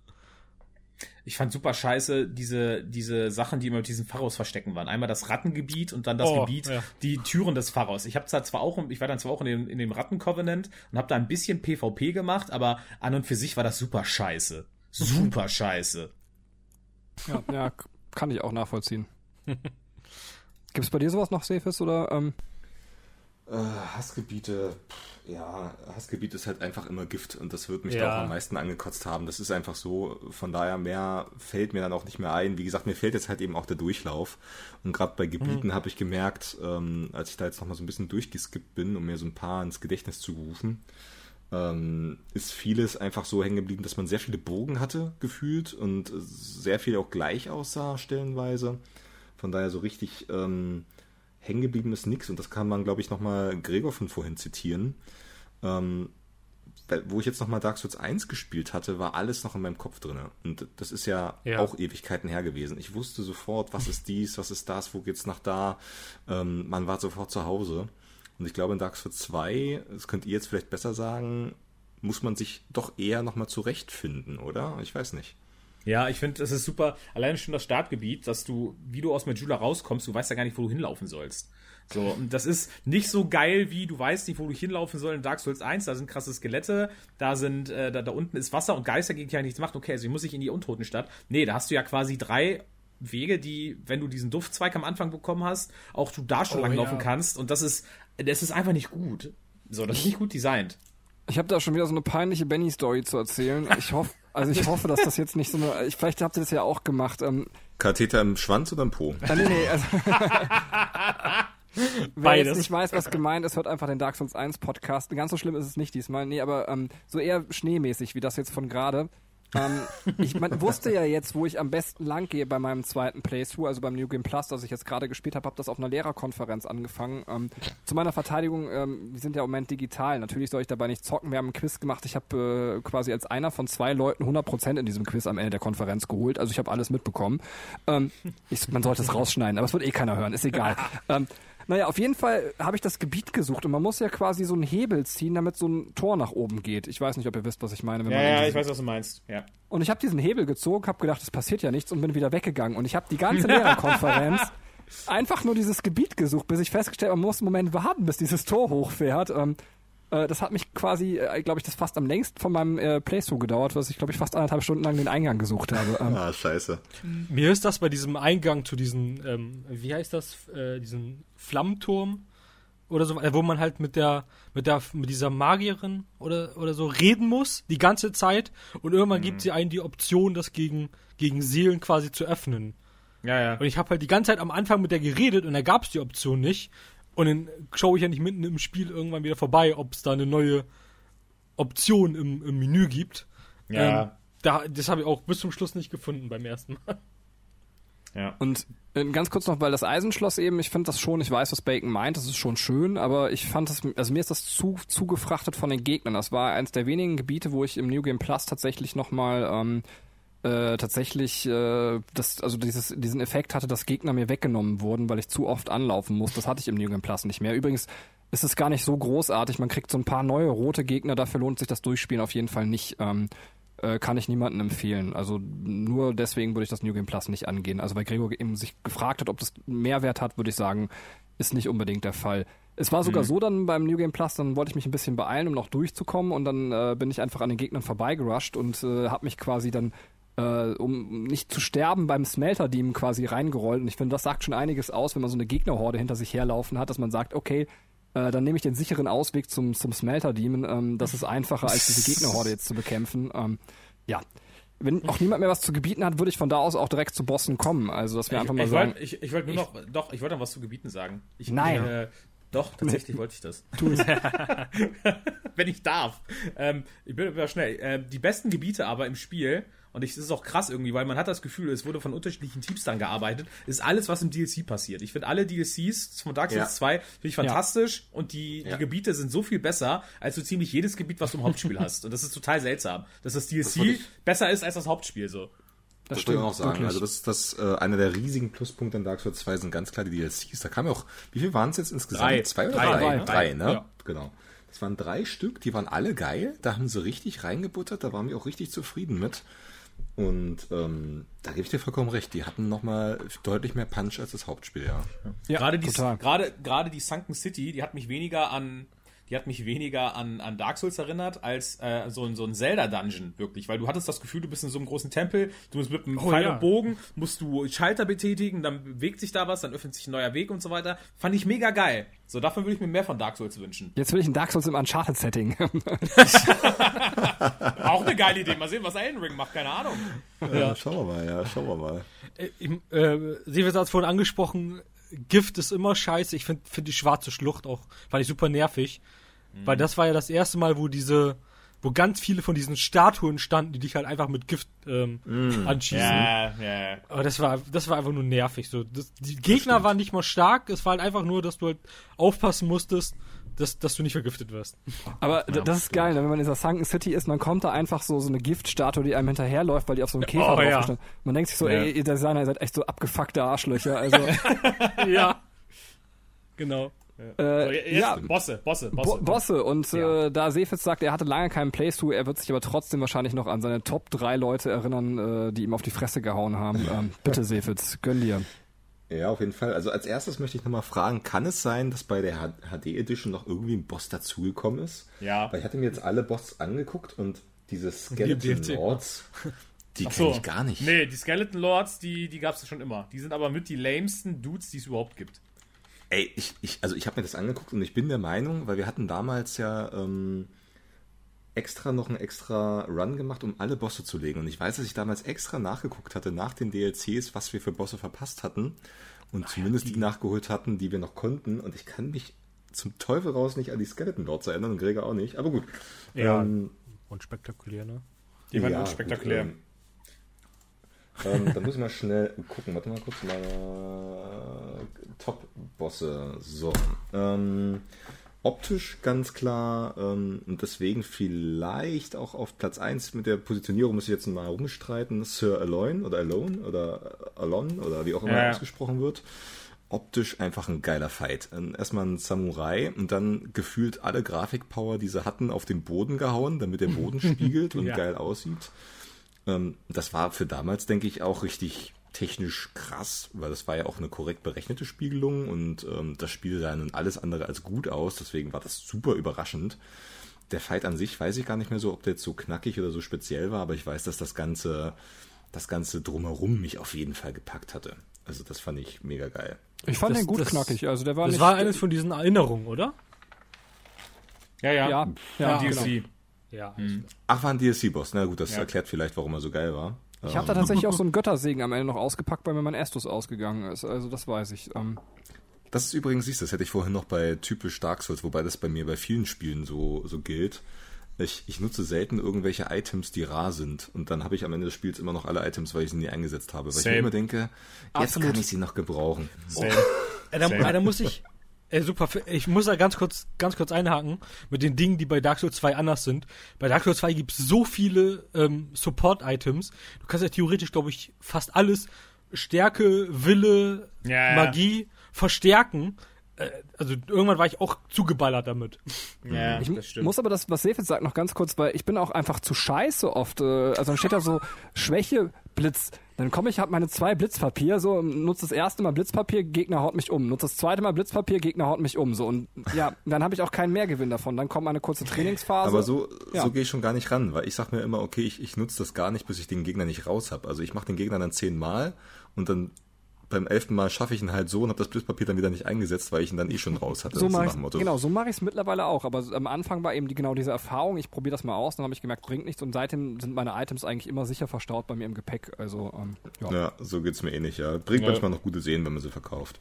Ich fand super scheiße diese, diese Sachen, die immer mit diesen Pharos verstecken waren. Einmal das Rattengebiet und dann das Oh, Gebiet, ja. die Türen des Pharos. Ich habe zwar auch, ich war dann zwar auch in dem, in dem Ratten-Covenant und habe da ein bisschen PvP gemacht, aber an und für sich war das super scheiße. Super scheiße. Ja, ja, kann ich auch nachvollziehen. Gibt es bei dir sowas noch, Sefis, oder? Ähm, Äh, Hassgebiete, pff, ja, Hassgebiet ist halt einfach immer Gift und das wird mich Ja. da auch am meisten angekotzt haben. Das ist einfach so, von daher mehr fällt mir dann auch nicht mehr ein. Wie gesagt, mir fehlt jetzt halt eben auch der Durchlauf. Und gerade bei Gebieten habe ich gemerkt, ähm, als ich da jetzt nochmal so ein bisschen durchgeskippt bin, um mir so ein paar ins Gedächtnis zu rufen, ähm, ist vieles einfach so hängen geblieben, dass man sehr viele Bogen hatte, gefühlt, und sehr viel auch gleich aussah, stellenweise. Von daher so richtig ähm, hängen geblieben ist nichts. Und das kann man, glaube ich, nochmal Gregor von vorhin zitieren. Ähm, wo ich jetzt nochmal Dark Souls 1 gespielt hatte, war alles noch in meinem Kopf drin. Und das ist ja, Ja. auch Ewigkeiten her gewesen. Ich wusste sofort, was ist dies, was ist das, wo geht's nach da. Ähm, man war sofort zu Hause. Und ich glaube, in Dark Souls 2, das könnt ihr jetzt vielleicht besser sagen, muss man sich doch eher nochmal zurechtfinden, oder? Ich weiß nicht. Ja, ich finde, das ist super. Alleine schon das Startgebiet, dass du, wie du aus Majula rauskommst, du weißt ja gar nicht, wo du hinlaufen sollst. So, und das ist nicht so geil, wie du weißt nicht, wo du hinlaufen soll in Dark Souls 1. Da sind krasse Skelette, da sind, äh, da, da unten ist Wasser und Geister gegen ja nichts macht. Okay, also ich muss ich in die Untotenstadt. Nee, da hast du ja quasi drei Wege, die, wenn du diesen Duftzweig am Anfang bekommen hast, auch du da schon Oh, langlaufen ja. kannst. Und das ist, das ist einfach nicht gut. So, das ist nicht gut designt. ich habe da schon wieder so eine peinliche Benny-Story zu erzählen. Ich hoffe, also ich hoffe, dass das jetzt nicht so eine. Ich, vielleicht habt ihr das ja auch gemacht. Ähm, Katheter im Schwanz oder im Po? äh, nee, nee, also, Wer Beides. jetzt nicht weiß, was gemeint ist, hört einfach den Dark Souls 1 Podcast. Ganz so schlimm ist es nicht diesmal. Nee, aber ähm, so eher schneemäßig, wie das jetzt von gerade. Ähm, ich man, wusste ja jetzt, wo ich am besten lang gehe bei meinem zweiten Playthrough, also beim New Game Plus, das ich jetzt gerade gespielt habe, habe das auf einer Lehrerkonferenz angefangen. Ähm, zu meiner Verteidigung, ähm, wir sind ja im Moment digital. Natürlich soll ich dabei nicht zocken. Wir haben einen Quiz gemacht. Ich habe äh, quasi als einer von zwei Leuten 100% in diesem Quiz am Ende der Konferenz geholt. Also ich habe alles mitbekommen. Ähm, ich, man sollte es rausschneiden, aber es wird eh keiner hören. Ist egal. ähm, naja, auf jeden Fall habe ich das Gebiet gesucht und man muss ja quasi so einen Hebel ziehen, damit so ein Tor nach oben geht. Ich weiß nicht, ob ihr wisst, was ich meine. Wenn man in diesen- was du meinst. Ja. und ich habe diesen Hebel gezogen, habe gedacht, es passiert ja nichts und bin wieder weggegangen. Und ich habe die ganze Lehrerkonferenz einfach nur dieses Gebiet gesucht, bis ich festgestellt habe, man muss einen Moment warten, bis dieses Tor hochfährt. Ähm, äh, das hat mich quasi, äh, glaube ich, das fast am längsten von meinem äh, Playthrough gedauert, was ich, glaube ich, fast anderthalb Stunden lang den Eingang gesucht habe. Ähm, Ah, scheiße. Mir ist das bei diesem Eingang zu diesem, ähm, wie heißt das, äh, diesen Flammenturm oder so, äh, wo man halt mit der, mit der, mit dieser Magierin oder, oder so reden muss, die ganze Zeit und irgendwann gibt sie einen die Option, das gegen, gegen Seelen quasi zu öffnen. Ja, ja. Und ich habe halt die ganze Zeit am Anfang mit der geredet und da gab es die Option nicht. Und dann schaue ich ja nicht mitten im Spiel irgendwann wieder vorbei, ob es da eine neue Option im, im Menü gibt. Ja. Ähm, da, das habe ich auch bis zum Schluss nicht gefunden beim ersten Mal. Ja. Und äh, ganz kurz noch, weil das Eisenschloss eben, ich finde das schon, ich weiß, was Bacon meint, das ist schon schön, aber ich fand das, also mir ist das zu, zu gefrachtet von den Gegnern. Das war eines der wenigen Gebiete, wo ich im New Game Plus tatsächlich nochmal ähm, äh, tatsächlich äh, das, also dieses, diesen Effekt hatte, dass Gegner mir weggenommen wurden, weil ich zu oft anlaufen muss. Das hatte ich im New Game Plus nicht mehr. Übrigens ist es gar nicht so großartig. Man kriegt so ein paar neue rote Gegner, dafür lohnt sich das Durchspielen auf jeden Fall nicht. Ähm, äh, kann ich niemandem empfehlen. Also nur deswegen würde ich das New Game Plus nicht angehen. Also weil Gregor eben sich gefragt hat, ob das Mehrwert hat, würde ich sagen, ist nicht unbedingt der Fall. Es war sogar so dann beim New Game Plus, dann wollte ich mich ein bisschen beeilen, um noch durchzukommen und dann äh, bin ich einfach an den Gegnern vorbeigerusht und äh, habe mich quasi dann äh, um nicht zu sterben beim Smelter Demon quasi reingerollt und ich finde, das sagt schon einiges aus, wenn man so eine Gegnerhorde hinter sich herlaufen hat, dass man sagt, okay, äh, dann nehme ich den sicheren Ausweg zum, zum Smelter Demon. Ähm, das ist einfacher, als diese Gegnerhorde jetzt zu bekämpfen. Ähm, ja. Wenn auch niemand mehr was zu gebieten hat, würde ich von da aus auch direkt zu Bossen kommen. Also, dass wir einfach mal ich sagen. wollte ich, ich wollt nur noch, doch, ich wollte noch was zu Gebieten sagen. Ich, Nein. Äh, doch, tatsächlich wollte ich das. Tu es. Wenn ich darf. Ähm, ich bin immer schnell. Äh, die besten Gebiete aber im Spiel, und ich, das ist auch krass irgendwie, weil man hat das Gefühl, es wurde von unterschiedlichen Teams dann gearbeitet, ist alles, was im DLC passiert. Ich finde alle DLCs von Dark Souls Ja. 2 finde ich fantastisch und die, Ja. die Gebiete sind so viel besser, als so ziemlich jedes Gebiet, was du im Hauptspiel hast. Und das ist total seltsam, dass das DLC ich- besser ist als das Hauptspiel so. Das Das wollte ich auch stimmt, sagen. wirklich. Also das ist das äh, einer der riesigen Pluspunkte in Dark Souls 2 sind ganz klar die DLCs. Da kam ja auch, wie viel waren es jetzt insgesamt? Drei. Zwei oder Drei, drei? drei, Drei, drei, ne? ja. Genau. Das waren drei Stück, die waren alle geil. Da haben sie richtig reingebuttert. Da waren wir auch richtig zufrieden mit. Und ähm, da gebe ich dir vollkommen recht. Die hatten nochmal deutlich mehr Punch als das Hauptspiel, ja. Ja, gerade, die, gerade, gerade die Sunken City, die hat mich weniger an, die hat mich weniger an, an Dark Souls erinnert als äh, so, ein- so ein Zelda-Dungeon, wirklich. Weil du hattest das Gefühl, du bist in so einem großen Tempel, du musst mit einem Oh, Pfeil ja. und Bogen, musst du Schalter betätigen, dann bewegt sich da was, dann öffnet sich ein neuer Weg und so weiter. Fand ich mega geil. So, davon würde ich mir mehr von Dark Souls wünschen. Jetzt will ich ein Dark Souls im Uncharted-Setting. Auch eine geile Idee. Mal sehen, was Elden Ring macht, keine Ahnung. ja. Schauen wir mal, ja, schauen wir mal. Äh, im, äh, Silvia hat es vorhin angesprochen, Gift ist immer scheiße. Ich finde find die schwarze Schlucht auch, fand ich super nervig. Weil das war ja das erste Mal, wo diese, wo ganz viele von diesen Statuen standen, die dich halt einfach mit Gift ähm, anschießen. Ja, ja. Aber das war, das war einfach nur nervig. So, das, die Gegner waren nicht mal stark, es war halt einfach nur, dass du halt aufpassen musstest, dass, dass du nicht vergiftet wirst. Aber d- das ist geil, ne? wenn man in dieser Sunken City ist, dann kommt da einfach so, so eine Giftstatue, die einem hinterherläuft, weil die auf so einem Käfer Oh, ja. ist. Man denkt sich so, Ja. ey, ihr Designer, ihr seid echt so abgefuckte Arschlöcher. Also, ja. Genau. So, äh, jetzt ja, Bosse, Bosse, Bo Bosse. Bosse. Und Ja. äh, da Sefitz sagt, er hatte lange keinen Playthrough, er wird sich aber trotzdem wahrscheinlich noch an seine Top 3 Leute erinnern, äh, die ihm auf die Fresse gehauen haben. Ähm, bitte, Sefitz, gönn dir. Ja, auf jeden Fall. Also als erstes möchte ich nochmal fragen, kann es sein, dass bei der HD Edition noch irgendwie ein Boss dazugekommen ist? Ja. Weil ich hatte mir jetzt alle Boss angeguckt und diese Skeleton DLC. Lords, die kenne so. ich gar nicht. Nee, die Skeleton Lords, die, die gab es schon immer. Die sind aber mit die lamesten Dudes, die es überhaupt gibt. Ey, ich, ich, also ich habe mir das angeguckt und ich bin der Meinung, weil wir hatten damals ja ähm, extra noch einen extra Run gemacht, um alle Bosse zu legen. Und ich weiß, dass ich damals extra nachgeguckt hatte nach den DLCs, was wir für Bosse verpasst hatten. Und zumindest die nachgeholt hatten, die wir noch konnten. Und ich kann mich zum Teufel raus nicht an die Skeleton Lords erinnern und Gregor auch nicht. Aber gut. Ja. Ähm, Und spektakulär, ne? Die waren ja, unspektakulär. Gut, ähm, ähm, dann muss ich mal schnell gucken. Warte mal kurz. Meine Top-Bosse. So. Ähm, optisch ganz klar. Ähm, und deswegen vielleicht auch auf Platz 1 mit der Positionierung muss ich jetzt mal rumstreiten. Sir Aloyn oder Alone oder Alon oder wie auch immer Ja, ja. ausgesprochen wird. Optisch einfach ein geiler Fight. Ähm, Erstmal ein Samurai und dann gefühlt alle Grafikpower, die sie hatten, auf den Boden gehauen, damit der Boden spiegelt und Ja. geil aussieht. Ähm, das war für damals, denke ich, auch richtig technisch krass, weil das war ja auch eine korrekt berechnete Spiegelung und ähm, das Spiel sah nun alles andere als gut aus, deswegen war das super überraschend. Der Fight an sich weiß ich gar nicht mehr so, ob der jetzt so knackig oder so speziell war, aber ich weiß, dass das Ganze, das Ganze drumherum mich auf jeden Fall gepackt hatte. Also das fand ich mega geil. Ich fand Das- den gut das- knackig. Also der war Das nicht, war eines von diesen Erinnerungen, oder? Ja, ja. ja, ja, DLC. genau. Ja. Ach, war ein DLC-Boss. Na gut, das Ja. erklärt vielleicht, warum er so geil war. Ich habe da tatsächlich auch so einen Göttersegen am Ende noch ausgepackt, weil mir mein Estus ausgegangen ist. Also das weiß ich. Ähm, Das ist übrigens, siehst du, das hätte ich vorhin noch bei typisch Dark Souls, wobei das bei mir bei vielen Spielen so, so gilt. Ich, ich nutze selten irgendwelche Items, die rar sind. Und dann habe ich am Ende des Spiels immer noch alle Items, weil ich sie nie eingesetzt habe. Weil ich Same. mir immer denke, jetzt Absolut. kann ich sie noch gebrauchen. Same. Da, Same. äh, da muss ich. Äh, super, ich muss da ganz kurz, ganz kurz einhaken mit den Dingen, die bei Dark Souls 2 anders sind. Bei Dark Souls 2 gibt es so viele ähm, Support-Items. Du kannst ja theoretisch, glaube ich, fast alles Stärke, Wille, Ja, ja. Magie verstärken. Äh, also irgendwann war ich auch zugeballert damit. Ja, ich das stimmt. muss aber das, was Sefitz sagt, noch ganz kurz, weil ich bin auch einfach zu scheiße oft. Äh, also dann steht da so Schwäche, Blitz. Dann komme ich, hab meine zwei Blitzpapier, so nutze das erste Mal Blitzpapier, Gegner haut mich um. Nutze das zweite Mal Blitzpapier, Gegner haut mich um. So und ja, dann habe ich auch keinen Mehrgewinn davon. Dann kommt eine kurze Trainingsphase. Aber so, Ja. so gehe ich schon gar nicht ran, weil ich sag mir immer, okay, ich, ich nutze das gar nicht, bis ich den Gegner nicht raus habe. Also ich mache den Gegner dann zehnmal und dann beim elften Mal schaffe ich ihn halt so und habe das Blitzpapier dann wieder nicht eingesetzt, weil ich ihn dann eh schon raus hatte. so mache ich genau, so mache ich es mittlerweile auch. Aber am Anfang war eben die, genau diese Erfahrung. Ich probiere das mal aus, dann habe ich gemerkt, bringt nichts. Und seitdem sind meine Items eigentlich immer sicher verstaut bei mir im Gepäck. Also ähm, ja. Ja, so geht's mir ähnlich, ja. Bringt Ja. manchmal noch gute Sehen, wenn man sie verkauft.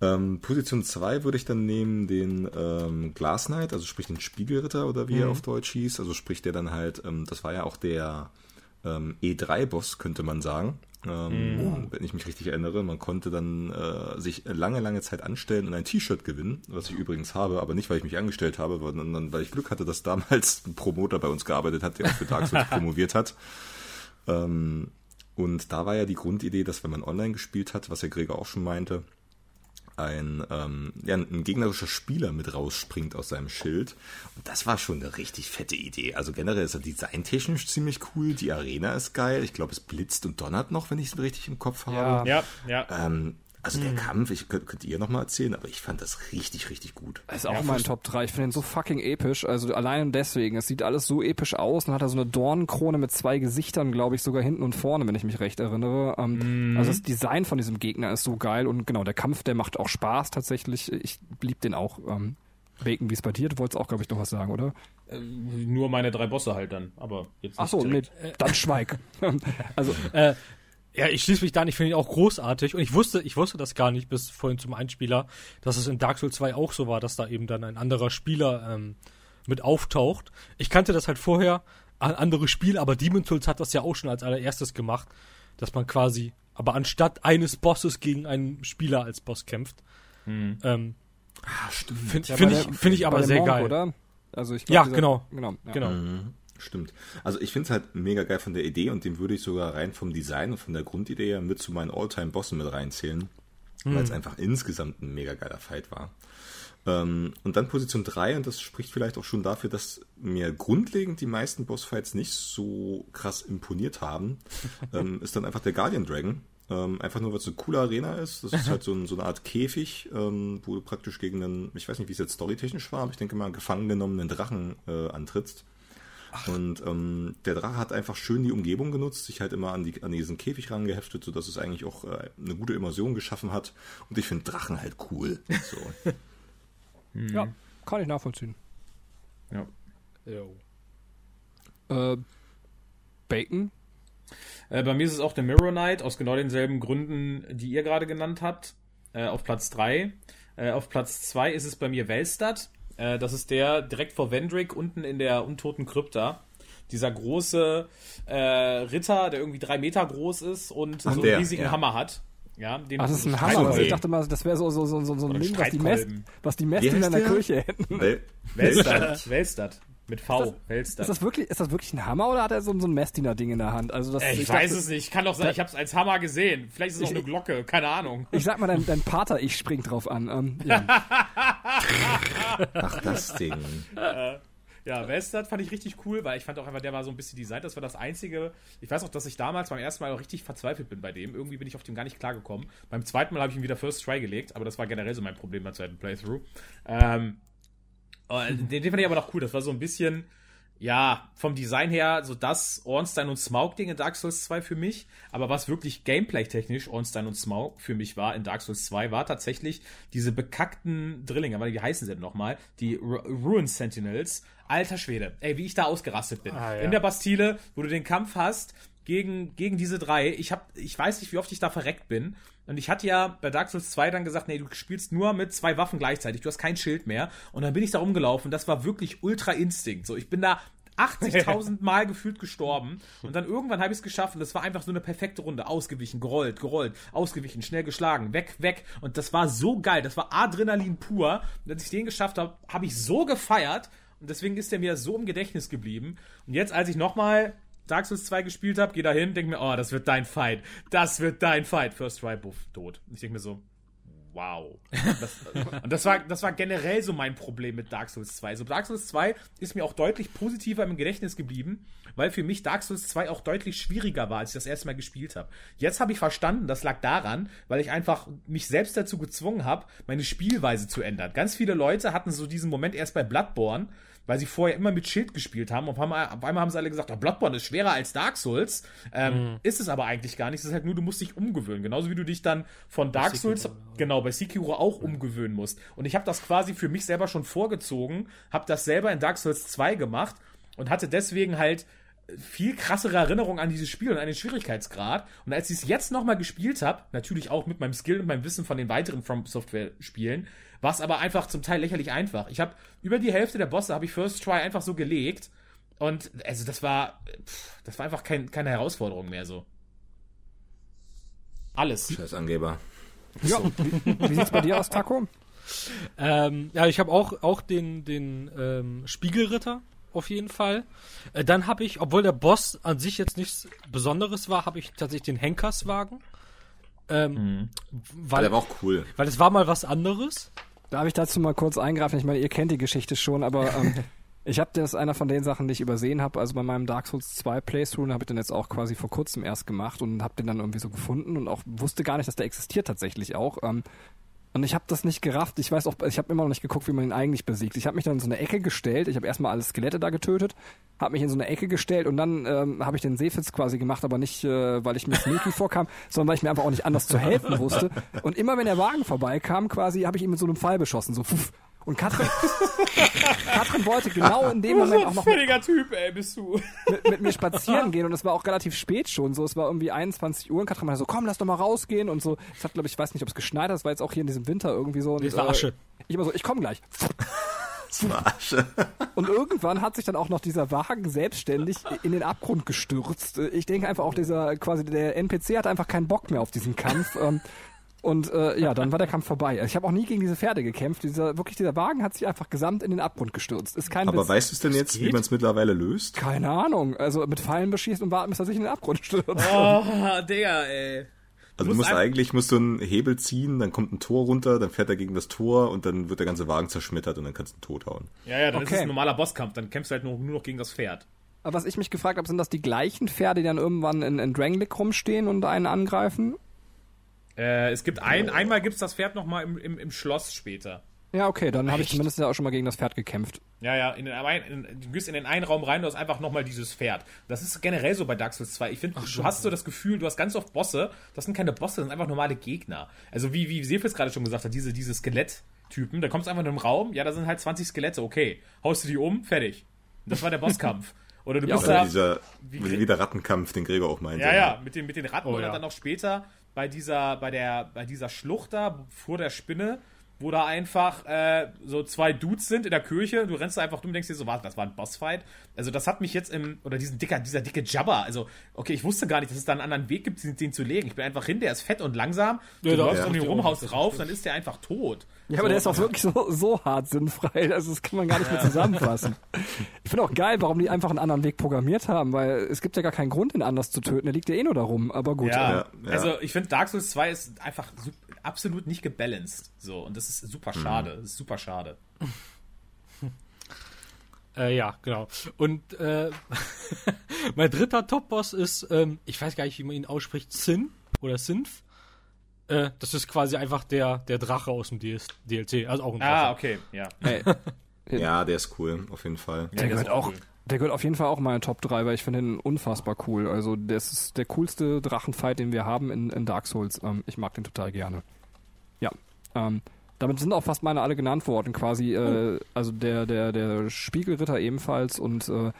Ähm, Position 2 würde ich dann nehmen den ähm, Glass Knight, also sprich den Spiegelritter oder wie er auf Deutsch hieß. Also sprich der dann halt, ähm, das war ja auch der ähm, E3-Boss, könnte man sagen. Ähm, Wenn ich mich richtig erinnere, man konnte dann äh, sich lange, lange Zeit anstellen und ein T-Shirt gewinnen, was ich übrigens habe, aber nicht, weil ich mich angestellt habe, sondern weil ich Glück hatte, dass damals ein Promoter bei uns gearbeitet hat, der auch für Dark Souls promoviert hat. Ähm, und da war ja die Grundidee, dass wenn man online gespielt hat, was ja Gregor auch schon meinte, ein, ähm, ja, ein gegnerischer Spieler mit rausspringt aus seinem Schild. Und das war schon eine richtig fette Idee. Also generell ist er designtechnisch ziemlich cool. Die Arena ist geil. Ich glaube, es blitzt und donnert noch, wenn ich es richtig im Kopf habe. Ja, ja. Ähm, also der Kampf, ich könnt, könnt ihr noch mal erzählen, aber ich fand das richtig, richtig gut. Das ist auch mein Top 3. Ich finde den so fucking episch. Also allein deswegen. Es sieht alles so episch aus. Dann hat er so eine Dornenkrone mit zwei Gesichtern, glaube ich, sogar hinten und vorne, wenn ich mich recht erinnere. Ähm, Also das Design von diesem Gegner ist so geil. Und genau, der Kampf, der macht auch Spaß tatsächlich. Ich lieb den auch. Ähm, Bacon, wie es bei dir? Du wolltest auch, glaube ich, noch was sagen, oder? Nur meine drei Bosse halt dann, aber jetzt Ach so, nee, dann schweig. also, Äh, ja, ich schließe mich da an, ich finde ihn auch großartig. Und ich wusste, ich wusste das gar nicht bis vorhin zum Einspieler, dass es in Dark Souls 2 auch so war, dass da eben dann ein anderer Spieler ähm, mit auftaucht. Ich kannte das halt vorher, ein anderes Spiel, aber Demon's Souls hat das ja auch schon als allererstes gemacht, dass man quasi, aber anstatt eines Bosses gegen einen Spieler als Boss kämpft. Ähm, Ah. Finde ja, find ich, find ich aber sehr Monk, geil. oder? Also ich Ja, dieser- genau. Genau. Ja. Genau. Mhm, Stimmt. Also ich finde es halt mega geil von der Idee und den würde ich sogar rein vom Design und von der Grundidee her mit zu meinen All-Time-Bossen mit reinzählen, weil es einfach insgesamt ein mega geiler Fight war. Ähm, und dann Position 3, und das spricht vielleicht auch schon dafür, dass mir grundlegend die meisten Bossfights nicht so krass imponiert haben, ähm, ist dann einfach der Guardian Dragon. Ähm, einfach nur, weil es eine coole Arena ist. Das ist halt so, ein, so eine Art Käfig, ähm, wo du praktisch gegen einen, ich weiß nicht, wie es jetzt storytechnisch war, aber ich denke mal, gefangen genommenen Drachen äh, antrittst. Und ähm, der Drache hat einfach schön die Umgebung genutzt, sich halt immer an, die, an diesen Käfig rangeheftet, sodass es eigentlich auch äh, eine gute Immersion geschaffen hat. Und ich finde Drachen halt cool. So. ja, kann ich nachvollziehen. Ja. Äh, Bacon? Äh, bei mir ist es auch der Mirror Knight, aus genau denselben Gründen, die ihr gerade genannt habt, äh, auf Platz 3. Äh, auf Platz 2 ist es bei mir Velstad. Äh, das ist der direkt vor Vendrick, unten in der untoten Krypta. Dieser große äh, Ritter, der irgendwie drei Meter groß ist und so einen der, riesigen ja. Hammer hat. Ja, den Ach, das ist ein. Hammer. Also ich dachte mal, das wäre so, so, so, so, so ein Ding, was die. Mess, was die Messdiener in der? Kirche hätten. Weil, Velstad. Mit V. Ist Velstad. das wirklich, ist das wirklich ein Hammer oder hat er so, so ein Messdiener-Ding in der Hand? Also das, Äh, ich, dachte- weiß es nicht. Kann doch sein, ich habe es als Hammer gesehen. Vielleicht ist es auch Ich- eine Glocke. Keine Ahnung. Ich sag mal, dein, dein Pater, ich spring drauf an. Ähm, ja. ach, das Ding. Ja, Velstad fand ich richtig cool, weil ich fand auch einfach, der war so ein bisschen designt. Das war das einzige. Ich weiß auch, dass ich damals beim ersten Mal auch richtig verzweifelt bin bei dem. Irgendwie bin ich auf dem gar nicht klargekommen. Beim zweiten Mal habe ich ihn wieder First Try gelegt, aber das war generell so mein Problem beim zweiten Playthrough. Ähm, äh, den, den fand ich aber noch cool. Das war so ein bisschen, ja, vom Design her so das Ornstein und Smaug-Ding in Dark Souls 2 für mich. Aber was wirklich gameplay-technisch Ornstein und Smaug für mich war in Dark Souls 2, war tatsächlich diese bekackten Drillinge. Aber wie heißen sie denn nochmal? Die Ru Ruin Sentinels. Alter Schwede. Ey, wie ich da ausgerastet bin. Ah, ja. In der Bastille, wo du den Kampf hast gegen, gegen diese drei. Ich hab, ich weiß nicht, wie oft ich da verreckt bin. Und ich hatte ja bei Dark Souls 2 dann gesagt, nee, du spielst nur mit zwei Waffen gleichzeitig. Du hast kein Schild mehr. Und dann bin ich da rumgelaufen. Das war wirklich Ultra Instinct. So, ich bin da 80.000 Mal gefühlt gestorben. Und dann irgendwann habe ich es geschafft und das war einfach so eine perfekte Runde. Ausgewichen, gerollt, gerollt, ausgewichen, schnell geschlagen, weg, weg. Und das war so geil. Das war Adrenalin pur. Und als ich den geschafft habe, habe ich so gefeiert. Und deswegen ist der mir so im Gedächtnis geblieben. Und jetzt, als ich nochmal Dark Souls 2 gespielt habe, gehe da hin, denke mir, oh, das wird dein Fight. Das wird dein Fight. First Try, buff, tot. Und ich denke mir so, wow. Das, und das war, das war generell so mein Problem mit Dark Souls 2. So Dark Souls 2 ist mir auch deutlich positiver im Gedächtnis geblieben, weil für mich Dark Souls 2 auch deutlich schwieriger war, als ich das erste Mal gespielt habe. Jetzt habe ich verstanden, das lag daran, weil ich einfach mich selbst dazu gezwungen habe, meine Spielweise zu ändern. Ganz viele Leute hatten so diesen Moment erst bei Bloodborne, weil sie vorher immer mit Schild gespielt haben. Und auf einmal, auf einmal haben sie alle gesagt, oh, Bloodborne ist schwerer als Dark Souls. Ähm, Ist es aber eigentlich gar nicht. Es ist halt nur, du musst dich umgewöhnen. Genauso wie du dich dann von Dark Souls, genau, bei Sekiro auch umgewöhnen musst. Und ich habe das quasi für mich selber schon vorgezogen, habe das selber in Dark Souls 2 gemacht und hatte deswegen halt viel krassere Erinnerung an dieses Spiel und an den Schwierigkeitsgrad. Und als ich es jetzt nochmal gespielt habe, natürlich auch mit meinem Skill und meinem Wissen von den weiteren From Software Spielen, war es aber einfach zum Teil lächerlich einfach. Ich habe über die Hälfte der Bosse habe ich First Try einfach so gelegt und also das war pff, das war einfach kein, keine Herausforderung mehr so. Alles. Scheiß Angeber. ja. Wie, wie sieht's bei dir aus, Taco? Ähm, ja, ich habe auch, auch den, den ähm, Spiegelritter auf jeden Fall. Äh, dann habe ich, obwohl der Boss an sich jetzt nichts Besonderes war, habe ich tatsächlich den Henkerswagen. Ähm, Aber weil, der war auch cool. weil es war mal was anderes. Darf ich dazu mal kurz eingreifen? Ich meine, ihr kennt die Geschichte schon, aber ähm, ich habe das einer von den Sachen, die ich übersehen habe. Also bei meinem Dark Souls 2 Playthrough habe ich den jetzt auch quasi vor kurzem erst gemacht und habe den dann irgendwie so gefunden und auch wusste gar nicht, dass der existiert tatsächlich auch. Ähm, und ich habe das nicht gerafft. Ich weiß auch, ich habe immer noch nicht geguckt, wie man ihn eigentlich besiegt. Ich habe mich dann in so eine Ecke gestellt. Ich habe erstmal alle Skelette da getötet, habe mich in so eine Ecke gestellt und dann ähm, habe ich den Seefitz quasi gemacht, aber nicht, äh, weil ich mir sneaky vorkam, sondern weil ich mir einfach auch nicht anders zu helfen wusste. Und immer wenn der Wagen vorbeikam, quasi, habe ich ihn mit so einem Pfeil beschossen, so pfuff. Und Katrin, Katrin wollte genau in dem Moment auch noch mit, Völliger Typ, ey, bist du. mit, mit mir spazieren gehen und es war auch relativ spät schon, so es war irgendwie 21 Uhr und Katrin meinte so, komm, lass doch mal rausgehen und so. Es hat, glaube ich, weiß nicht, ob es geschneit hat, es war jetzt auch hier in diesem Winter irgendwie so. Und, Das war Asche. ich immer so, ich komm gleich. Das war Asche. Und irgendwann hat sich dann auch noch dieser Wagen selbstständig in den Abgrund gestürzt. Ich denke einfach auch dieser, quasi der NPC hatte einfach keinen Bock mehr auf diesen Kampf. Und äh, ja, dann war der Kampf vorbei. Ich habe auch nie gegen diese Pferde gekämpft. Dieser, wirklich, dieser Wagen hat sich einfach gesamt in den Abgrund gestürzt. Ist kein Aber Witz. weißt du es denn jetzt, wie man es mittlerweile löst? Keine Ahnung. Also mit Pfeilen beschießt und warten, bis er sich in den Abgrund stürzt. Oh, der, ey. Also du musst musst eigentlich musst du einen Hebel ziehen, dann kommt ein Tor runter, dann fährt er gegen das Tor und dann wird der ganze Wagen zerschmettert und dann kannst du ihn tothauen. Ja, ja, dann ist Okay. es ein normaler Bosskampf. Dann kämpfst du halt nur, nur noch gegen das Pferd. Aber was ich mich gefragt habe, sind das die gleichen Pferde, die dann irgendwann in, in Drangleic rumstehen und einen angreifen? Äh, es gibt ein, einmal gibt's das Pferd noch mal im, im, im Schloss später. Ja, okay, dann habe ich zumindest ja auch schon mal gegen das Pferd gekämpft. Ja, ja, in den, ein, in, du gehst in den einen Raum rein, du hast einfach nochmal dieses Pferd. Das ist generell so bei Dark Souls 2. Ich finde, du hast so das Gefühl, du hast ganz oft Bosse, das sind keine Bosse, das sind einfach normale Gegner. Also wie, wie Sefis gerade schon gesagt hat, diese, diese Skeletttypen, da kommst du einfach in einen Raum, ja, da sind halt 20 Skelette, okay. Haust du die um, fertig. Das war der Bosskampf. Oder du bist Oder da. dieser, wie- wie, der Rattenkampf, den Gregor auch meinte. Ja, ja, mit den, mit den Ratten Oh, oder ja. dann noch später bei dieser, bei der, bei dieser Schlucht da vor der Spinne, wo da einfach äh, so zwei Dudes sind in der Kirche, du rennst da einfach dumm, denkst dir so, warte, das war ein Bossfight. Also das hat mich jetzt im, oder diesen dicker, dieser dicke Jabba, also, okay, ich wusste gar nicht, dass es da einen anderen Weg gibt, den, den zu legen. Ich bin einfach hin, der ist fett und langsam, du Ja, läufst ja. um ihn rum, haust drauf, dann ist der einfach tot. Ja, aber der ist auch wirklich so, so hart sinnfrei, also das kann man gar nicht mehr zusammenfassen. Ich finde auch geil, warum die einfach einen anderen Weg programmiert haben, weil es gibt ja gar keinen Grund, ihn anders zu töten. Der liegt ja eh nur darum, aber gut. Ja, Ja, ja. also ich finde Dark Souls 2 ist einfach su- absolut nicht gebalanced. So, und das ist super schade. Das ist super schade. Äh, ja, genau. Und äh, mein dritter Top-Boss ist, ähm, ich weiß gar nicht, wie man ihn ausspricht, Sin oder Sinf. Äh, das ist quasi einfach der, der Drache aus dem DS DLC. Also auch ein Drache. Ah, okay, ja. Ja, der ist cool, auf jeden Fall. der Ja, gehört ist auch cool. der gehört auf jeden Fall auch in meine Top 3, weil ich finde ihn unfassbar cool. Also das ist der coolste Drachenfight, den wir haben in, in Dark Souls. Ähm, ich mag den total gerne. Ja. Ähm, damit sind auch fast meine alle genannt worden, quasi. Äh, also der, der, der Spiegelritter ebenfalls und äh,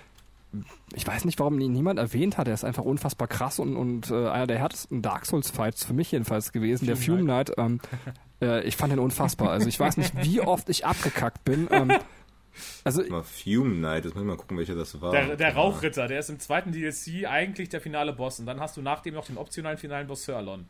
ich weiß nicht, warum ihn niemand erwähnt hat. Er ist einfach unfassbar krass und, und äh, einer der härtesten Dark Souls-Fights für mich jedenfalls gewesen. der Fume Knight. Ähm, äh, ich fand ihn unfassbar. Also ich weiß nicht, wie oft ich abgekackt bin. Ähm, also Mal Fume Knight, jetzt muss ich mal gucken, welcher das war. Der, der Rauchritter, der ist im zweiten DLC eigentlich der finale Boss. Und dann hast du nach dem noch den optionalen finalen Boss Sir Alon.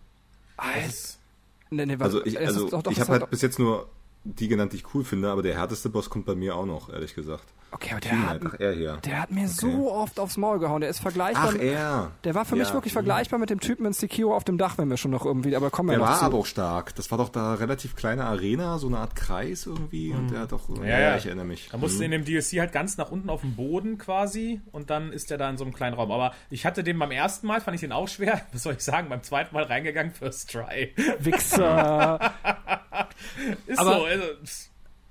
Nee, nee, Also ich, also ist doch- doch, ich habe halt bis jetzt nur die genannt, die ich cool finde, aber der härteste Boss kommt bei mir auch noch, ehrlich gesagt. Okay, aber der hat, ach, er hier. der hat mir so oft aufs Maul gehauen. Der ist vergleichbar. Ach, er. der war für mich Ja. wirklich vergleichbar mit dem Typen in Sekiro auf dem Dach, wenn wir schon noch irgendwie, aber kommen wir Der noch war zu. aber auch stark. Das war doch da relativ kleine Arena, so eine Art Kreis irgendwie. Und der hat doch. Ja, ja. ich erinnere mich. Da musst du in dem DLC halt ganz nach unten auf dem Boden quasi und dann ist der da in so einem kleinen Raum. Aber ich hatte den beim ersten Mal, fand ich den auch schwer. Was soll ich sagen? Beim zweiten Mal reingegangen, first try. Wichser. Ist Aber- so. Also,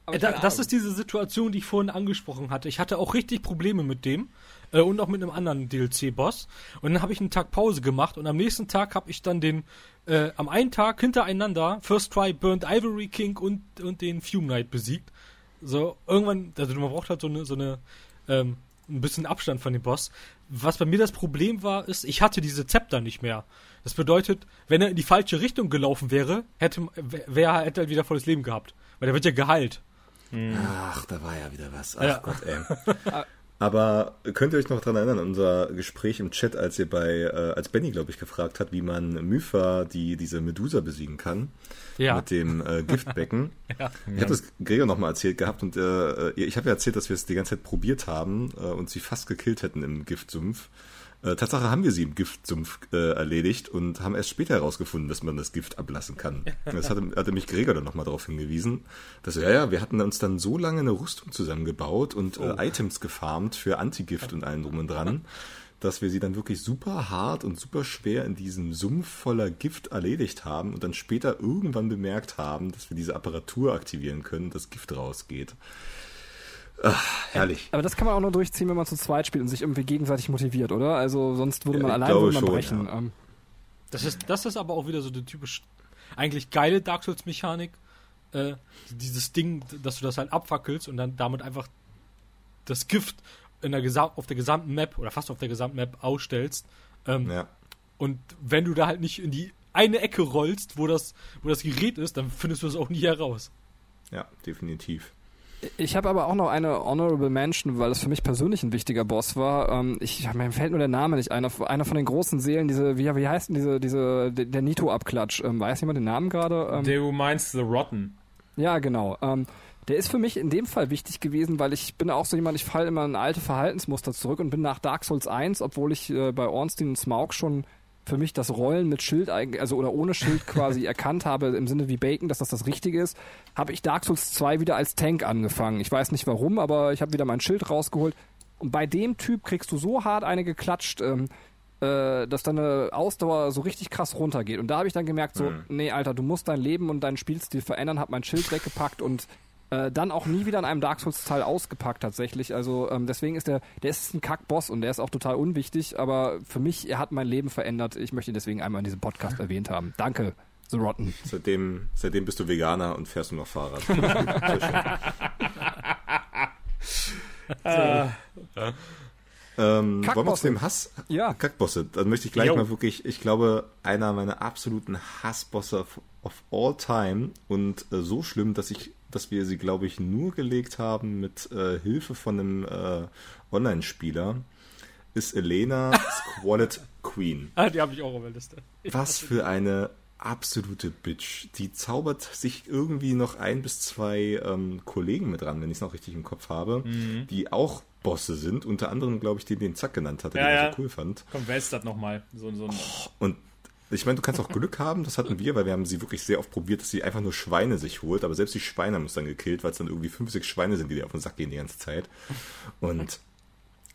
da, das ist diese Situation, die ich vorhin angesprochen hatte. Ich hatte auch richtig Probleme mit dem äh, und auch mit einem anderen DLC-Boss. Und dann habe ich einen Tag Pause gemacht und am nächsten Tag habe ich dann den, äh, am einen Tag hintereinander First Try Burnt Ivory King und, und den Fume Knight besiegt. So, irgendwann, also man braucht halt so eine, so eine, ähm, ein bisschen Abstand von dem Boss. Was bei mir das Problem war, ist, ich hatte diese Zepter nicht mehr. Das bedeutet, wenn er in die falsche Richtung gelaufen wäre, hätte, wäre hätte er halt wieder volles Leben gehabt. Weil der wird ja geheilt. Ach, da war ja wieder was. Ach Ja. Gott, ey. Aber könnt ihr euch noch dran erinnern, unser Gespräch im Chat, als ihr bei, äh, als Benny, glaube ich, gefragt hat, wie man Mypha, die diese Medusa besiegen kann, Ja. mit dem äh, Giftbecken. Ich habe das Gregor nochmal erzählt gehabt und äh, ich habe ja erzählt, dass wir es die ganze Zeit probiert haben äh, und sie fast gekillt hätten im Giftsumpf. Äh, Tatsache haben wir sie im Giftsumpf äh, erledigt und haben erst später herausgefunden, dass man das Gift ablassen kann. Das hatte, hatte mich Gregor dann nochmal darauf hingewiesen. Dass, ja, ja, wir hatten uns dann so lange eine Rüstung zusammengebaut und äh, Items gefarmt für Antigift und allen drum und dran, dass wir sie dann wirklich super hart und super schwer in diesem Sumpf voller Gift erledigt haben und dann später irgendwann bemerkt haben, dass wir diese Apparatur aktivieren können, das Gift rausgeht. Ach, herrlich. Aber das kann man auch nur durchziehen, wenn man zu zweit spielt und sich irgendwie gegenseitig motiviert, oder? Also sonst würde man Ja, allein würde man schon, brechen. ja. Ähm, Das ist, das ist aber auch wieder so eine typisch, eigentlich geile Dark Souls-Mechanik. Äh, dieses Ding, dass du das halt abfackelst und dann damit einfach das Gift in der auf der gesamten Map oder fast auf der gesamten Map ausstellst. Ähm, Ja. Und wenn du da halt nicht in die eine Ecke rollst, wo das, wo das Gerät ist, dann findest du es auch nie heraus. ja, definitiv. Ich habe aber auch noch eine Honorable Mention, weil es für mich persönlich ein wichtiger Boss war. Ähm, ich, mir fällt nur der Name nicht ein. Einer von den großen Seelen, diese, wie, wie heißt denn diese, diese, der Nito-Abklatsch? Ähm, weiß jemand den Namen gerade? Ähm, Du meinst The Rotten. Ja, genau. Ähm, der ist für mich in dem Fall wichtig gewesen, weil ich bin auch so jemand, ich falle immer in alte Verhaltensmuster zurück und bin nach Dark Souls 1, obwohl ich äh, bei Ornstein und Smaug schon für mich das Rollen mit Schild, also oder ohne Schild quasi erkannt habe, im Sinne wie Bacon, dass das das Richtige ist, habe ich Dark Souls 2 wieder als Tank angefangen. Ich weiß nicht warum, aber ich habe wieder mein Schild rausgeholt. Und bei dem Typ kriegst du so hart eine geklatscht, ähm, äh, dass deine Ausdauer so richtig krass runtergeht. Und da habe ich dann gemerkt, so, nee, Alter, du musst dein Leben und deinen Spielstil verändern, hab mein Schild weggepackt und äh, dann auch nie wieder in einem Dark Souls-Teil ausgepackt tatsächlich. Also ähm, deswegen ist der, der ist ein Kackboss und der ist auch total unwichtig, aber für mich, er hat mein Leben verändert. Ich möchte ihn deswegen einmal in diesem Podcast erwähnt haben. Danke, The Rotten. Seitdem, seitdem bist du Veganer und fährst nur noch Fahrrad. Schön. ähm, wollen wir zu dem Hass? Ja. Kackbosse. Dann möchte ich gleich Jo. mal wirklich, ich glaube, einer meiner absoluten Hassbosse of, of all time und äh, so schlimm, dass ich, dass wir sie, glaube ich, nur gelegt haben mit äh, Hilfe von einem äh, Online-Spieler, ist Elena Squalid Queen. Ah, die habe ich auch auf der Liste. Was für eine absolute Bitch. Die zaubert sich irgendwie noch ein bis zwei ähm, Kollegen mit ran, wenn ich es noch richtig im Kopf habe, Mhm. die auch Bosse sind. Unter anderem, glaube ich, den, den Zack genannt hatte, Ja, den ja. ich so cool fand. Komm, wer ist das nochmal? So, so ein, Und ich meine, du kannst auch Glück haben, das hatten wir, weil wir haben sie wirklich sehr oft probiert, dass sie einfach nur Schweine sich holt, aber selbst die Schweine haben uns dann gekillt, weil es dann irgendwie fünf, sechs Schweine sind, die dir auf den Sack gehen die ganze Zeit. Und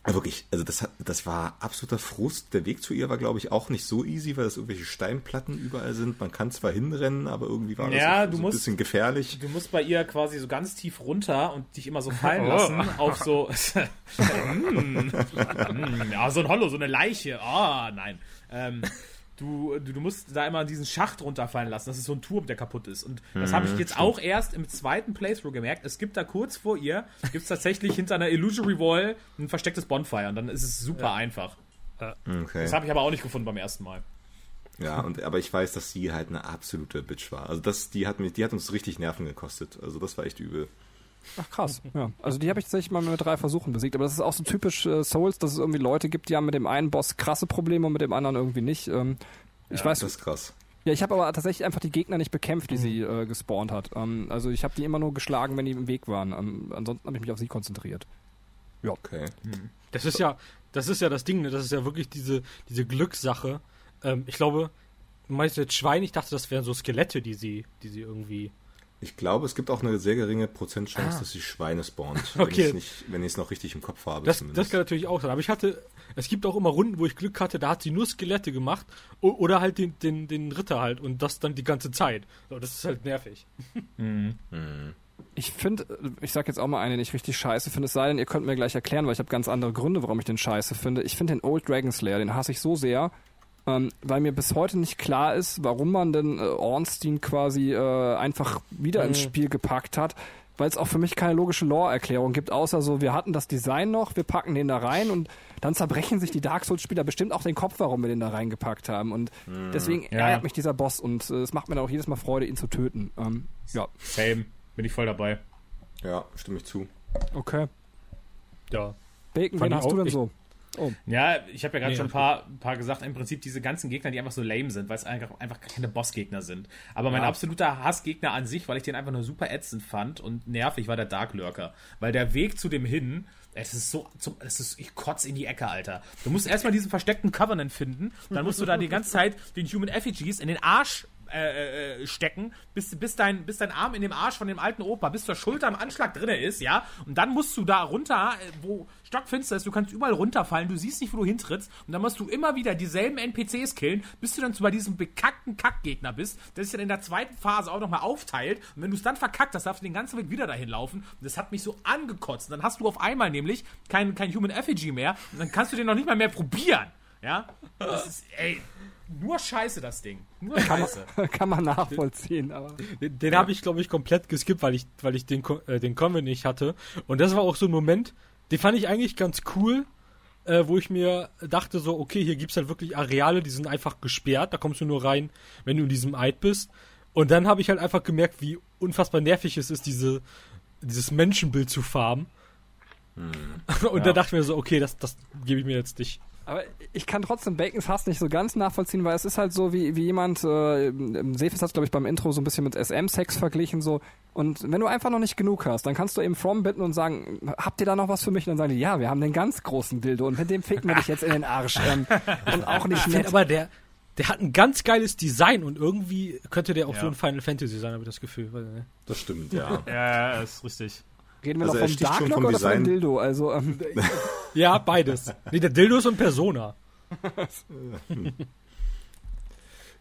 wirklich, also das hat, das war absoluter Frust. Der Weg zu ihr war, glaube ich, auch nicht so easy, weil das irgendwelche Steinplatten überall sind. Man kann zwar hinrennen, aber irgendwie war Ja, das du so musst- ein bisschen gefährlich. Du musst bei ihr quasi so ganz tief runter und dich immer so fallen lassen auf so. Hm, hm, ja, so ein Hollow, so eine Leiche. Ah, nein. Ähm, du, du, du musst da immer diesen Schacht runterfallen lassen. Das ist so ein Turm, der kaputt ist. Und das habe ich jetzt auch erst im zweiten Playthrough gemerkt. Es gibt da kurz vor ihr, gibt es tatsächlich hinter einer Illusory Wall ein verstecktes Bonfire. Und dann ist es super einfach. Okay. Das habe ich aber auch nicht gefunden beim ersten Mal. Ja, und, aber ich weiß, dass sie halt eine absolute Bitch war. Also das, die hat mich, die hat uns richtig Nerven gekostet. Also das war echt übel. Ach krass. Ja. Also die habe ich tatsächlich mal mit drei Versuchen besiegt, aber das ist auch so typisch äh, Souls, dass es irgendwie Leute gibt, die haben mit dem einen Boss krasse Probleme und mit dem anderen irgendwie nicht. Ähm, ich weiß, Das ist krass. Ja, ich habe aber tatsächlich einfach die Gegner nicht bekämpft, die sie äh, gespawnt hat. Ähm, also ich habe die immer nur geschlagen, wenn die im Weg waren. Ähm, ansonsten habe ich mich auf sie konzentriert. Okay. Das ist ja, das ist ja das Ding, ne? Das ist ja wirklich diese, diese Glückssache. Ähm, ich glaube, du meinst jetzt Schwein, ich dachte, das wären so Skelette, die sie, die sie irgendwie. Ich glaube, es gibt auch eine sehr geringe Prozentchance, dass sie Schweine spawnt. Okay. Wenn ich es noch richtig im Kopf habe. Das, zumindest. das kann natürlich auch sein. Aber ich hatte, es gibt auch immer Runden, wo ich Glück hatte, da hat sie nur Skelette gemacht oder halt den, den, den Ritter halt und das dann die ganze Zeit. So, das ist halt nervig. Ich finde, ich sag jetzt auch mal eine, den ich richtig scheiße finde, es sei denn, ihr könnt mir gleich erklären, weil ich habe ganz andere Gründe, warum ich den scheiße finde. Ich finde den Old Dragon Slayer, den hasse ich so sehr, ähm, weil mir bis heute nicht klar ist, warum man denn äh, Ornstein quasi äh, einfach wieder ins Spiel gepackt hat, weil es auch für mich keine logische Lore-Erklärung gibt, außer so, wir hatten das Design noch, wir packen den da rein und dann zerbrechen sich die Dark Souls-Spieler bestimmt auch den Kopf, warum wir den da reingepackt haben. Und deswegen Ja. ärgert mich dieser Boss und äh, es macht mir dann auch jedes Mal Freude, ihn zu töten. Ähm, ja, Same. Bin ich voll dabei. Ja, stimme ich zu. okay. Ja. Bacon, Fand wen hast du auch- denn ich- so? Ja, ich habe ja gerade Nee, schon ein paar, ein paar gesagt, im Prinzip diese ganzen Gegner, die einfach so lame sind, weil es einfach, einfach keine Bossgegner sind. Aber mein absoluter Hassgegner an sich, weil ich den einfach nur super ätzend fand und nervig, war der Dark Lurker. Weil der Weg zu dem hin, Es ist so, zum, es ist, ich kotz in die Ecke, Alter. Du musst erstmal diesen versteckten Covenant finden, dann musst du da die ganze Zeit den Human Effigies in den Arsch äh, äh, stecken, bis, bis, dein, bis dein Arm in dem Arsch von dem alten Opa, bis zur Schulter am Anschlag drinne ist, ja. Und dann musst du da runter, äh, wo stockfinster ist, du kannst überall runterfallen, du siehst nicht, wo du hintrittst. Und dann musst du immer wieder dieselben NPCs killen, bis du dann zu bei diesem bekackten Kackgegner bist, der sich dann in der zweiten Phase auch nochmal aufteilt. Und wenn du es dann verkackt hast, darfst du den ganzen Weg wieder dahin laufen. Und das hat mich so angekotzt. Und dann hast du auf einmal nämlich kein, kein Human Effigy mehr. Und dann kannst du den noch nicht mal mehr probieren. Ja? Das ist, ey, nur Scheiße, das Ding. Nur Scheiße. Kann man nachvollziehen, aber. Den, den habe ich, glaube ich, komplett geskippt, weil ich, weil ich den, äh, den Convent nicht hatte. Und das war auch so ein Moment, den fand ich eigentlich ganz cool, äh, wo ich mir dachte so, okay, hier gibt's halt wirklich Areale, die sind einfach gesperrt, da kommst du nur rein, wenn du in diesem Eid bist. Und dann habe ich halt einfach gemerkt, wie unfassbar nervig es ist, diese, dieses Menschenbild zu farmen. Und da dachte ich mir so, okay, das, das gebe ich mir jetzt nicht. Aber ich kann trotzdem Bacons Hass nicht so ganz nachvollziehen, weil es ist halt so, wie, wie jemand, äh, Sefis hat glaube ich beim Intro so ein bisschen mit SM-Sex verglichen so. Und wenn du einfach noch nicht genug hast, dann kannst du eben From bitten und sagen, habt ihr da noch was für mich? Und dann sagen die, ja, wir haben den ganz großen Dildo und mit dem ficken wir dich jetzt in den Arsch. Ähm, und auch nicht nett. aber, der, der hat ein ganz geiles Design und irgendwie könnte der auch Ja. so ein Final Fantasy sein, habe ich das Gefühl. Ne? Das stimmt, ja. Ja, ja, ist richtig. Reden wir Also noch vom Darklock vom oder vom Design- Dildo? Also, ähm, Ja, beides. Nee, der Dildo ist und Persona.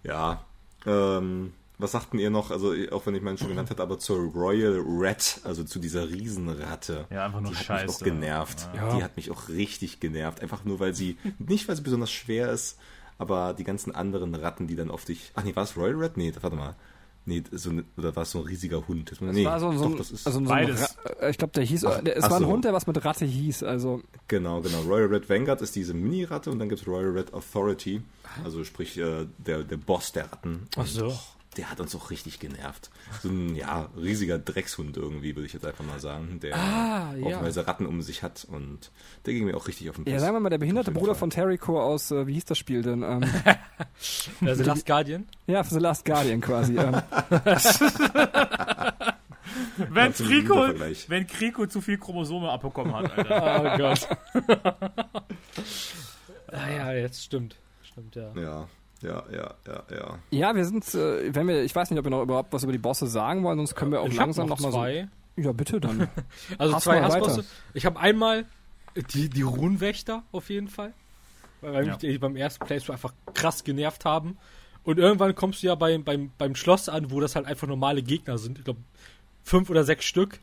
Ja. Ähm, was sagten ihr noch? Also, auch wenn ich meinen schon genannt hatte, aber zur Royal Rat, also zu dieser Riesenratte. Ja, einfach nur die hat Scheiße. mich auch genervt. Ja. Die hat mich auch richtig genervt. Einfach nur, weil sie, nicht weil sie besonders schwer ist, aber die ganzen anderen Ratten, die dann auf dich. Ach nee, war es Royal Rat? Nee, warte mal. Nee, so, ne- oder war es so ein riesiger Hund? Das nee, war so, so, doch, ein, das ist. also so ein beides. Ra äh, ich glaube, der hieß, Ach, der, es ach war ein so. Hund, der was mit Ratte hieß. Also, Genau, genau. Royal Red Vanguard ist diese Mini-Ratte und dann gibt es Royal Red Authority, also sprich äh, der, der Boss der Ratten. Ach so. Und, der hat uns auch richtig genervt. So ein, ja, riesiger Dreckshund irgendwie, würde ich jetzt einfach mal sagen, der Ah, ja. Ratten um sich hat und der ging mir auch richtig auf den Piss. ja, sagen wir mal, der behinderte Bruder Fall. von Terrico aus, äh, wie hieß das Spiel denn? Ähm, The Last Guardian. ja, The Last Guardian quasi. ähm, Wenn Kriko, wenn Kriko zu viel Chromosome abbekommen hat, Alter. Oh Gott. ah ja, jetzt stimmt. Stimmt, ja. Ja, ja, ja, ja, ja. ja, wir sind, äh, wenn wir, ich weiß nicht, ob wir noch überhaupt was über die Bosse sagen wollen, sonst können wir auch ich langsam noch noch, mal zwei. so. Ja, bitte dann. Also Hass zwei Hassbosse. Ich habe einmal die, die Runenwächter auf jeden Fall. Weil weil Ja. mich die beim ersten Playthrough einfach krass genervt haben. Und irgendwann kommst du ja beim, beim, beim Schloss an, wo das halt einfach normale Gegner sind. Ich glaube, fünf oder sechs Stück.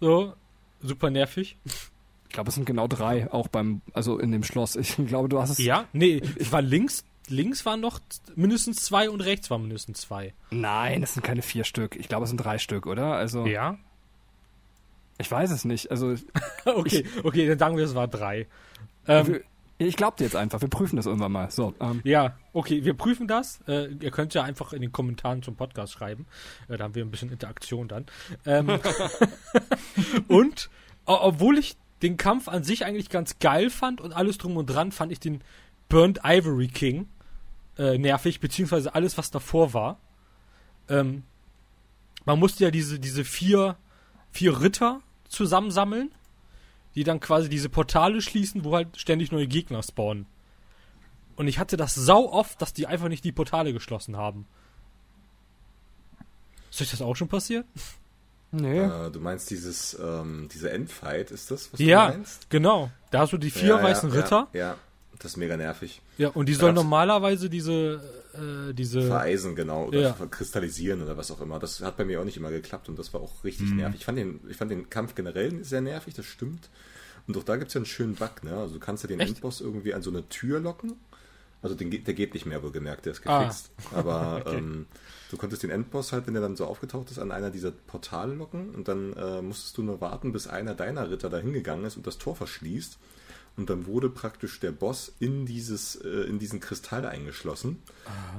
So, super nervig. Ich glaube, es sind genau drei, auch beim, also in dem Schloss. Ich glaube, du hast es. Ja, nee, ich war links, links waren noch mindestens zwei und rechts waren mindestens zwei. Nein, es sind keine vier Stück. Ich glaube, es sind drei Stück, oder? Also, Ja? ich weiß es nicht. Also, Okay, okay, dann sagen wir, es war drei. Ähm, ich glaube dir jetzt einfach. Wir prüfen das irgendwann mal. So, ähm, Ja, okay, wir prüfen das. Äh, ihr könnt ja einfach in den Kommentaren zum Podcast schreiben. Äh, da haben wir ein bisschen Interaktion dann. Ähm, und obwohl ich den Kampf an sich eigentlich ganz geil fand und alles drum und dran, fand ich den Burnt Ivory King äh, nervig, beziehungsweise alles, was davor war. Ähm, man musste ja diese, diese vier, vier Ritter zusammensammeln, die dann quasi diese Portale schließen, wo halt ständig neue Gegner spawnen. Und ich hatte das sau oft, dass die einfach nicht die Portale geschlossen haben. Ist euch das auch schon passiert? nee. Äh, du meinst dieses, ähm, diese Endfight, ist das, was ja, du meinst? genau. Da hast du die vier ja, weißen ja, Ritter. Ja, ja, das ist mega nervig. Ja, und die sollen normalerweise diese, äh, diese, Vereisen, genau, oder Ja. kristallisieren oder was auch immer. Das hat bei mir auch nicht immer geklappt und das war auch richtig Mhm. nervig. Ich fand, den, ich fand den Kampf generell sehr nervig, das stimmt. Und auch da gibt es ja einen schönen Bug, ne? Also du kannst ja den Echt? Endboss irgendwie an so eine Tür locken. Also den, der geht nicht mehr, wohlgemerkt, der ist Ah. gefixt. Aber ähm, du konntest den Endboss halt, wenn der dann so aufgetaucht ist, an einer dieser Portale locken und dann äh, musstest du nur warten, bis einer deiner Ritter da hingegangen ist und das Tor verschließt. Und dann wurde praktisch der Boss in dieses, äh, in diesen Kristall eingeschlossen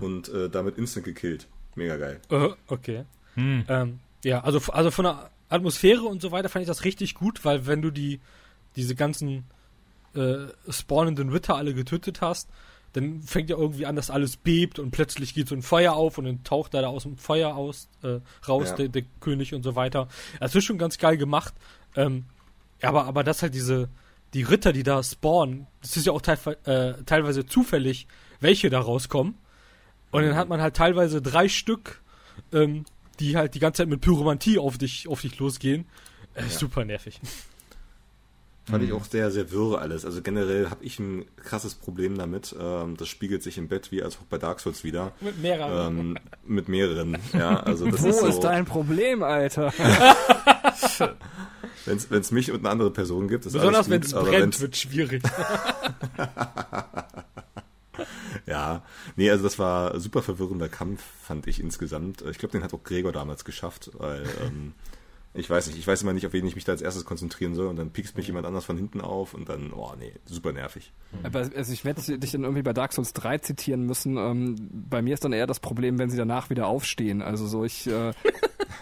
und äh, damit instant gekillt. Mega geil. äh, okay. Ähm, ja, also, also von der Atmosphäre und so weiter fand ich das richtig gut, weil wenn du die, diese ganzen äh, spawnenden Ritter alle getötet hast, dann fängt ja irgendwie an, dass alles bebt und plötzlich geht so ein Feuer auf und dann taucht er da aus dem Feuer aus, äh, raus, Ja. der, der König und so weiter. Das ist schon ganz geil gemacht. Ähm, aber, aber das halt diese, die Ritter, die da spawnen, das ist ja auch teil, äh, teilweise zufällig, welche da rauskommen. Und dann hat man halt teilweise drei Stück, ähm, die halt die ganze Zeit mit Pyromantie auf dich, auf dich losgehen. Äh, Super nervig. Fand ich auch sehr, sehr wirr alles. Also generell habe ich ein krasses Problem damit. Ähm, das spiegelt sich im Bett wie als auch bei Dark Souls wieder. Mit mehreren. Ähm, mit mehreren, ja. Also das Wo ist, so, ist dein Problem, Alter? Wenn es mich und eine andere Person gibt, ist Besonders wenn es brennt, wenn's- wird schwierig. Ja, nee, also das war super verwirrender Kampf, fand ich insgesamt. Ich glaube, den hat auch Gregor damals geschafft, weil ähm, ich weiß nicht, ich weiß immer nicht, auf wen ich mich da als erstes konzentrieren soll und dann piekst mich jemand anders von hinten auf und dann, oh nee, super nervig. Aber also ich werde dich dann irgendwie bei Dark Souls 3 zitieren müssen. Ähm, bei mir ist dann eher das Problem, wenn sie danach wieder aufstehen. Also so ich, äh,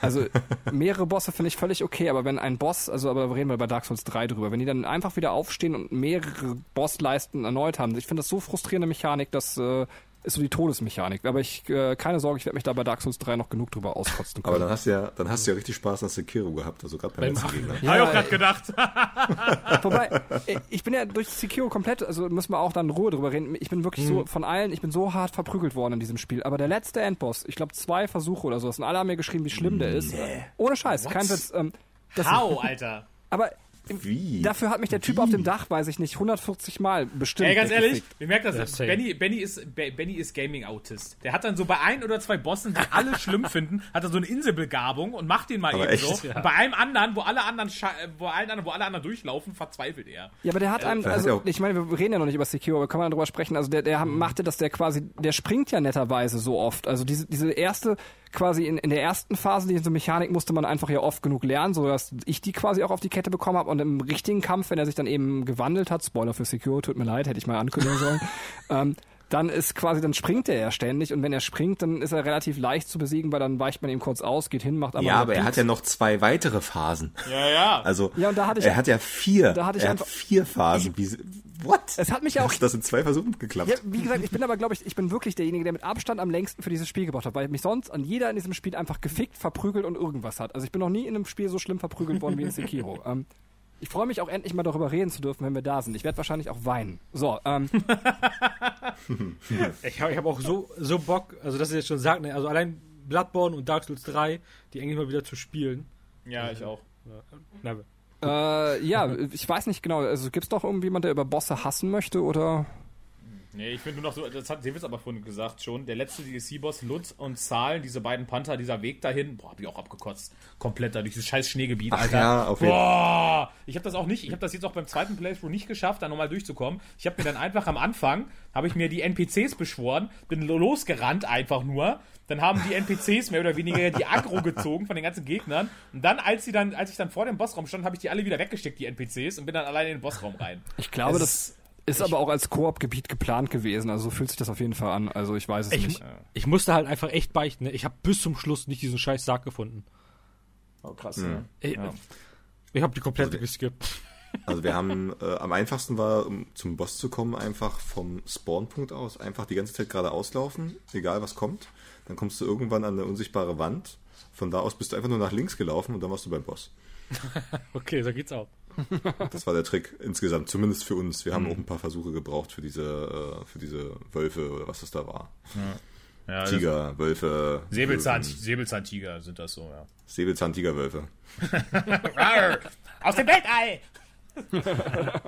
also mehrere Bosse finde ich völlig okay, aber wenn ein Boss, also aber reden wir bei Dark Souls 3 drüber, wenn die dann einfach wieder aufstehen und mehrere Bossleisten erneut haben, ich finde das so frustrierende Mechanik, dass äh, ist so die Todesmechanik. Aber ich, äh, keine Sorge, ich werde mich da bei Dark Souls 3 noch genug drüber auskotzen können. Aber dann hast du ja, dann hast du ja richtig Spaß an Sekiro gehabt, also gerade beim letzten Gegner. Hab ich auch gerade gedacht. Wobei, äh, ich bin ja durch Sekiro komplett, also müssen wir auch dann in Ruhe drüber reden. Ich bin wirklich so von allen, ich bin so hart verprügelt worden in diesem Spiel. Aber der letzte Endboss, ich glaube zwei Versuche oder sowas, und alle haben mir geschrieben, wie schlimm der ist. Ohne Scheiß, kein Witz. Ähm, das, Hau, Alter. aber Wie? dafür hat mich der Typ auf dem Dach, weiß ich nicht, 140 Mal bestimmt. Ey, ganz ehrlich, ihr merkt das, Ja, same. Benny, Benny ist, Be- Benny ist Gaming-Autist. Der hat dann so bei ein oder zwei Bossen, die alle schlimm finden, hat er so eine Inselbegabung und macht den mal Aber eben echt? so. Und bei einem anderen, wo alle anderen, wo allen anderen, wo alle anderen durchlaufen, verzweifelt er. Ja, aber der hat hat also ich meine, wir reden ja noch nicht über Sekiro, aber kann man darüber sprechen, also der, der machte das, der quasi, der springt ja netterweise so oft. Also diese, diese erste, quasi in, in der ersten Phase, diese Mechanik musste man einfach ja oft genug lernen, so dass ich die quasi auch auf die Kette bekommen habe und im richtigen Kampf, wenn er sich dann eben gewandelt hat, Spoiler für Sekiro, tut mir leid, hätte ich mal ankündigen sollen, ähm, dann ist quasi, dann springt er ja ständig und wenn er springt, dann ist er relativ leicht zu besiegen, weil dann weicht man ihm kurz aus, geht hin, macht aber ja, aber er hat ja noch zwei weitere Phasen. Ja, ja. Also, Ja, und da hatte ich- er hat ja vier. da hatte ich er einfach- hat vier Phasen. Wie, what? Es hat mich ja auch Das sind zwei Versuchen geklappt. Ja, wie gesagt, ich bin aber, glaube ich, ich bin wirklich derjenige, der mit Abstand am längsten für dieses Spiel gebraucht hat, weil mich sonst an jeder in diesem Spiel einfach gefickt, verprügelt und irgendwas hat. Also ich bin noch nie in einem Spiel so schlimm verprügelt worden wie in Sekiro. Ähm, ich freue mich auch endlich mal darüber reden zu dürfen, wenn wir da sind. Ich werde wahrscheinlich auch weinen. So, ähm, Ich habe hab auch so, so Bock, also dass ihr jetzt schon sagt, ne, also allein Bloodborne und Dark Souls 3, die eigentlich mal wieder zu spielen. ja, ich auch. Na, äh, ja, ich weiß nicht genau. Also gibt's doch irgendjemand, der über Bosse hassen möchte oder? Nee, ich finde nur noch so, das hat Davis aber vorhin gesagt schon, der letzte DLC-Boss, Lutz und Zahl, diese beiden Panther, dieser Weg dahin, boah, hab ich auch abgekotzt. Komplett da durch dieses scheiß Schneegebiet, Ach Alter. ja, auf jeden Boah, ich habe das auch nicht, ich habe das jetzt auch beim zweiten Playthrough nicht geschafft, da nochmal durchzukommen. Ich habe mir dann einfach am Anfang, habe ich mir die NPCs beschworen, bin lo- losgerannt einfach nur. Dann haben die NPCs mehr oder weniger die Aggro gezogen von den ganzen Gegnern. Und dann, als sie dann, als ich dann vor dem Bossraum stand, habe ich die alle wieder weggesteckt, die NPCs, und bin dann alleine in den Bossraum rein. Ich glaube, Es das ist aber auch als Koop-Gebiet geplant gewesen. Also so fühlt sich das auf jeden Fall an. Also ich weiß es ich, nicht. ich musste halt einfach echt beichten. Ne? Ich habe bis zum Schluss nicht diesen scheiß Sarg gefunden. Oh, krass. ne? Ich, Ja. ich habe die komplette Also, geskippt. Also wir haben, äh, am einfachsten war, um zum Boss zu kommen, einfach vom Spawnpunkt aus, einfach die ganze Zeit geradeaus laufen, egal was kommt. Dann kommst du irgendwann an eine unsichtbare Wand. Von da aus bist du einfach nur nach links gelaufen und dann warst du beim Boss. Okay, so geht's auch. Das war der Trick insgesamt, zumindest für uns. Wir haben auch ein paar Versuche gebraucht für diese, äh, für diese Wölfe oder was das da war. Ja, Tiger, Wölfe, Säbelzahn, Säbelzahntiger sind das so, ja. Säbelzahn-Tigerwölfe. Aus dem Weltall!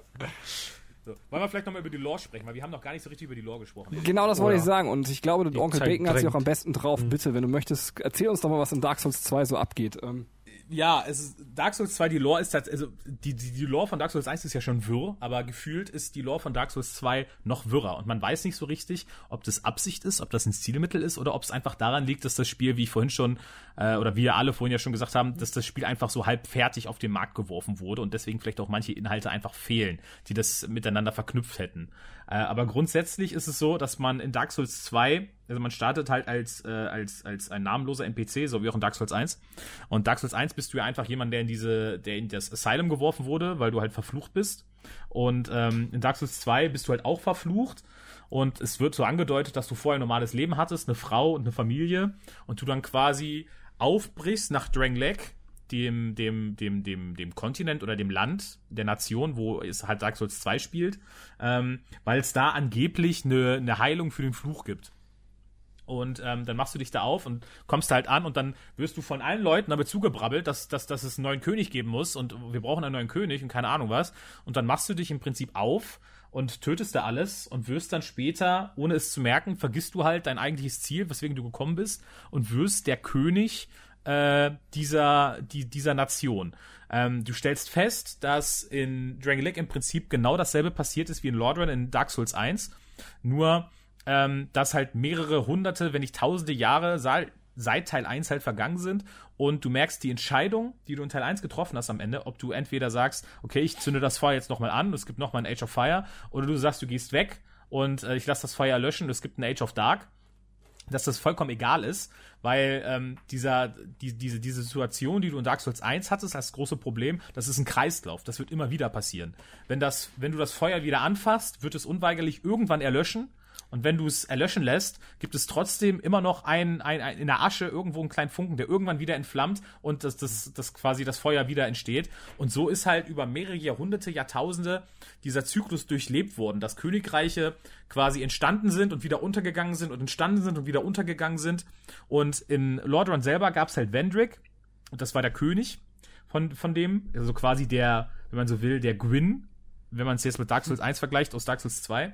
so, wollen wir vielleicht nochmal über die Lore sprechen, weil wir haben noch gar nicht so richtig über die Lore gesprochen. Genau das wollte Oder- ich sagen. Und ich glaube, der Onkel Bacon hat sich auch am besten drauf. Bitte, wenn du möchtest, erzähl uns doch mal, was in Dark Souls 2 so abgeht. Ähm, Ja, es ist, Dark Souls 2, die Lore ist also die, die, die Lore von Dark Souls 1 ist ja schon wirr, aber gefühlt ist die Lore von Dark Souls 2 noch wirrer und man weiß nicht so richtig, ob das Absicht ist, ob das ein Stilmittel ist oder ob es einfach daran liegt, dass das Spiel, wie ich vorhin schon, äh, oder wir alle vorhin ja schon gesagt haben, dass das Spiel einfach so halb fertig auf den Markt geworfen wurde und deswegen vielleicht auch manche Inhalte einfach fehlen, die das miteinander verknüpft hätten. Äh, aber grundsätzlich ist es so, dass man in Dark Souls 2, also man startet halt als, äh, als, als ein namenloser NPC, so wie auch in Dark Souls 1. Und Dark Souls 1 bist du ja einfach jemand, der in diese, der in das Asylum geworfen wurde, weil du halt verflucht bist. Und ähm, in Dark Souls 2 bist du halt auch verflucht. Und es wird so angedeutet, dass du vorher ein normales Leben hattest, eine Frau und eine Familie. Und du dann quasi aufbrichst nach Drangleic dem, dem, dem, dem, dem Kontinent oder dem Land, der Nation, wo es halt Dark Souls 2 spielt, ähm, weil es da angeblich eine, eine Heilung für den Fluch gibt. Und ähm, dann machst du dich da auf und kommst halt an und dann wirst du von allen Leuten damit zugebrabbelt, dass, dass, dass es einen neuen König geben muss und wir brauchen einen neuen König und keine Ahnung was. Und dann machst du dich im Prinzip auf und tötest da alles und wirst dann später, ohne es zu merken, vergisst du halt dein eigentliches Ziel, weswegen du gekommen bist und wirst der König äh, dieser, die, dieser Nation. Ähm, du stellst fest, dass in Dragon Lake im Prinzip genau dasselbe passiert ist wie in Lordran in Dark Souls 1, nur ähm, dass halt mehrere hunderte, wenn nicht tausende Jahre seit Teil 1 halt vergangen sind und du merkst die Entscheidung, die du in Teil 1 getroffen hast am Ende, ob du entweder sagst, okay, ich zünde das Feuer jetzt nochmal an, es gibt nochmal ein Age of Fire, oder du sagst, du gehst weg und äh, ich lasse das Feuer löschen, es gibt ein Age of Dark dass das vollkommen egal ist, weil ähm, dieser, die, diese, diese Situation, die du in Dark Souls 1 hattest, als große Problem, das ist ein Kreislauf. Das wird immer wieder passieren. Wenn, das, wenn du das Feuer wieder anfasst, wird es unweigerlich irgendwann erlöschen und wenn du es erlöschen lässt, gibt es trotzdem immer noch ein, ein, ein, in der Asche irgendwo einen kleinen Funken, der irgendwann wieder entflammt und das, das, das quasi das Feuer wieder entsteht. Und so ist halt über mehrere Jahrhunderte, Jahrtausende dieser Zyklus durchlebt worden, dass Königreiche quasi entstanden sind und wieder untergegangen sind und entstanden sind und wieder untergegangen sind. Und in Lordran selber gab es halt Vendrick, und das war der König von, von dem, also quasi der, wenn man so will, der Gwyn, wenn man es jetzt mit Dark Souls 1 vergleicht, aus Dark Souls 2.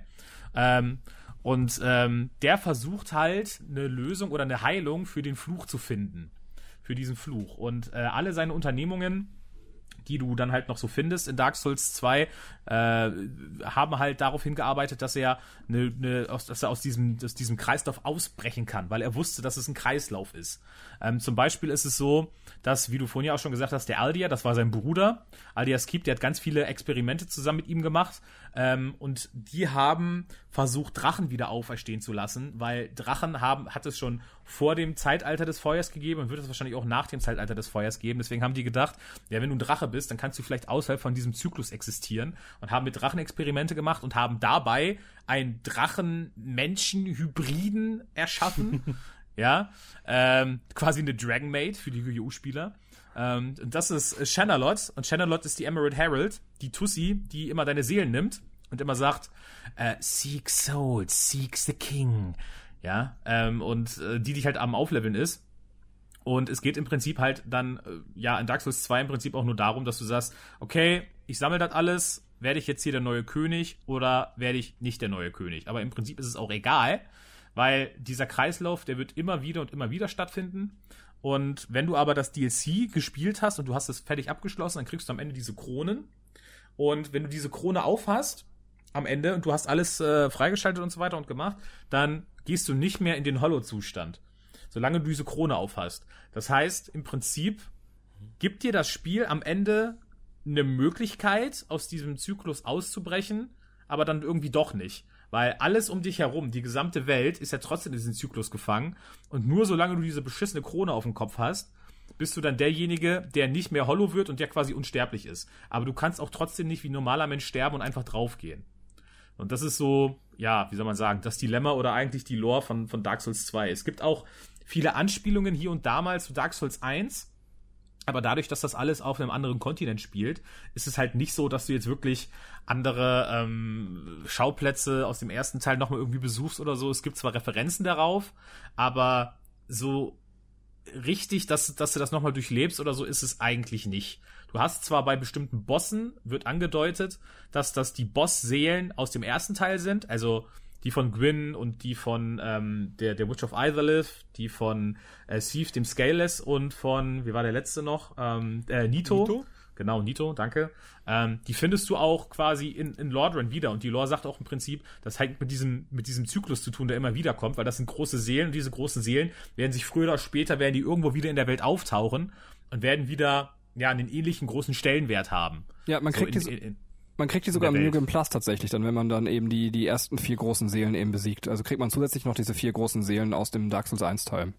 Ähm, und ähm, der versucht halt eine Lösung oder eine Heilung für den Fluch zu finden. Für diesen Fluch. Und äh, alle seine Unternehmungen die du dann halt noch so findest in Dark Souls 2, äh, haben halt darauf hingearbeitet, dass er, eine, eine, aus, dass er aus, diesem, aus diesem Kreislauf ausbrechen kann, weil er wusste, dass es ein Kreislauf ist. Ähm, zum Beispiel ist es so, dass, wie du vorhin ja auch schon gesagt hast, der Aldia, das war sein Bruder, Aldia Skip, der hat ganz viele Experimente zusammen mit ihm gemacht ähm, und die haben versucht, Drachen wieder auferstehen zu lassen, weil Drachen haben, hat es schon vor dem Zeitalter des Feuers gegeben und wird es wahrscheinlich auch nach dem Zeitalter des Feuers geben. Deswegen haben die gedacht, ja, wenn du ein Drache bist, dann kannst du vielleicht außerhalb von diesem Zyklus existieren und haben mit Drachen Experimente gemacht und haben dabei einen Drachen-Menschen-Hybriden erschaffen. ja, ähm, quasi eine Dragon Maid für die Yu spieler ähm, und das ist Shanalot und Shanalot ist die Emerald Herald, die Tussi, die immer deine Seelen nimmt und immer sagt, äh, seek souls, seek the king. Ja, ähm, und äh, die dich halt am Aufleveln ist. Und es geht im Prinzip halt dann, äh, ja, in Dark Souls 2 im Prinzip auch nur darum, dass du sagst, okay, ich sammle das alles, werde ich jetzt hier der neue König oder werde ich nicht der neue König? Aber im Prinzip ist es auch egal, weil dieser Kreislauf, der wird immer wieder und immer wieder stattfinden. Und wenn du aber das DLC gespielt hast und du hast es fertig abgeschlossen, dann kriegst du am Ende diese Kronen. Und wenn du diese Krone aufhast, am Ende und du hast alles äh, freigeschaltet und so weiter und gemacht, dann gehst du nicht mehr in den Hollow-Zustand, solange du diese Krone aufhast. Das heißt, im Prinzip gibt dir das Spiel am Ende eine Möglichkeit, aus diesem Zyklus auszubrechen, aber dann irgendwie doch nicht. Weil alles um dich herum, die gesamte Welt, ist ja trotzdem in diesen Zyklus gefangen. Und nur solange du diese beschissene Krone auf dem Kopf hast, bist du dann derjenige, der nicht mehr Hollow wird und der quasi unsterblich ist. Aber du kannst auch trotzdem nicht wie ein normaler Mensch sterben und einfach draufgehen. Und das ist so, ja, wie soll man sagen, das Dilemma oder eigentlich die Lore von, von Dark Souls 2. Es gibt auch viele Anspielungen hier und da mal zu Dark Souls 1. Aber dadurch, dass das alles auf einem anderen Kontinent spielt, ist es halt nicht so, dass du jetzt wirklich andere ähm, Schauplätze aus dem ersten Teil nochmal irgendwie besuchst oder so. Es gibt zwar Referenzen darauf, aber so richtig, dass, dass du das nochmal durchlebst oder so, ist es eigentlich nicht. Du hast zwar bei bestimmten Bossen, wird angedeutet, dass das die Boss-Seelen aus dem ersten Teil sind, also die von Gwyn und die von ähm, der, der Witch of Itherlith, die von äh, Thief, dem Scaleless und von, wie war der letzte noch? Ähm, äh, Nito. Nito? Genau, Nito, danke. Ähm, die findest du auch quasi in, in Lordran wieder. Und die Lore sagt auch im Prinzip, das hat mit diesem, mit diesem Zyklus zu tun, der immer wieder kommt, weil das sind große Seelen und diese großen Seelen werden sich früher oder später, werden die irgendwo wieder in der Welt auftauchen und werden wieder ja, einen ähnlichen großen Stellenwert haben. Ja, man kriegt so in, in, in, man kriegt die sogar im New Game Plus tatsächlich, dann wenn man dann eben die, die ersten vier großen Seelen eben besiegt. Also kriegt man zusätzlich noch diese vier großen Seelen aus dem Dark Souls 1 Teil.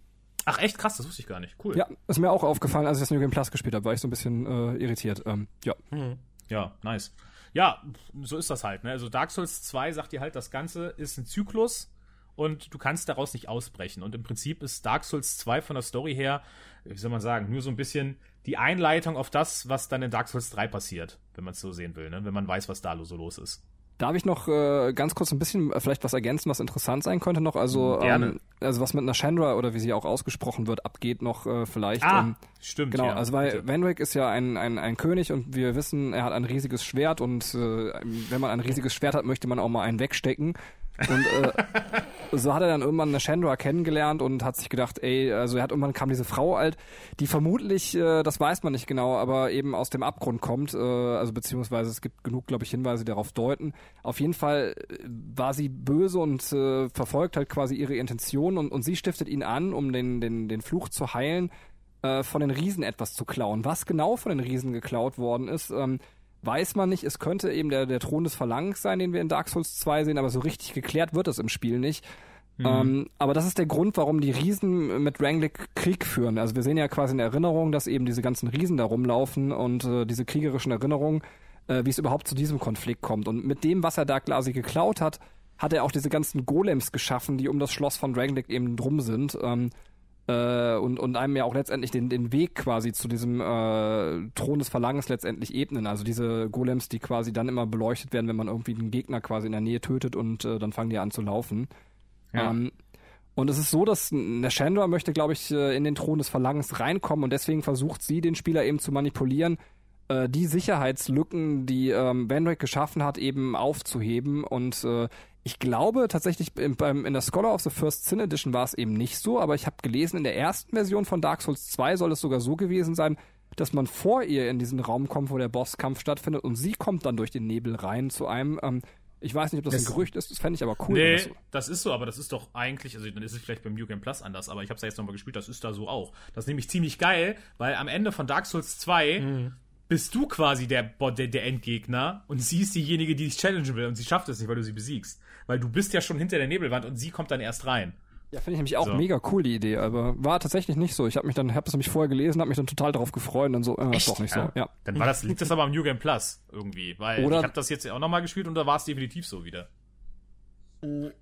Ach echt krass, das wusste ich gar nicht. Cool. Ja, ist mir auch aufgefallen, als ich das New Game Plus gespielt habe, war ich so ein bisschen äh, irritiert. Ähm, ja. Mhm. Ja, nice. Ja, so ist das halt. Ne? Also Dark Souls 2 sagt dir halt, das Ganze ist ein Zyklus und du kannst daraus nicht ausbrechen. Und im Prinzip ist Dark Souls 2 von der Story her, wie soll man sagen, nur so ein bisschen die Einleitung auf das, was dann in Dark Souls 3 passiert, wenn man es so sehen will, ne? wenn man weiß, was da so los ist. Darf ich noch äh, ganz kurz ein bisschen äh, vielleicht was ergänzen, was interessant sein könnte noch? Also, Gerne. ähm, also was mit einer Chandra oder wie sie auch ausgesprochen wird, abgeht noch äh, vielleicht. Ah, ähm, stimmt. Genau, ja. also weil. Vanwick ist ja ein, ein, ein König und wir wissen, er hat ein riesiges Schwert und äh, wenn man ein riesiges Schwert hat, möchte man auch mal einen wegstecken. Und äh, so hat er dann irgendwann eine Chandra kennengelernt und hat sich gedacht, ey, also er hat irgendwann kam diese Frau alt, die vermutlich, äh, das weiß man nicht genau, aber eben aus dem Abgrund kommt, äh, also beziehungsweise es gibt genug, glaube ich, Hinweise, die darauf deuten. Auf jeden Fall äh, war sie böse und äh, verfolgt halt quasi ihre Intention und, und sie stiftet ihn an, um den, den, den Fluch zu heilen äh, von den Riesen etwas zu klauen. Was genau von den Riesen geklaut worden ist, ähm, weiß man nicht. Es könnte eben der, der Thron des Verlangens sein, den wir in Dark Souls 2 sehen, aber so richtig geklärt wird es im Spiel nicht. Ähm, aber das ist der Grund, warum die Riesen mit Ranglik Krieg führen. Also wir sehen ja quasi in Erinnerung, dass eben diese ganzen Riesen da rumlaufen und äh, diese kriegerischen Erinnerungen, äh, wie es überhaupt zu diesem Konflikt kommt. Und mit dem, was er da quasi geklaut hat, hat er auch diese ganzen Golems geschaffen, die um das Schloss von Ranglik eben drum sind. Ähm, äh, und, und einem ja auch letztendlich den, den Weg quasi zu diesem äh, Thron des Verlangens letztendlich ebnen. Also diese Golems, die quasi dann immer beleuchtet werden, wenn man irgendwie einen Gegner quasi in der Nähe tötet und äh, dann fangen die an zu laufen. Ja. Ähm, und es ist so, dass Nashandra möchte, glaube ich, äh, in den Thron des Verlangens reinkommen und deswegen versucht sie, den Spieler eben zu manipulieren, äh, die Sicherheitslücken, die ähm, Van Dyke geschaffen hat, eben aufzuheben. Und äh, ich glaube tatsächlich, in, beim, in der Scholar of the First Sin Edition war es eben nicht so, aber ich habe gelesen, in der ersten Version von Dark Souls 2 soll es sogar so gewesen sein, dass man vor ihr in diesen Raum kommt, wo der Bosskampf stattfindet und sie kommt dann durch den Nebel rein zu einem. Ähm, ich weiß nicht, ob das, Das- ein Gerücht ist, das fände ich aber cool. wenn Nee, das so- das ist so, aber das ist doch eigentlich, also dann ist es vielleicht beim New Game Plus anders, aber ich habe es ja jetzt nochmal gespielt, das ist da so auch. Das ist nämlich ziemlich geil, weil am Ende von Dark Souls 2 bist du quasi der, der, der Endgegner und sie ist diejenige, die dich challengen will und sie schafft es nicht, weil du sie besiegst. Weil du bist ja schon hinter der Nebelwand und sie kommt dann erst rein. Ja, finde ich nämlich auch So. mega cool, die Idee, aber war tatsächlich nicht so. Ich habe mich dann, habe es nämlich vorher gelesen, habe mich dann total drauf gefreut und dann so, äh, ist doch nicht so. Ja. Dann war das, liegt das aber am New Game Plus irgendwie, weil Oder- ich habe das jetzt auch nochmal gespielt und da war es definitiv so wieder. Und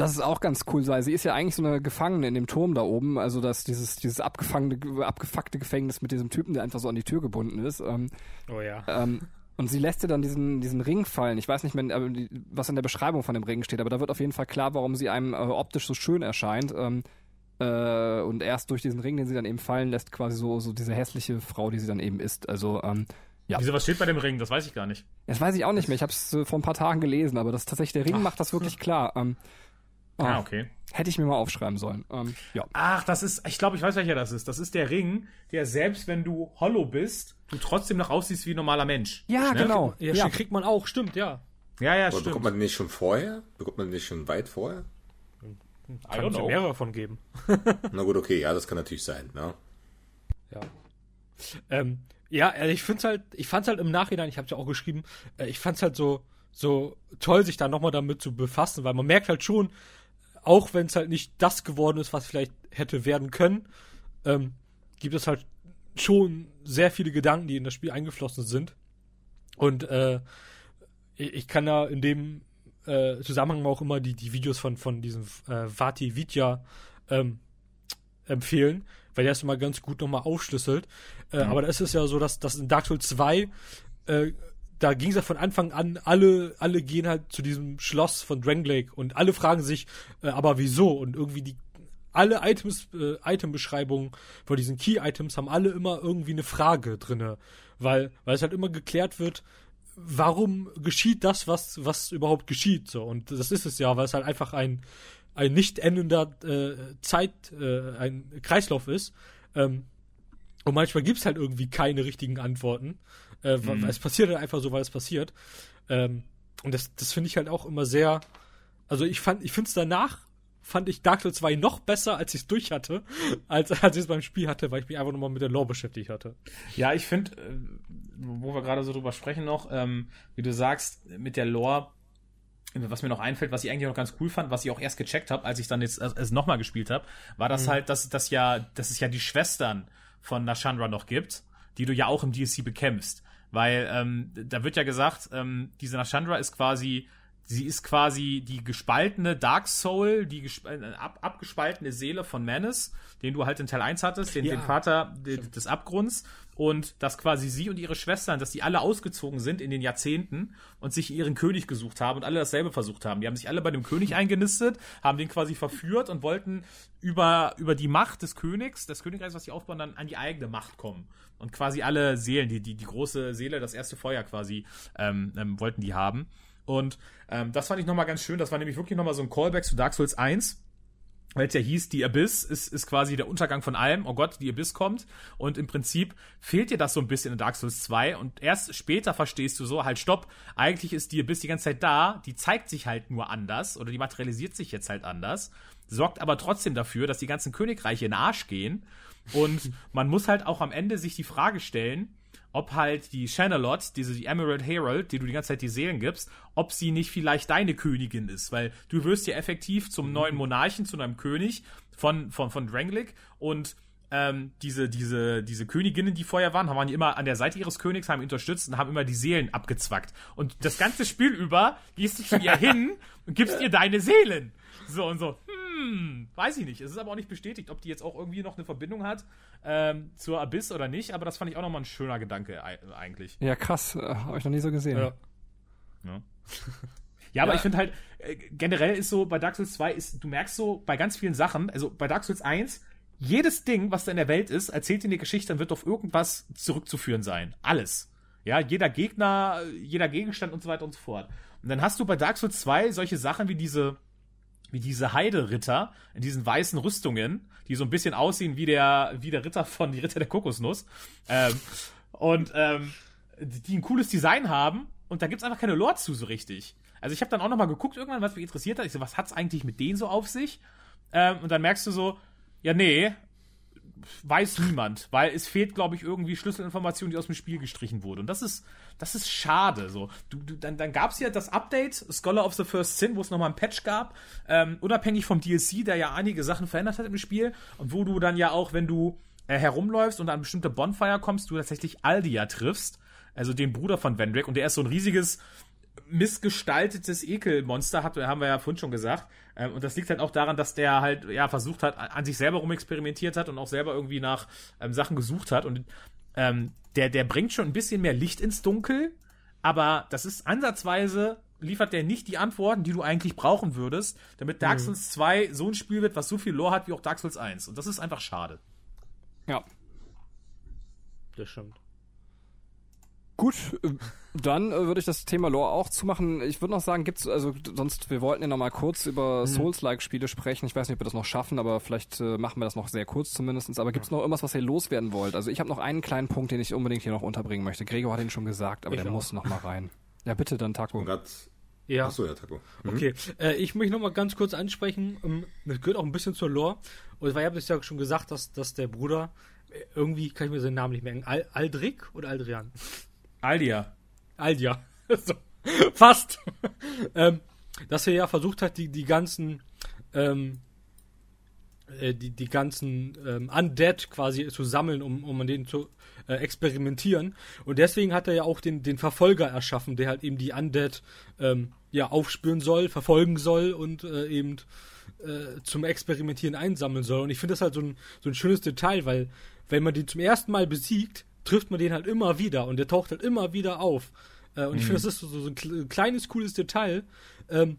das ist auch ganz cool, weil sie ist ja eigentlich so eine Gefangene in dem Turm da oben, also dass dieses, dieses abgefangene, abgefuckte Gefängnis mit diesem Typen, der einfach so an die Tür gebunden ist. Ähm, Oh ja. ähm, und sie lässt ihr dann diesen, diesen Ring fallen. Ich weiß nicht mehr, was in der Beschreibung von dem Ring steht, aber da wird auf jeden Fall klar, warum sie einem äh, optisch so schön erscheint. Ähm, äh, und erst durch diesen Ring, den sie dann eben fallen lässt, quasi so, so diese hässliche Frau, die sie dann eben ist. Also, ähm, Ja. Wieso, was steht bei dem Ring? Das weiß ich gar nicht. das weiß ich auch nicht mehr. Ich habe es äh, vor ein paar Tagen gelesen, aber das ist tatsächlich, der Ring macht das wirklich klar. Ähm, Ah, ah, okay. Hätte ich mir mal aufschreiben sollen. Ähm, ja. Ach, das ist, ich glaube, ich weiß, welcher das ist. Das ist der Ring, der selbst wenn du hollow bist, du trotzdem noch aussiehst wie ein normaler Mensch. Ja, Ne? genau. Ja, Ja. kriegt man auch, stimmt, ja. Ja, ja, Aber stimmt. bekommt man den nicht schon vorher? Bekommt man den nicht schon weit vorher? I Kann es mehrere von geben. Na gut, okay, ja, das kann natürlich sein. Ne? Ja. Ähm, ja, also ich find's halt, ich fand's halt im Nachhinein, ich hab's ja auch geschrieben, äh, ich fand's halt so, so toll, sich da nochmal damit zu befassen, weil man merkt halt schon, auch wenn es halt nicht das geworden ist, was vielleicht hätte werden können, ähm, gibt es halt schon sehr viele Gedanken, die in das Spiel eingeflossen sind. Und äh, ich kann da in dem äh, Zusammenhang auch immer die, die Videos von, von diesem äh, Vati Vidya ähm, empfehlen, weil der es immer ganz gut nochmal aufschlüsselt. Äh, Aber da ist es ja so, dass, dass in Dark Souls 2 äh, da ging es ja von Anfang an, alle, alle gehen halt zu diesem Schloss von Drangleic und alle fragen sich, äh, aber wieso? Und irgendwie die alle Items, äh, Item-Beschreibungen von diesen Key-Items haben alle immer irgendwie eine Frage drinne, weil, weil es halt immer geklärt wird, warum geschieht das, was, was überhaupt geschieht, so. Und das ist es ja, weil es halt einfach ein, ein nicht endender äh, Zeit, äh, ein Kreislauf ist. Ähm, und manchmal gibt's halt irgendwie keine richtigen Antworten. Äh, weil Es passiert halt einfach so, weil es passiert. Ähm, und das, das finde ich halt auch immer sehr. Also ich fand, ich finde es danach, fand ich Dark Souls 2 noch besser, als ich es durch hatte, als, als ich es beim Spiel hatte, weil ich mich einfach nochmal mit der Lore beschäftigt hatte. Ja, ich finde, äh, wo wir gerade so drüber sprechen noch, ähm, wie du sagst, mit der Lore, was mir noch einfällt, was ich eigentlich noch ganz cool fand, was ich auch erst gecheckt habe, als ich dann jetzt es nochmal gespielt habe, war das halt, dass das ja, dass es ja die Schwestern von Nashandra noch gibt, die du ja auch im DLC bekämpfst. Weil ähm, da wird ja gesagt, ähm, diese Nashandra ist quasi sie ist quasi die gespaltene Dark Soul, die äh, ab, abgespaltene Seele von Manus, den du halt in Teil 1 hattest, den, Ja. den Vater de, des Abgrunds. Und dass quasi sie und ihre Schwestern, dass die alle ausgezogen sind in den Jahrzehnten und sich ihren König gesucht haben und alle dasselbe versucht haben. Die haben sich alle bei dem König eingenistet, haben den quasi verführt und wollten über, über die Macht des Königs, des Königreichs, was sie aufbauen, dann an die eigene Macht kommen. Und quasi alle Seelen, die, die, die große Seele, das erste Feuer quasi, ähm, ähm, wollten die haben. Und ähm, das fand ich nochmal ganz schön. Das war nämlich wirklich nochmal so ein Callback zu Dark Souls 1 weil es ja hieß, die Abyss ist, ist quasi der Untergang von allem. Oh Gott, die Abyss kommt. Und im Prinzip fehlt dir das so ein bisschen in Dark Souls 2. Und erst später verstehst du so, halt, stopp, eigentlich ist die Abyss die ganze Zeit da. Die zeigt sich halt nur anders oder die materialisiert sich jetzt halt anders. Sorgt aber trotzdem dafür, dass die ganzen Königreiche in den Arsch gehen. Und man muss halt auch am Ende sich die Frage stellen, ob halt die Shanalot, diese die Emerald Herald, die du die ganze Zeit die Seelen gibst, ob sie nicht vielleicht deine Königin ist, weil du wirst ja effektiv zum neuen Monarchen, zu einem König von, von, von Drangleic und ähm, diese, diese, diese Königinnen, die vorher waren, waren immer an der Seite ihres Königs, haben ihn unterstützt und haben immer die Seelen abgezwackt. Und das ganze Spiel über gehst du zu ihr hin und gibst ihr deine Seelen. So und so, hm, weiß ich nicht. Es ist aber auch nicht bestätigt, ob die jetzt auch irgendwie noch eine Verbindung hat ähm, zur Abyss oder nicht, aber das fand ich auch nochmal ein schöner Gedanke ei- eigentlich. Ja, krass. Äh, Habe ich noch nie so gesehen. Ja. Ja, ja aber ich finde halt, äh, generell ist so, bei Dark Souls 2 ist, du merkst so, bei ganz vielen Sachen, also bei Dark Souls 1, jedes Ding, was da in der Welt ist, erzählt dir eine Geschichte und wird auf irgendwas zurückzuführen sein. Alles. Ja, jeder Gegner, jeder Gegenstand und so weiter und so fort. Und dann hast du bei Dark Souls 2 solche Sachen wie diese, wie diese Heideritter in diesen weißen Rüstungen, die so ein bisschen aussehen wie der, wie der Ritter von die Ritter der Kokosnuss. Ähm, und ähm, die ein cooles Design haben und da gibt's einfach keine Lore zu so richtig. Also ich habe dann auch noch mal geguckt irgendwann, was mich interessiert hat. Ich so, was hat's eigentlich mit denen so auf sich? Ähm, und dann merkst du so, ja nee, weiß niemand, weil es fehlt, glaube ich, irgendwie Schlüsselinformation, die aus dem Spiel gestrichen wurde. Und das ist, das ist schade. So, du, du, dann, dann gab es ja das Update Scholar of the First Sin, wo es nochmal ein Patch gab, ähm, unabhängig vom DLC, der ja einige Sachen verändert hat im Spiel und wo du dann ja auch, wenn du äh, herumläufst und an bestimmte Bonfire kommst, du tatsächlich Aldia triffst, also den Bruder von Vendrick, und der ist so ein riesiges missgestaltetes Ekelmonster, hat, haben wir ja vorhin schon gesagt. Ähm, und das liegt halt auch daran, dass der halt ja versucht hat, an sich selber rumexperimentiert hat und auch selber irgendwie nach ähm, Sachen gesucht hat. Und ähm, der, der bringt schon ein bisschen mehr Licht ins Dunkel, aber das ist ansatzweise liefert der nicht die Antworten, die du eigentlich brauchen würdest, damit Dark Souls 2 so ein Spiel wird, was so viel Lore hat wie auch Dark Souls 1. Und das ist einfach schade. Ja. Das stimmt. Gut, dann äh, würde ich das Thema Lore auch zumachen. Ich würde noch sagen, gibt's also sonst wir wollten ja noch mal kurz über Souls-like Spiele sprechen. Ich weiß nicht, ob wir das noch schaffen, aber vielleicht äh, machen wir das noch sehr kurz zumindestens. Aber gibt's noch irgendwas, was ihr loswerden wollt? Also ich habe noch einen kleinen Punkt, den ich unbedingt hier noch unterbringen möchte. Gregor hat ihn schon gesagt, aber Ich der auch. muss noch mal rein. Ja, bitte dann Taco. Ja. Achso, ja, Taco. Mhm. Okay, äh, ich möchte noch mal ganz kurz ansprechen, ähm, das gehört auch ein bisschen zur Lore. Und weil ich habe das ja schon gesagt, dass, dass der Bruder, äh, irgendwie kann ich mir seinen Namen nicht merken, Al Aldric oder Aldrian? Aldia. Aldia. so, fast. ähm, dass er ja versucht hat, die, die ganzen, ähm, äh, die, die ganzen ähm, Undead quasi zu sammeln, um, um an denen zu äh, experimentieren. Und deswegen hat er ja auch den, den Verfolger erschaffen, der halt eben die Undead ähm, ja, aufspüren soll, verfolgen soll und äh, eben äh, zum Experimentieren einsammeln soll. Und ich finde das halt so ein, so ein schönes Detail, weil wenn man den zum ersten Mal besiegt, trifft man den halt immer wieder und der taucht halt immer wieder auf. Äh, und ich finde, das ist so, so ein kle- kleines, cooles Detail, ähm,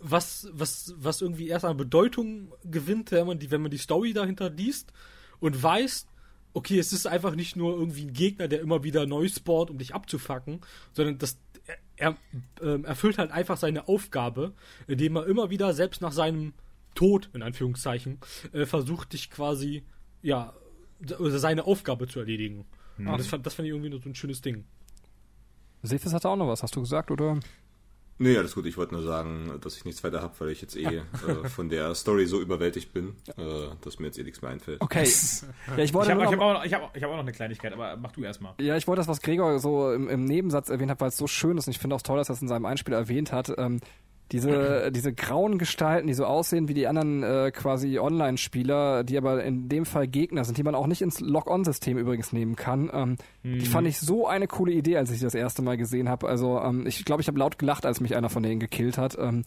was, was, was irgendwie erst an Bedeutung gewinnt, wenn man die, wenn man die Story dahinter liest und weiß, okay, es ist einfach nicht nur irgendwie ein Gegner, der immer wieder neu spawnt, um dich abzufacken, sondern das, er, er ähm, erfüllt halt einfach seine Aufgabe, indem er immer wieder, selbst nach seinem Tod, in Anführungszeichen, äh, versucht, dich quasi, ja, seine Aufgabe zu erledigen. Und das, fand, das fand ich irgendwie nur so ein schönes Ding. Sefis hatte auch noch was, hast du gesagt, oder? Nee, alles gut. Ich wollte nur sagen, dass ich nichts weiter habe, weil ich jetzt eh äh, von der Story so überwältigt bin, äh, dass mir jetzt eh nichts mehr einfällt. Okay. ja, ich Ich wollte habe ich hab auch, noch- ich hab, ich hab auch noch eine Kleinigkeit, aber mach du erstmal. Ja, ich wollte das, was Gregor so im, im Nebensatz erwähnt hat, weil es so schön ist und ich finde auch toll, dass er es in seinem Einspiel erwähnt hat. Ähm, diese, diese grauen Gestalten, die so aussehen wie die anderen äh, quasi Online-Spieler, die aber in dem Fall Gegner sind, die man auch nicht ins Lock-on-System übrigens nehmen kann. Ähm, Mhm. Die fand ich so eine coole Idee, als ich das erste Mal gesehen habe. Also ähm, ich glaube, ich habe laut gelacht, als mich einer von denen gekillt hat. Ähm,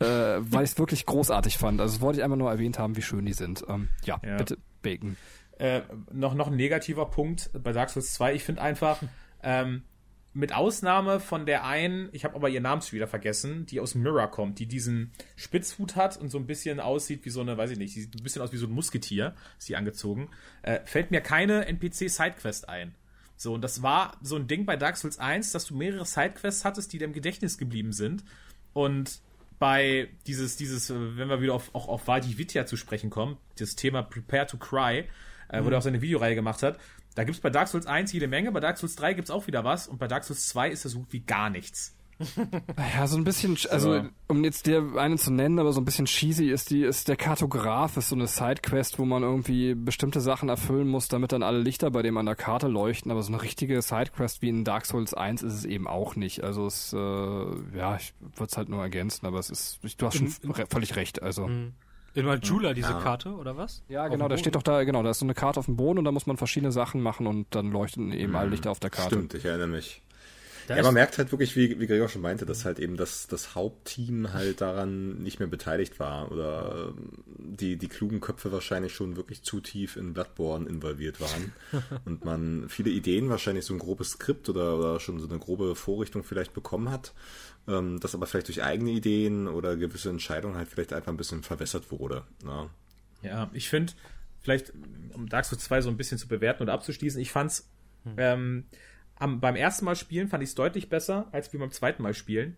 äh, weil ich es wirklich großartig fand. Also das wollte ich einfach nur erwähnt haben, wie schön die sind. Ähm, ja, Ja. bitte, Bacon. Äh, noch, noch ein negativer Punkt bei Dark Souls 2. Ich finde einfach, ähm, mit Ausnahme von der einen, ich habe aber ihren Namen schon wieder vergessen, die aus Mirror kommt, die diesen Spitzhut hat und so ein bisschen aussieht wie so eine, weiß ich nicht, die sieht ein bisschen aus wie so ein Musketier, ist sie angezogen, äh, fällt mir keine NPC-Sidequest ein. So, und das war so ein Ding bei Dark Souls 1, dass du mehrere Sidequests hattest, die dir im Gedächtnis geblieben sind. Und bei dieses, dieses, äh, wenn wir wieder auf, auch auf Vadi Vidya zu sprechen kommen, das Thema Prepare to Cry, äh, wo der auch seine Videoreihe gemacht hat, da gibt's bei Dark Souls 1 jede Menge, bei Dark Souls 3 gibt's auch wieder was und bei Dark Souls 2 ist das so gut wie gar nichts. Ja, so ein bisschen, also um jetzt dir einen zu nennen, aber so ein bisschen cheesy ist die, ist der Kartograf, ist so eine Sidequest, wo man irgendwie bestimmte Sachen erfüllen muss, damit dann alle Lichter bei dem an der Karte leuchten, aber so eine richtige Sidequest wie in Dark Souls 1 ist es eben auch nicht. Also es, äh, ja, ich würde es halt nur ergänzen, aber es ist, du hast schon re völlig recht, also. In Majula diese Karte, oder was? Ja, genau, da steht doch da, genau, da ist so eine Karte auf dem Boden und da muss man verschiedene Sachen machen und dann leuchten eben alle Lichter auf der Karte. Stimmt, ich erinnere mich. Da ja, man merkt halt wirklich, wie, wie Gregor schon meinte, dass halt eben das, das Hauptteam halt daran nicht mehr beteiligt war oder ähm, die, die klugen Köpfe wahrscheinlich schon wirklich zu tief in Bloodborne involviert waren und man viele Ideen, wahrscheinlich so ein grobes Skript oder, oder schon so eine grobe Vorrichtung vielleicht bekommen hat, ähm, das aber vielleicht durch eigene Ideen oder gewisse Entscheidungen halt vielleicht einfach ein bisschen verwässert wurde. Ne? Ja, ich finde, vielleicht, um Dark Souls 2 so ein bisschen zu bewerten oder abzuschließen, ich fand's ähm, am, beim ersten Mal spielen fand ich es deutlich besser als wie beim zweiten Mal spielen.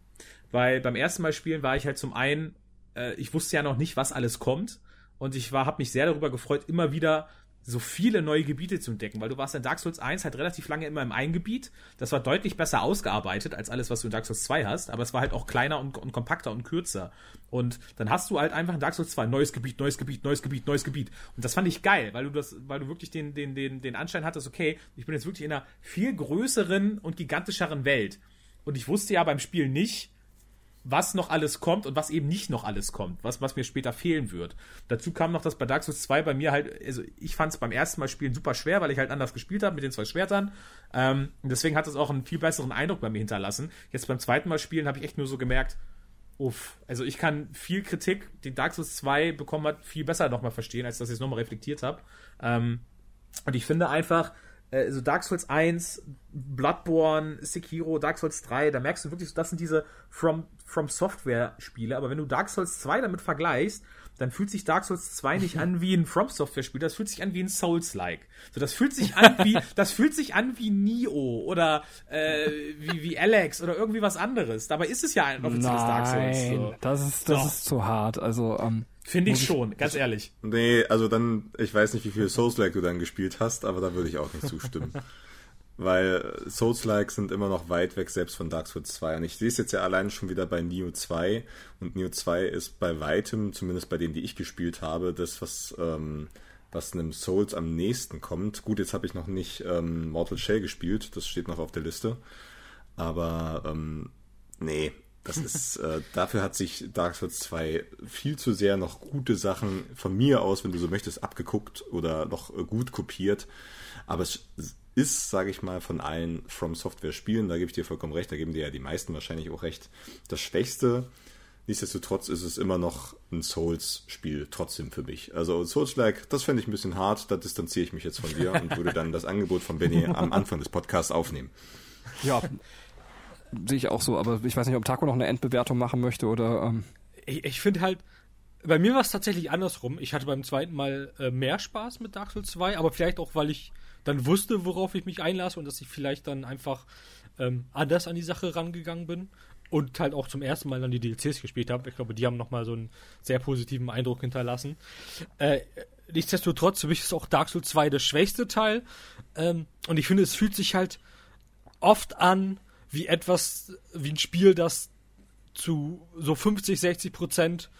Weil beim ersten Mal spielen war ich halt zum einen, äh, ich wusste ja noch nicht, was alles kommt. Und ich war, habe mich sehr darüber gefreut, immer wieder so viele neue Gebiete zu entdecken, weil du warst in Dark Souls 1 halt relativ lange immer im einen Gebiet. Das war deutlich besser ausgearbeitet als alles, was du in Dark Souls 2 hast, aber es war halt auch kleiner und, und kompakter und kürzer. Und dann hast du halt einfach in Dark Souls 2 neues Gebiet, neues Gebiet, neues Gebiet, neues Gebiet. Und das fand ich geil, weil du das, weil du wirklich den, den, den, den Anschein hattest, okay, ich bin jetzt wirklich in einer viel größeren und gigantischeren Welt. Und ich wusste ja beim Spiel nicht, was noch alles kommt und was eben nicht noch alles kommt, was, was mir später fehlen wird. Dazu kam noch, dass bei Dark Souls 2 bei mir halt, also ich fand es beim ersten Mal spielen super schwer, weil ich halt anders gespielt habe mit den zwei Schwertern. Ähm, deswegen hat es auch einen viel besseren Eindruck bei mir hinterlassen. Jetzt beim zweiten Mal spielen habe ich echt nur so gemerkt, uff, also ich kann viel Kritik, die Dark Souls 2 bekommen hat, viel besser nochmal verstehen, als dass ich es nochmal reflektiert habe. Ähm, und ich finde einfach, also Dark Souls 1, Bloodborne, Sekiro, Dark Souls 3, da merkst du wirklich, das sind diese From, From Software Spiele, aber wenn du Dark Souls 2 damit vergleichst, dann fühlt sich Dark Souls 2 nicht an wie ein From Software Spiel, das fühlt sich an wie ein Souls-like. So, das fühlt sich an wie, das fühlt sich an wie Nioh oder äh, wie, wie Alex oder irgendwie was anderes. Dabei ist es ja ein offizielles Dark Souls. Nein, So. das ist, das Doch. ist zu hart. Also, ähm, Finde ich schon, ganz ehrlich. Nee, also dann, ich weiß nicht, wie viele Souls-like du dann gespielt hast, aber da würde ich auch nicht zustimmen. Weil Souls-like sind immer noch weit weg, selbst von Dark Souls 2. Und ich sehe es jetzt ja allein schon wieder bei Neo 2. Und Neo 2 ist bei weitem, zumindest bei denen, die ich gespielt habe, das, was, ähm, was einem Souls am nächsten kommt. Gut, jetzt habe ich noch nicht ähm, Mortal Shell gespielt, das steht noch auf der Liste. Aber ähm, nee, das ist, äh, dafür hat sich Dark Souls 2 viel zu sehr noch gute Sachen von mir aus, wenn du so möchtest, abgeguckt oder noch äh, gut kopiert. Aber es ist, sage ich mal, von allen From Software Spielen, da gebe ich dir vollkommen recht, da geben dir ja die meisten wahrscheinlich auch recht, das Schwächste. Nichtsdestotrotz ist es immer noch ein Souls-Spiel trotzdem für mich. Also Souls-like, das fände ich ein bisschen hart, da distanziere ich mich jetzt von dir und würde dann das Angebot von Benny am Anfang des Podcasts aufnehmen. ja, sehe ich auch so. Aber ich weiß nicht, ob Taco noch eine Endbewertung machen möchte oder. Ähm, Ich, ich finde halt, bei mir war es tatsächlich andersrum. Ich hatte beim zweiten Mal äh, mehr Spaß mit Dark Souls 2, aber vielleicht auch, weil ich dann wusste, worauf ich mich einlasse und dass ich vielleicht dann einfach ähm, anders an die Sache rangegangen bin und halt auch zum ersten Mal dann die DLCs gespielt habe. Ich glaube, die haben nochmal so einen sehr positiven Eindruck hinterlassen. Äh, nichtsdestotrotz, für mich ist auch Dark Souls 2 der schwächste Teil. Ähm, und ich finde, es fühlt sich halt oft an wie etwas, wie ein Spiel, das zu so 50, 60 Prozent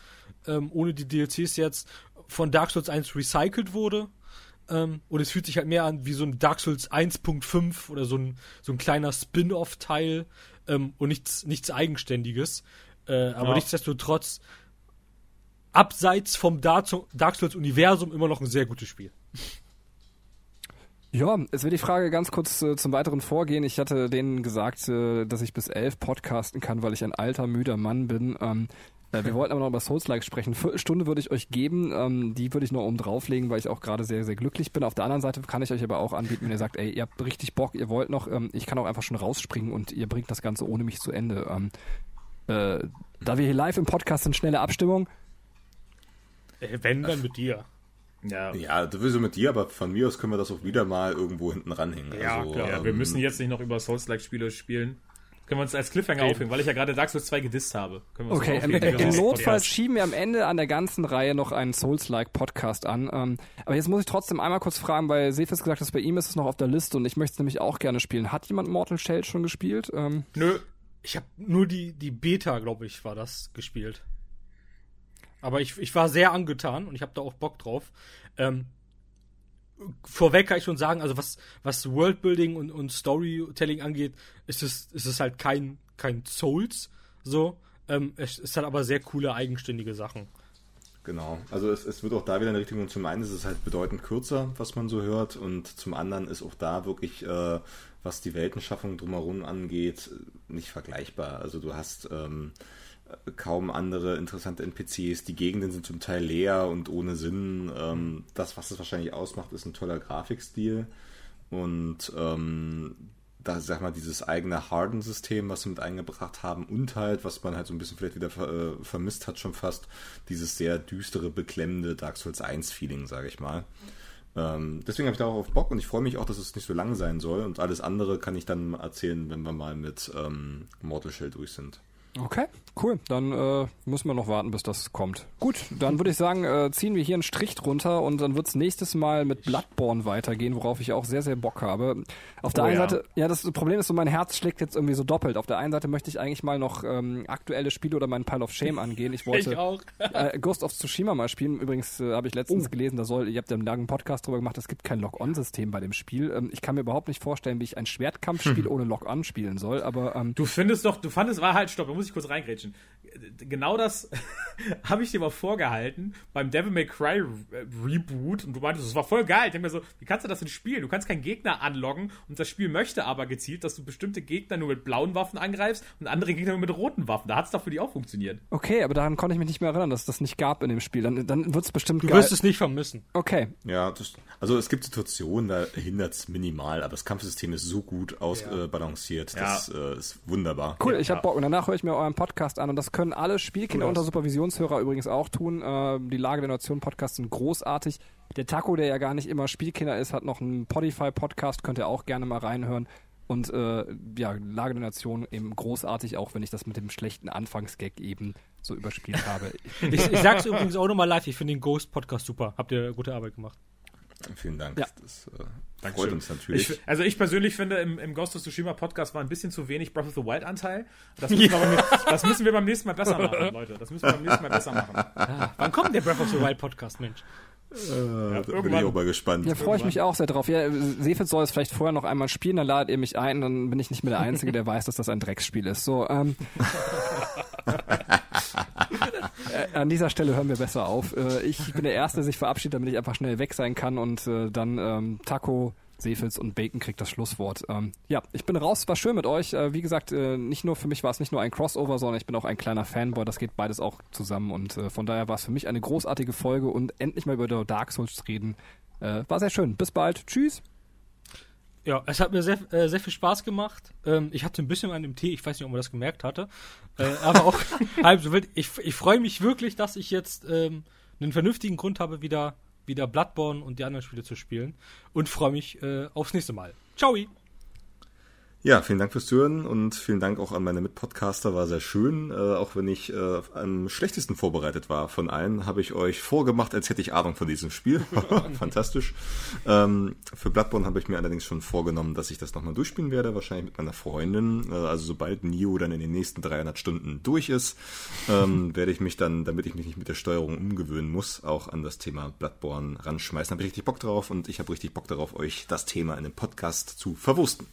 ähm, ohne die DLCs jetzt von Dark Souls 1 recycelt wurde. Ähm, und es fühlt sich halt mehr an wie so ein Dark Souls 1.5 oder so ein, so ein kleiner Spin-off-Teil ähm, und nichts, nichts Eigenständiges. Äh, aber Ja. nichtsdestotrotz, abseits vom Dark Souls-Universum immer noch ein sehr gutes Spiel. Ja, es wäre die Frage ganz kurz äh, zum weiteren Vorgehen. Ich hatte denen gesagt, äh, dass ich bis elf podcasten kann, weil ich ein alter, müder Mann bin. Ähm, äh, wir wollten aber noch über Souls-like sprechen. Viertelstunde würde ich euch geben. Ähm, die würde ich nur oben drauflegen, weil ich auch gerade sehr, sehr glücklich bin. Auf der anderen Seite kann ich euch aber auch anbieten, wenn ihr sagt, ey, ihr habt richtig Bock, ihr wollt noch, ähm, ich kann auch einfach schon rausspringen und ihr bringt das Ganze ohne mich zu Ende. Ähm, äh, da wir hier live im Podcast sind, schnelle Abstimmung. Äh, wenn, dann mit dir. Ja. Ja, sowieso mit dir, aber von mir aus können wir das auch wieder mal irgendwo hinten ranhängen. Ja, also, klar. ja, wir ähm, müssen jetzt nicht noch über Souls-like-Spiele spielen. Können wir uns als Cliffhanger Reden. aufhängen, weil ich ja gerade Dark Souls 2 gedisst habe. Können wir uns Okay, noch im, aufhängen, im wir Notfall schieben wir am Ende an der ganzen Reihe noch einen Souls-like-Podcast an. Ähm, aber jetzt muss ich trotzdem einmal kurz fragen, weil Sefis gesagt hat, bei ihm ist es noch auf der Liste und ich möchte es nämlich auch gerne spielen. Hat jemand Mortal Shell schon gespielt? Ähm, Nö, Ich habe nur die, die Beta, glaube ich, war das gespielt. Aber ich, ich war sehr angetan und ich habe da auch Bock drauf. Ähm, vorweg kann ich schon sagen, also was, was Worldbuilding und, und Storytelling angeht, ist es, ist es halt kein, kein Souls. So. Ähm, es ist halt aber sehr coole, eigenständige Sachen. Genau. Also es, es wird auch da wieder eine Richtung. Zum einen ist es halt bedeutend kürzer, was man so hört, und zum anderen ist auch da wirklich, äh, was die Weltenschaffung drumherum angeht, nicht vergleichbar. Also du hast ähm, kaum andere interessante NPCs. Die Gegenden sind zum Teil leer und ohne Sinn. Ähm, das, was es wahrscheinlich ausmacht, ist ein toller Grafikstil. Und ähm, da sag mal dieses eigene Harden-System, was sie mit eingebracht haben und halt, was man halt so ein bisschen vielleicht wieder ver äh, vermisst hat schon fast, dieses sehr düstere, beklemmende Dark Souls 1-Feeling, sage ich mal. Ähm, deswegen habe ich da auch auf Bock und ich freue mich auch, dass es nicht so lang sein soll und alles andere kann ich dann erzählen, wenn wir mal mit ähm, Mortal Shell durch sind. Okay, cool. Dann äh, müssen wir noch warten, bis das kommt. Gut, dann würde ich sagen, äh, ziehen wir hier einen Strich drunter und dann wird's nächstes Mal mit Bloodborne weitergehen, worauf ich auch sehr, sehr Bock habe. Auf der Oh einen ja. Seite, ja, das Problem ist so, mein Herz schlägt jetzt irgendwie so doppelt. Auf der einen Seite möchte ich eigentlich mal noch ähm, aktuelle Spiele oder meinen Pile of Shame angehen. Ich wollte auch. äh, Ghost of Tsushima mal spielen. Übrigens äh, habe ich letztens Oh. gelesen, da soll, ihr habt ja einen langen Podcast drüber gemacht, es gibt kein Lock-on-System bei dem Spiel. Ähm, ich kann mir überhaupt nicht vorstellen, wie ich ein Schwertkampfspiel ohne Lock-on spielen soll, aber ähm, Du findest doch, du fandest, war halt, stopp, da muss ich kurz reingrätschen. Genau das habe ich dir mal vorgehalten beim Devil May Cry Re- Reboot und du meintest, das war voll geil. Ich denke mir so, wie kannst du das denn spielen? Du kannst keinen Gegner anloggen und das Spiel möchte aber gezielt, dass du bestimmte Gegner nur mit blauen Waffen angreifst und andere Gegner nur mit roten Waffen. Da hat es doch für die auch funktioniert. okay, aber daran konnte ich mich nicht mehr erinnern, dass es das nicht gab in dem Spiel. Dann, dann wird's bestimmt Du geil. wirst es nicht vermissen. Okay, Ja, das, also es gibt Situationen, da hindert es minimal, aber das Kampfsystem ist so gut ausbalanciert, Ja. das äh, ist wunderbar. Cool, Ja, ich habe ja. Bock. Und danach höre ich mir euren Podcast an. Und das können alle Spielkinder Cool unter. Supervisionshörer übrigens auch tun. Äh, die Lage der Nation Podcasts sind großartig. Der Taco, der ja gar nicht immer Spielkinder ist, hat noch einen Podify-Podcast. Könnt ihr auch gerne mal reinhören. Und äh, ja, Lage der Nation eben großartig, auch wenn ich das mit dem schlechten Anfangsgag eben so überspielt habe. Ich, ich sag's übrigens auch nochmal live, ich finde den Ghost-Podcast super. Habt ihr gute Arbeit gemacht. Vielen Dank. Ja. Das äh, freut uns natürlich. Ich, also ich persönlich finde, im, im Ghost of Tsushima Podcast war ein bisschen zu wenig Breath of the Wild Anteil. Das müssen, wir, beim, das müssen wir beim nächsten Mal besser machen, Leute. Das müssen wir beim nächsten Mal besser machen. Wann kommt der Breath of the Wild Podcast, Mensch? äh, da bin ich auch mal gespannt. Ja, freue ich mich auch sehr drauf. Ja, Sefit soll es vielleicht vorher noch einmal spielen, dann ladet ihr mich ein, dann bin ich nicht mehr der Einzige, der weiß, dass das ein Drecksspiel ist. So, ähm, äh, an dieser Stelle hören wir besser auf. Äh, ich bin der Erste, der sich verabschiedet, damit ich einfach schnell weg sein kann und äh, dann ähm, Taco, Seefels und Bacon kriegt das Schlusswort. Ähm, ja, ich bin raus, war schön mit euch. Äh, wie gesagt, äh, nicht nur für mich war es nicht nur ein Crossover, sondern ich bin auch ein kleiner Fanboy. Das geht beides auch zusammen und äh, von daher war es für mich eine großartige Folge und endlich mal über Dark Souls reden. Äh, war sehr schön. Bis bald. Tschüss. Ja, es hat mir sehr, äh, sehr viel Spaß gemacht. Ähm, ich hatte ein bisschen an dem Tee, ich weiß nicht, ob man das gemerkt hatte. Äh, aber auch halb so wild. Ich, ich freue mich wirklich, dass ich jetzt ähm, einen vernünftigen Grund habe, wieder, wieder Bloodborne und die anderen Spiele zu spielen. Und freue mich äh, aufs nächste Mal. Ciao! Ja, vielen Dank fürs Zuhören und vielen Dank auch an meine Mitpodcaster. War sehr schön. Äh, auch wenn ich äh, am schlechtesten vorbereitet war von allen, habe ich euch vorgemacht, als hätte ich Ahnung von diesem Spiel. Fantastisch. Ähm, für Bloodborne habe ich mir allerdings schon vorgenommen, dass ich das nochmal durchspielen werde, wahrscheinlich mit meiner Freundin. Äh, also sobald Nio dann in den nächsten 300 Stunden durch ist, ähm, werde ich mich dann, damit ich mich nicht mit der Steuerung umgewöhnen muss, auch an das Thema Bloodborne ranschmeißen. Habe ich richtig Bock drauf und ich habe richtig Bock darauf, euch das Thema in dem Podcast zu verwursten.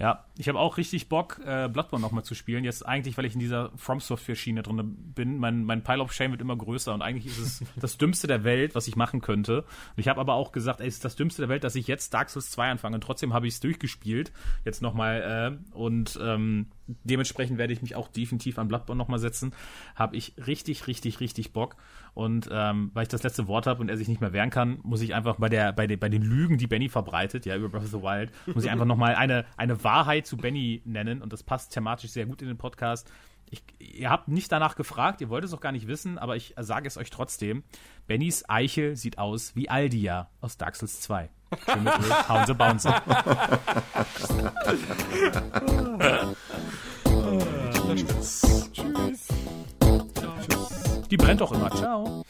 Ja, ich habe auch richtig Bock, äh, Bloodborne nochmal zu spielen. Jetzt eigentlich, weil ich in dieser From Software-Schiene drin bin. Mein, mein Pile of Shame wird immer größer und eigentlich ist es das Dümmste der Welt, was ich machen könnte. Und ich habe aber auch gesagt, ey, es ist das Dümmste der Welt, dass ich jetzt Dark Souls 2 anfange. Und trotzdem habe ich es durchgespielt. Jetzt nochmal. Äh, und ähm, dementsprechend werde ich mich auch definitiv an Bloodborne nochmal setzen. Habe ich richtig, richtig, richtig Bock. Und ähm, weil ich das letzte Wort habe und er sich nicht mehr wehren kann, muss ich einfach bei der, bei, de, bei den Lügen, die Benny verbreitet, ja, über Breath of the Wild, muss ich einfach nochmal eine, eine Wahrheit zu Benny nennen und das passt thematisch sehr gut in den Podcast. Ich, ihr habt nicht danach gefragt, ihr wollt es auch gar nicht wissen, aber ich sage es euch trotzdem. Bennys Eichel sieht aus wie Aldia aus Dark Souls 2. Schön mit Öl, sie, bauen sie. Tschüss. Die brennt doch immer. Ciao.